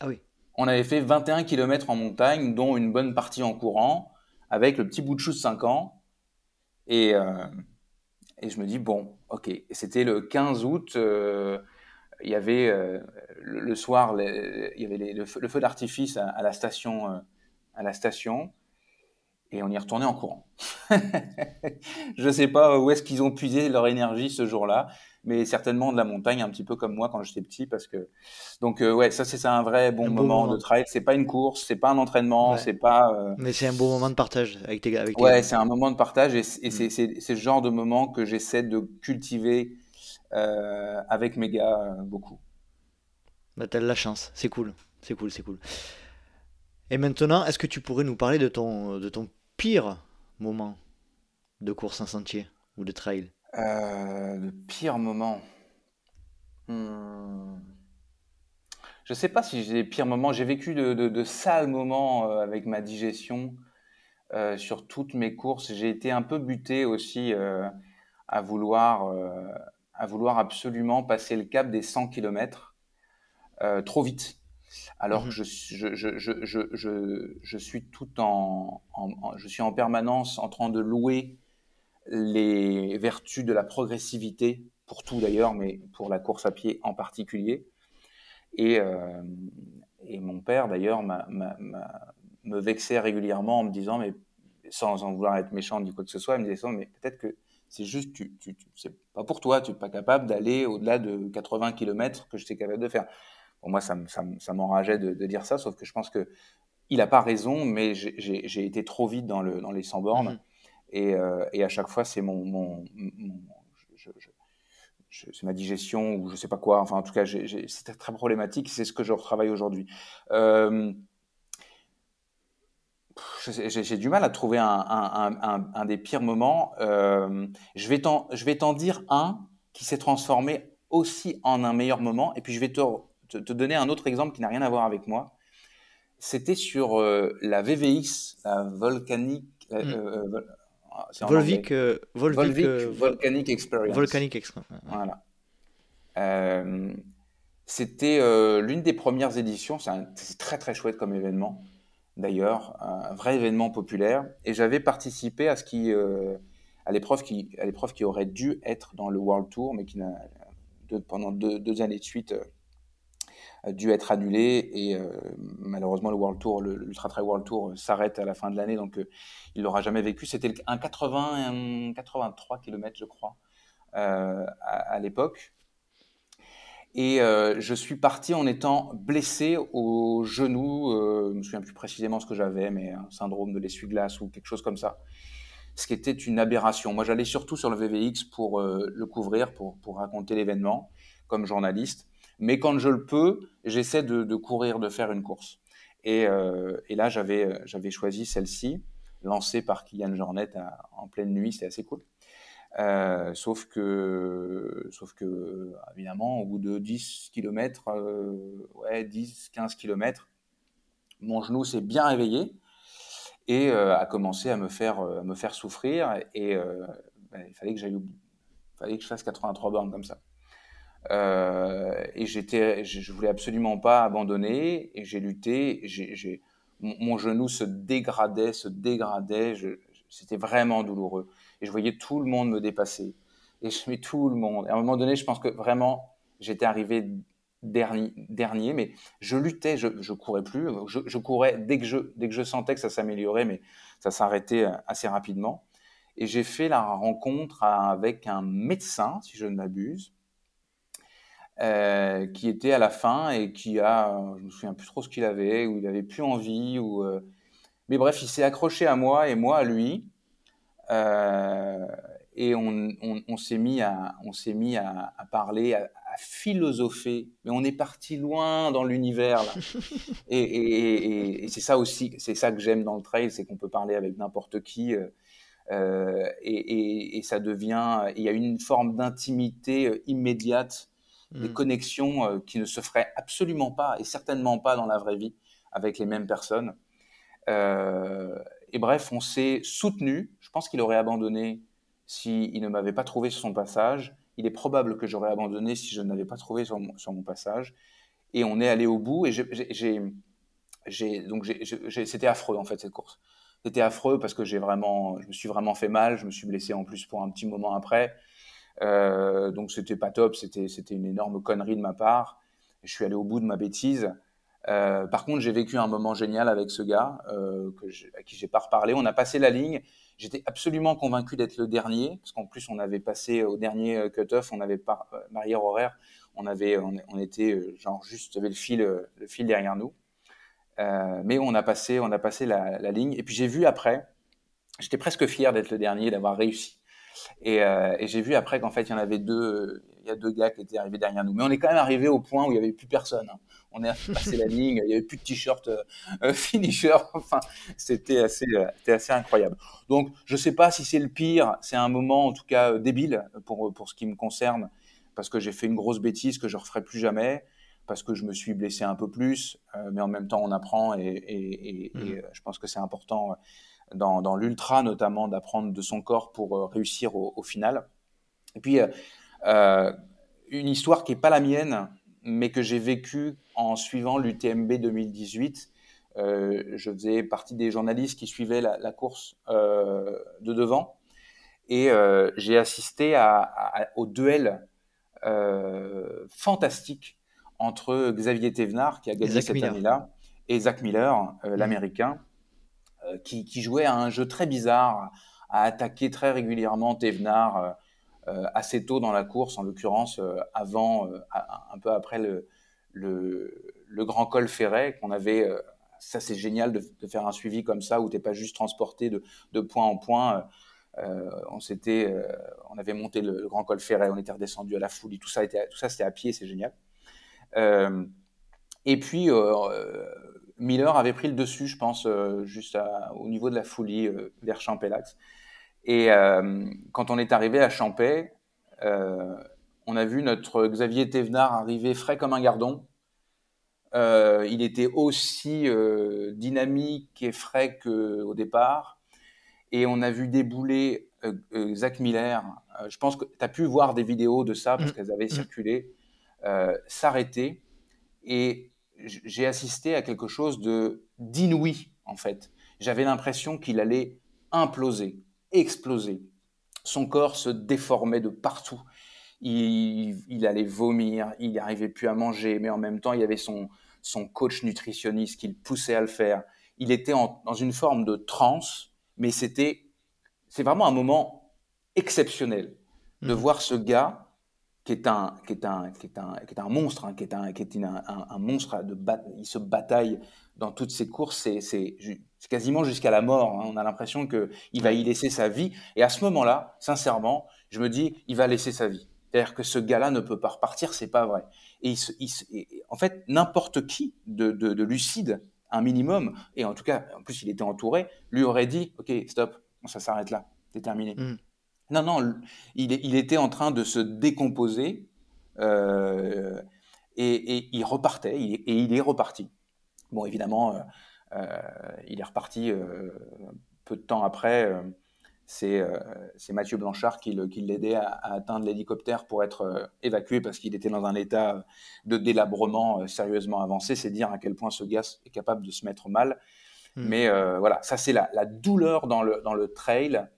Ah oui. On avait fait 21 km en montagne, dont une bonne partie en courant, avec le petit bout de chou de 5 ans. Et, et je me dis, bon, ok. C'était le 15 août. Euh, il y avait euh, le, soir, il y avait le, feu, d'artifice à, la station, euh, à la station, et on y retournait en courant. je ne sais pas où est-ce qu'ils ont puisé leur énergie ce jour-là, mais certainement de la montagne, un petit peu comme moi quand j'étais petit, parce que donc euh, ouais, ça c'est un vrai bon, moment, de trail. C'est pas une course, c'est pas un entraînement, c'est pas. Euh, mais c'est un bon moment de partage avec tes avec Ouais, c'est un moment de partage et, mm. c'est c'est le genre de moment que j'essaie de cultiver euh, avec mes gars beaucoup. Bah t'as de la chance, c'est cool, c'est cool, c'est cool. Et maintenant, est-ce que tu pourrais nous parler de ton de ton pire moment de course en sentier ou de trail? Euh, le pire moment. Hmm. Je sais pas si j'ai des pires moments. J'ai vécu de, de, sales moments euh, avec ma digestion euh, sur toutes mes courses. J'ai été un peu buté aussi à vouloir à vouloir absolument passer le cap des 100 km trop vite. Alors que mmh je, je, je, je, suis tout en, en, je suis en permanence en train de louer les vertus de la progressivité, pour tout d'ailleurs, mais pour la course à pied en particulier. Et, euh, et mon père d'ailleurs me vexait régulièrement en me disant, mais sans en vouloir être méchant ni quoi que ce soit, il me disait, mais peut-être que c'est juste, tu, tu, c'est pas pour toi, tu n'es pas capable d'aller au-delà de 80 km que j'étais capable de faire. Pour moi, ça, ça, ça m'enrageait de, de, dire ça, sauf que je pense que il n'a pas raison, mais j'ai été trop vite dans, le, dans les 100 bornes. Mmh et, euh, et à chaque fois, c'est mon, mon, c'est ma digestion ou je sais pas quoi. Enfin, en tout cas, c'était très problématique. C'est ce que je retravaille aujourd'hui. Euh, j'ai du mal à trouver un, un, un, des pires moments. Euh, je vais t'en dire un qui s'est transformé aussi en un meilleur moment. Et puis, je vais te, te, donner un autre exemple qui n'a rien à voir avec moi. C'était sur la VVX, la volcanique. Mmh. Volvic, euh, Volvic, euh, Volcanic Experience. Volcanic Experience. Voilà. Euh, c'était l'une des premières éditions. C'est très très chouette comme événement. d'ailleurs, un vrai événement populaire. Et j'avais participé à ce qui, à l'épreuve qui, à qui aurait dû être dans le World Tour, mais qui n'a, pendant deux, années de suite, dû être annulé. Et malheureusement, le World Tour, l'Ultra Trail World Tour s'arrête à la fin de l'année, donc il l'aura jamais vécu. C'était un 80, 83 km, je crois, à l'époque. Et euh, je suis parti en étant blessé au genou. Euh, je ne me souviens plus précisément ce que j'avais, mais un syndrome de l'essuie-glace ou quelque chose comme ça. Ce qui était une aberration. Moi, j'allais surtout sur le VVX pour euh, le couvrir, pour raconter l'événement comme journaliste. Mais quand je le peux, j'essaie de, courir, de faire une course. Et, euh, là, j'avais choisi celle-ci, lancée par Kylian Jornet en pleine nuit. C'était assez cool. Euh, sauf que, sauf que, évidemment, au bout de 10 km, euh, ouais, 10, 15 km, mon genou s'est bien réveillé et a commencé à me faire, souffrir. Et ben, il fallait que j'aille Il fallait que je fasse 83 bornes comme ça. Et j'étais, je voulais absolument pas abandonner et j'ai lutté. Mon, genou se dégradait, se dégradait. c'était vraiment douloureux et je voyais tout le monde me dépasser. Et je mets tout le monde. Et à un moment donné, je pense que vraiment, j'étais arrivé dernier, dernier, mais je luttais, je, je courais plus. Je, courais dès que je, dès que je sentais que ça s'améliorait, mais ça s'arrêtait euh, assez rapidement. Et j'ai fait la rencontre avec un médecin, si je ne m'abuse, euh, qui était à la fin et qui a, je me souviens plus trop ce qu'il avait, ou il avait plus envie, ou, euh, mais bref, il s'est accroché à moi et moi à lui. Euh, et on, on, s'est mis à, on s'est mis à, parler, à, philosopher, mais on est parti loin dans l'univers là. et, et, et, c'est ça aussi, c'est ça que j'aime dans le trail, c'est qu'on peut parler avec n'importe qui. Euh, et, ça devient, il y a une forme d'intimité euh, des hmm. connexions qui ne se feraient absolument pas et certainement pas dans la vraie vie avec les mêmes personnes. Euh, et bref, on s'est soutenu. Je pense qu'il aurait abandonné s'il ne m'avait pas trouvé sur son passage. Il est probable que j'aurais abandonné si je ne l'avais pas trouvé sur mon, sur mon, passage. Et on est allé au bout. Et j'ai, donc c'était affreux en fait cette course. C'était affreux parce que j'ai vraiment, je me suis vraiment fait mal. Je me suis blessé en plus pour un petit moment après. Euh, donc c'était pas top. C'était, une énorme connerie de ma part. Je suis allé au bout de ma bêtise. Euh, par contre, j'ai vécu un moment génial avec ce gars euh, à qui j'ai pas reparlé. On a passé la ligne. J'étais absolument convaincu d'être le dernier, parce qu'en plus on avait passé au dernier cut-off, on avait euh, barrière horaire, on avait, on, était genre juste, avait le fil, le fil derrière nous. Mais on a passé, on a passé la, la ligne. Et puis j'ai vu après, j'étais presque fier d'être le dernier, d'avoir réussi. Et, euh, et j'ai vu après qu'en fait il y en avait deux, il y a deux gars qui étaient arrivés derrière nous. Mais on est quand même arrivé au point où il n'y avait plus personne. Hein on est passé la ligne, il n'y avait plus de t-shirt euh, euh, finisher. Enfin, c'était assez, euh, assez incroyable. Donc, je ne sais pas si c'est le pire. C'est un moment, en tout cas, débile pour, pour ce qui me concerne, parce que j'ai fait une grosse bêtise que je ne referai plus jamais, parce que je me suis blessé un peu plus, mais en même temps, on apprend et, mmh. je pense que c'est important dans, l'ultra, notamment, d'apprendre de son corps pour réussir au, final. Et puis, une histoire qui n'est pas la mienne, mais que j'ai vécu en suivant l'UTMB 2018. Euh, je faisais partie des journalistes qui suivaient la, course euh, de devant et euh, j'ai assisté à, au duel fantastique entre Xavier Thévenard, qui a gagné cette année-là, et Zach Miller, mmh. l'Américain, qui, qui, jouait à un jeu très bizarre, à attaquer très régulièrement Thévenard euh, assez tôt dans la course, en l'occurrence euh, avant, euh, un peu après le, grand col ferret qu'on avait. ça, c'est génial de, faire un suivi comme ça où tu n'es pas juste transporté de, point en point. on on avait monté le, grand col ferret, on était redescendu à la folie, tout ça tout ça c'était à pied, c'est génial. et puis Miller avait pris le dessus, je pense, juste au niveau de la folie vers Champelax. Et euh, quand on est arrivé à euh, on a vu notre Xavier Thévenard arriver frais comme un gardon. Euh, il était aussi dynamique et frais qu'au départ. Et on a vu débouler Zach Miller. je pense que tu as pu voir des vidéos de ça parce mm. qu'elles avaient mm. circulé, s'arrêter. Et j'ai assisté à quelque chose de d'inouï en fait. J'avais l'impression qu'il allait imploser, exploser. Son corps se déformait de partout. Il, allait vomir, il n'arrivait plus à manger, mais en même temps, il y avait son, son coach nutritionniste qui le poussait à le faire. Il était dans une forme de transe, mais c'était, c'est vraiment un moment exceptionnel de mmh. voir ce gars qui est un, qui est un, qui est un, qui est un monstre, hein, qui est un, qui est un, un, monstre de il se bataille dans toutes ses courses, c'est, c'est, quasiment jusqu'à la mort. Hein. On a l'impression que il va y laisser sa vie. Et à ce moment-là, sincèrement, je me dis, il va laisser sa vie. C'est-à-dire que ce gars-là ne peut pas repartir, c'est pas vrai. Et, il en fait, n'importe qui de, de, de, lucide, un minimum, et en tout cas, en plus, il était entouré, lui aurait dit, ok, stop, ça s'arrête là, c'est terminé. Mmh. Non, non, il, il, était en train de se décomposer euh, et, il repartait, et il est reparti. Bon, évidemment, euh, euh, il est reparti peu de temps après. c'est Mathieu Blanchard qui l'aidait à, à, atteindre l'hélicoptère pour être évacué parce qu'il était dans un état de délabrement sérieusement avancé. C'est dire à quel point ce gars est capable de se mettre mal. Hmm. Mais voilà, ça c'est la, la, douleur dans le, dans le trail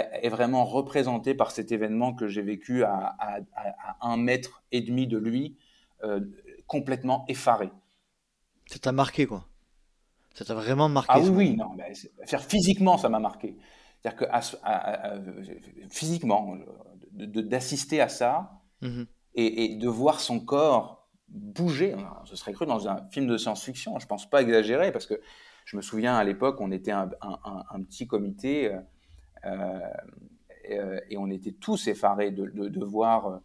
est vraiment représenté par cet événement que j'ai vécu à, un mètre et demi de lui, euh, complètement effaré. Ça t'a marqué, quoi Ça t'a vraiment marqué Ah oui, oui, non, faire physiquement, ça m'a marqué. C'est-à-dire que physiquement, d'assister à ça mmh et, de voir son corps bouger, ce serait cru dans un film de science-fiction, je pense pas exagérer, parce que je me souviens à l'époque, on était un, un petit comité euh, euh, euh, et, on était tous effarés de, voir. Euh,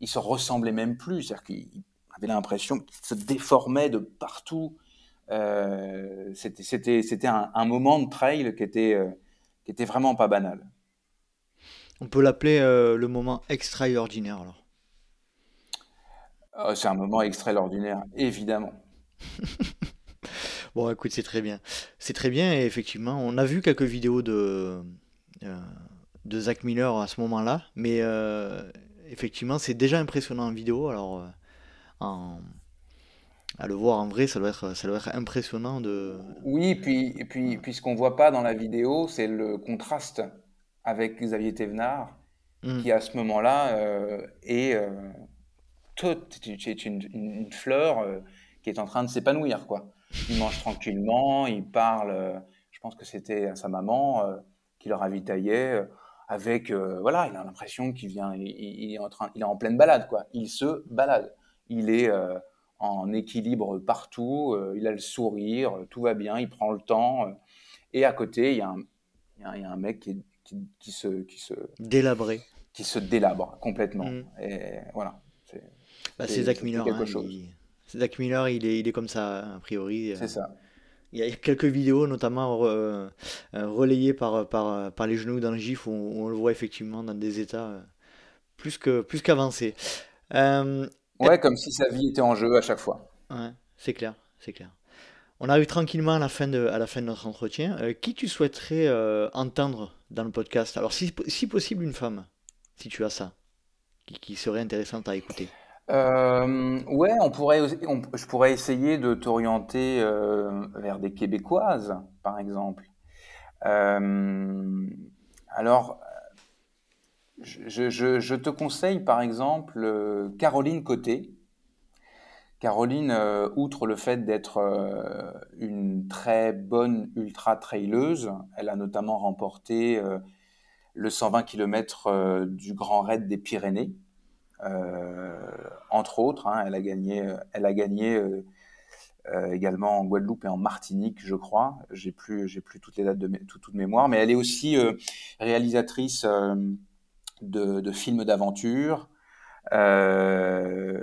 il se ressemblait même plus, c'est-à-dire qu'il avait l'impression qu'il se déformait de partout. c'était un, un, moment de trail qui était, qui était vraiment pas banal. On peut l'appeler le moment extraordinaire alors. c'est un moment extraordinaire, évidemment. bon, écoute, c'est très bien. C'est très bien, et effectivement, on a vu quelques vidéos de, euh, de Zach Miller à ce moment-là. Mais euh, effectivement, c'est déjà impressionnant en vidéo. Alors, euh, à le voir en vrai, ça doit être, ça doit être impressionnant de. Oui, puis, et puis, puis ce qu'on voit pas dans la vidéo, c'est le contraste avec Xavier Thévenard, hmm. qui à ce moment-là est toute une, une, fleur qui est en train de s'épanouir, quoi. Il mange tranquillement, il parle. je pense que c'était à sa maman qui le ravitaillait euh, avec euh, voilà, il a l'impression qu'il vient, il, est en train, il est en pleine balade quoi. Il se balade. Il est euh, en équilibre partout. il a le sourire, tout va bien. Il prend le temps. et à côté, il y a un, il y a un mec qui, qui, se, qui se délabré, qui se délabre complètement. Mm. Et voilà. C'est bah, Zach Miller. Quelque hein, chose. Zach Miller, il est, il est comme ça a priori. C'est ça. Il y a quelques vidéos, notamment euh, euh, relayées par, par, par, les genoux d'un gif, où, on, le voit effectivement dans des états euh, plus que plus qu'avancés. ouais, comme si sa vie était en jeu à chaque fois. Ouais, c'est clair, c'est clair. On arrive tranquillement à la fin de, à la fin de notre entretien. qui tu souhaiterais entendre dans le podcast? Alors, si, si, possible, une femme, si tu as ça, qui, qui serait intéressante à écouter. Euh, ouais, on pourrait, je pourrais essayer de t'orienter euh, vers des Québécoises, par exemple. Euh, alors, je, te conseille, par exemple, Caroline Côté. Caroline, outre le fait d'être une très bonne ultra-traileuse, elle a notamment remporté le 120 km du Grand Raid des Pyrénées entre autres. Hein, elle a gagné, elle a gagné euh, euh, également en Guadeloupe et en Martinique, je crois. J'ai plus, j'ai plus toutes les dates de toute, mémoire, mais elle est aussi réalisatrice de, films d'aventure. elle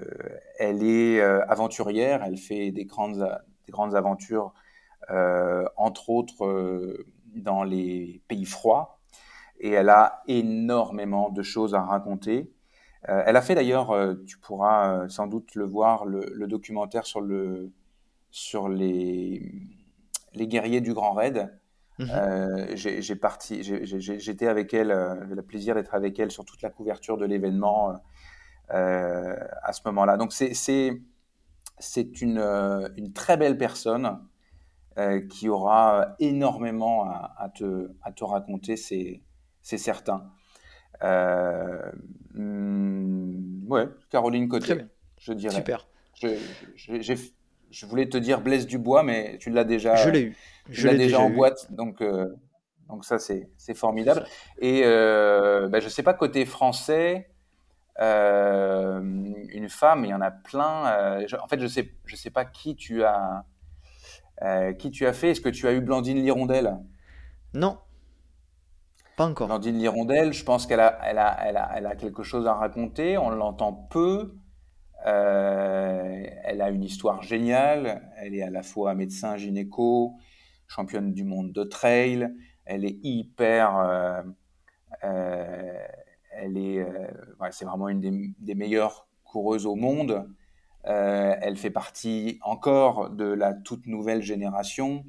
est aventurière, elle fait des grandes, des grandes aventures, entre autres dans les pays froids, et elle a énormément de choses à raconter. Euh, elle a fait d'ailleurs, euh, tu pourras euh, sans doute le voir, le, documentaire sur, le, sur les, les guerriers du Grand Raid. Mhm. j'ai parti, j'étais avec elle, j'ai le plaisir d'être avec elle sur toute la couverture de l'événement à ce moment-là. Donc c'est c'est une, une très belle personne qui aura énormément à, te, à te raconter, c'est certain. Hmm, ouais, Caroline Côté, je dirais. Super. Je, voulais te dire Blaise Dubois, mais tu l'as déjà. Je l'ai eu. Je l'ai déjà, en boîte, donc donc ça, c'est formidable. Et euh, bah, je ne sais pas, côté français, euh, une femme, il y en a plein. Euh, en fait, je ne sais, je sais pas qui tu as, qui tu as fait. Est-ce que tu as eu Blandine Lirondelle? Non, pas encore. Lirondelle, je pense qu'elle a, quelque chose à raconter. On l'entend peu. elle a une histoire géniale. Elle est à la fois médecin gynéco, championne du monde de trail elle est hyper. Euh, euh, elle est, euh, c'est vraiment une des, meilleures coureuses au monde. elle fait partie encore de la toute nouvelle génération.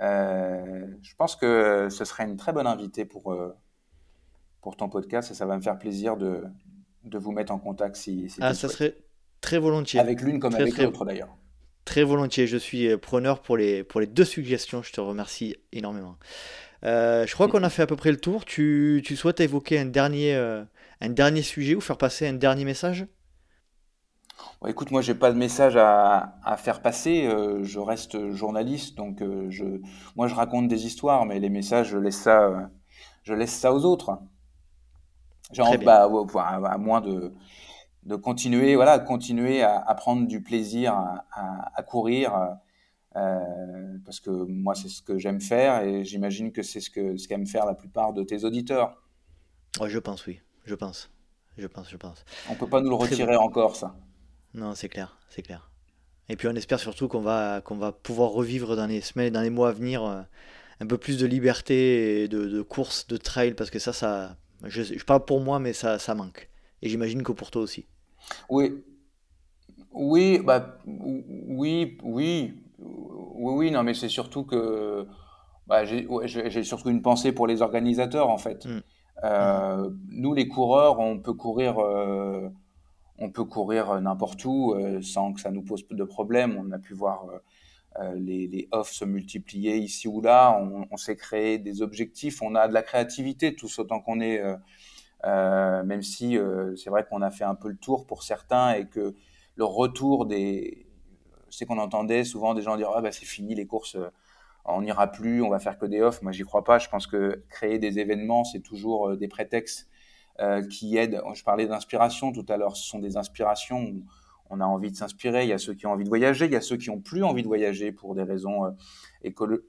Je pense que ce serait une très bonne invitée pour, pour ton podcast et ça va me faire plaisir de, de vous mettre en contact si, si ah, ça serait très volontiers. Avec l'une comme avec l'autre d'ailleurs. Très volontiers, je suis preneur pour les, pour les deux suggestions, je te remercie énormément. Euh, je crois qu'on a fait à peu près le tour. Tu, tu souhaites évoquer un dernier, euh, un dernier sujet ou faire passer un dernier message? Écoute, moi, j'ai pas de message à, à faire passer. Euh, je reste journaliste, donc je, moi, je raconte des histoires, mais les messages, je laisse ça, je laisse ça aux autres. Genre, bah, à, moins de, de continuer, voilà, continuer à, à prendre du plaisir à, courir euh, parce que moi, c'est ce que j'aime faire et j'imagine que c'est ce que ce qu'aiment faire la plupart de tes auditeurs. Ouais, je pense, oui. Je pense. Je pense, je pense. On peut pas nous le retirer encore, ça. Non, c'est clair, c'est clair. Et puis on espère surtout qu'on va, qu'on va pouvoir revivre dans les semaines, dans les mois à venir, euh, un peu plus de liberté et de, de course, de trail, parce que ça, ça, je, je parle pour moi, mais ça, ça manque. Et j'imagine que pour toi aussi. Oui, oui, bah, oui, oui. Oui, oui, non, mais c'est surtout que bah, j'ai surtout une pensée pour les organisateurs, en fait. Mm. Euh, nous, les coureurs, on peut courir, euh, on peut courir n'importe où euh, sans que ça nous pose de problème. On a pu voir les, les offs se multiplier ici ou là. On, on s'est créé des objectifs. On a de la créativité, tous autant qu'on est. même si c'est vrai qu'on a fait un peu le tour pour certains et que le retour des, c'est qu'on entendait souvent des gens dire ah bah c'est fini les courses, euh, on n'ira plus, on va faire que des offs. Moi j'y crois pas. Je pense que créer des événements c'est toujours euh, des prétextes euh, qui aident. Je parlais d'inspiration tout à l'heure. Ce sont des inspirations. Où on a envie de s'inspirer. Il y a ceux qui ont envie de voyager. Il y a ceux qui ont plus envie de voyager pour des raisons écologiques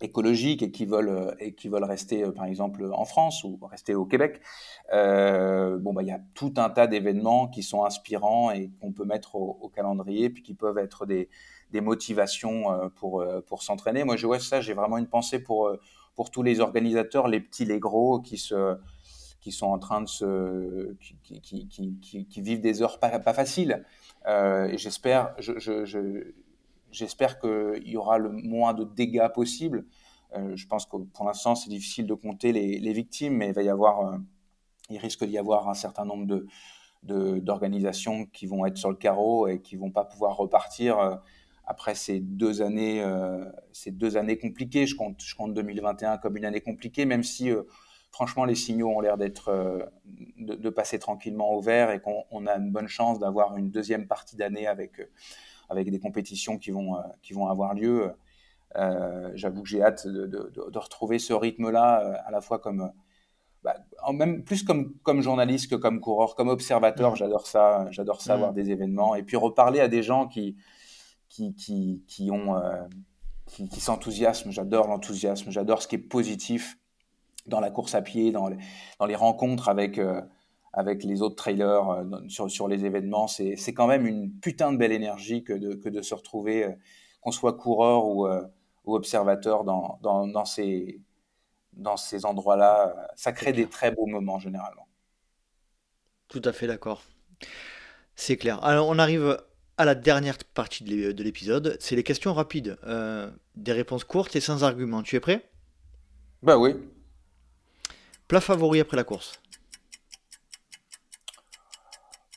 écologiques et qui veulent euh, et qui veulent rester euh, par exemple en France ou rester au Québec. Euh, bon bah il y a tout un tas d'événements qui sont inspirants et qu'on peut mettre au, calendrier puis qui peuvent être des, des motivations euh, pour pour s'entraîner. Moi je vois ça, j'ai vraiment une pensée pour pour tous les organisateurs, les petits, les gros, qui se qui sont en train de se qui, vivent des heures pas, faciles. Euh, et j'espère je, je, je qu'il y aura le moins de dégâts possible. Euh, je pense que pour l'instant, c'est difficile de compter les, victimes, mais euh, il risque d'y avoir un certain nombre de, d'organisations qui vont être sur le carreau et qui vont pas pouvoir repartir après ces deux années, ces deux années compliquées. Je compte 2021 comme une année compliquée, même si franchement les signaux ont l'air d'être de, de, passer tranquillement au vert et qu'on a une bonne chance d'avoir une deuxième partie d'année avec avec des compétitions qui vont, euh, qui vont avoir lieu. Euh, j'avoue que j'ai hâte de, de, retrouver ce rythme-là, euh, à la fois comme, bah, même plus comme, comme journaliste que comme coureur, comme observateur. Mmh. J'adore ça, j'adore ça, voir mmh. des événements. Et puis reparler à des gens qui, qui, qui, qui ont, qui, qui s'enthousiasment. J'adore l'enthousiasme, j'adore ce qui est positif dans la course à pied, dans les, dans les rencontres avec, avec les autres trailers euh, sur, sur les événements. C'est quand même une putain de belle énergie que de, que de se retrouver, euh, qu'on soit coureur ou, euh, ou observateur dans, dans, dans, ces, dans ces endroits-là. Ça crée des très beaux moments généralement. Tout à fait d'accord. C'est clair. Alors on arrive à la dernière partie de l'épisode. C'est les questions rapides. des réponses courtes et sans argument. Tu es prêt? Bah oui. Plat favori après la course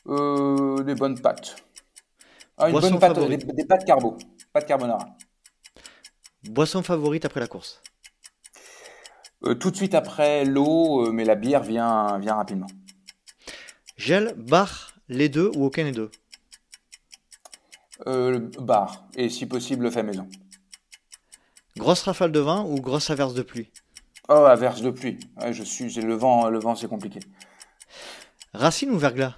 euh, des bonnes pâtes. Ah, une bonne pâte, des, pâtes carbo, pâtes carbonara. Boisson favorite après la course euh, Tout de suite après l'eau, euh, mais la bière vient, vient rapidement. Gel, bar, les deux ou aucun des deux euh, Bar, et si possible fait maison. Grosse rafale de vent ou grosse averse de pluie Oh, averse de pluie. je suis, le vent, le vent c'est compliqué. Racine ou verglas?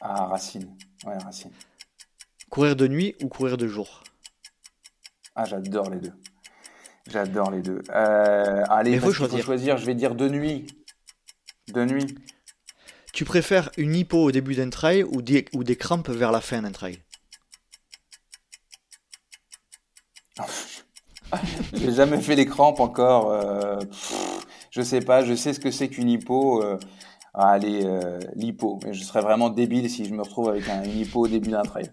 Ah, racine. Ouais, racine. Courir de nuit ou courir de jour? Ah, j'adore les deux. J'adore les deux. Euh, allez, faut, choisir. Je vais dire de nuit. De nuit. Tu préfères une hypo au début d'un trail ou des, ou des crampes vers la fin d'un trail? J'ai jamais fait les crampes encore. Euh, je sais pas. Je sais ce que c'est qu'une hypo. Euh, allez, euh, l'hypo. Je serais vraiment débile si je me retrouve avec un, une hypo au début d'un trail.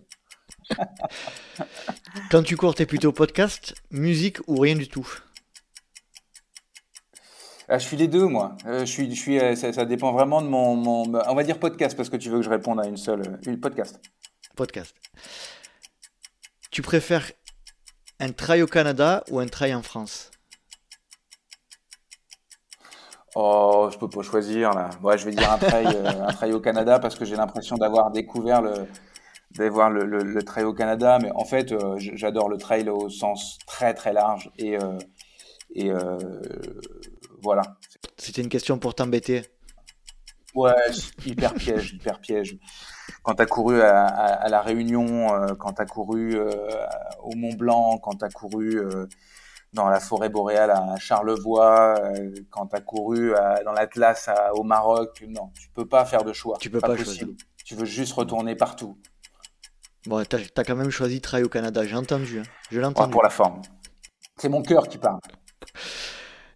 Quand tu cours, t'es plutôt podcast, musique ou rien du tout? Ah, je suis les deux, moi. Euh, je suis, je suis, euh, ça, dépend vraiment de mon, mon, On va dire podcast parce que tu veux que je réponde à une seule. Une podcast. Podcast. Tu préfères un trail au Canada ou un trail en France Oh, je peux pas choisir là. Ouais, je vais dire un trail, un trail au Canada parce que j'ai l'impression d'avoir découvert le, d'avoir le, le, trail au Canada. Mais en fait, j'adore le trail au sens très très large et et voilà. C'était une question pour t'embêter. Ouais, hyper piège, hyper piège. Quand tu as couru à, la Réunion, euh, quand tu as couru euh, au Mont Blanc, quand tu as couru euh, dans la forêt boréale à Charlevoix, quand tu as couru dans l'Atlas au Maroc, non, tu peux pas faire de choix. Tu peux pas, choisir. Tu veux juste retourner partout. Bon, tu as, quand même choisi Trail au Canada, j'ai entendu. Hein. Je l'ai entendu. pour la forme. C'est mon cœur qui parle.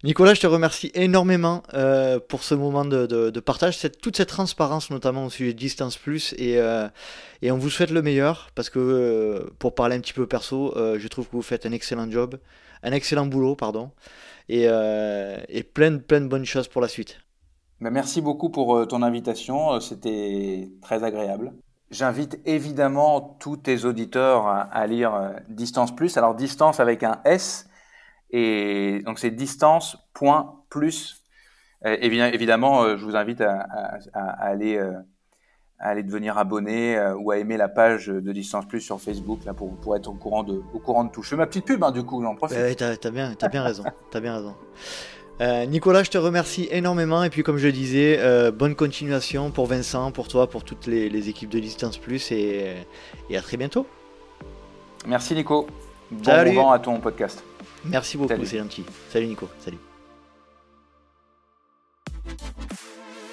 Nicolas, je te remercie énormément euh, pour ce moment de, partage, toute cette transparence notamment au sujet de Distance Plus euh, et, on vous souhaite le meilleur parce que euh, pour parler un petit peu perso, je trouve que vous faites un excellent job, un excellent boulot, pardon, et, plein, de, plein bonnes choses pour la suite. Ben, merci beaucoup pour ton invitation, c'était très agréable. J'invite évidemment tous tes auditeurs à lire Distance Plus, alors Distance avec un S et donc c'est distance point plus. Bien évidemment, euh, je vous invite à, aller euh, à aller devenir abonné euh, ou à aimer la page de Distance Plus sur Facebook là pour, pour être au courant de au courant de tout. Je fais ma petite pub hein, du coup, j'en profite. Euh, t'as, as bien raison, t'as bien raison. Nicolas, je te remercie énormément et puis comme je disais, bonne continuation pour Vincent, pour toi, pour toutes les, les équipes de Distance Plus et, et, à très bientôt. Merci Nico. Bon vent à ton podcast. Merci beaucoup, c'est gentil. Salut Nico, salut.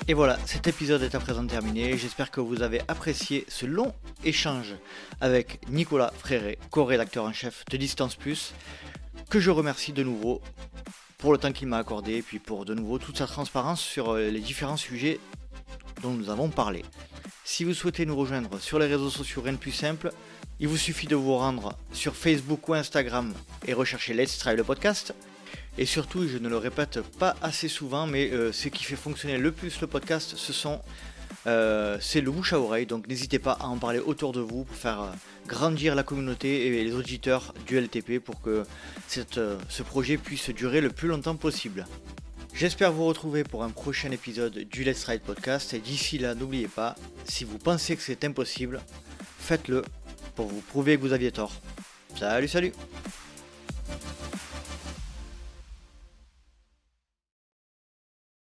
Et voilà, cet épisode est à présent terminé. J'espère que vous avez apprécié ce long échange avec Nicolas Fréré, co-rédacteur en chef de Distance Plus, que je remercie de nouveau pour le temps qu'il m'a accordé et puis pour de nouveau toute sa transparence sur euh, les différents sujets dont nous avons parlé. Si vous souhaitez nous rejoindre sur les réseaux sociaux, rien de plus simple, il vous suffit de vous rendre sur Facebook ou Instagram et rechercher Let's Try le podcast. Et surtout, je ne le répète pas assez souvent, mais euh, ce qui fait fonctionner le plus le podcast, ce sont euh, c'est le bouche à oreille. Donc n'hésitez pas à en parler autour de vous pour faire euh, grandir la communauté et les auditeurs du LTP pour que ce projet puisse durer le plus longtemps possible. J'espère vous retrouver pour un prochain épisode du Let's Ride Podcast. Et d'ici là, n'oubliez pas, si vous pensez que c'est impossible, faites-le pour vous prouver que vous aviez tort. Salut, salut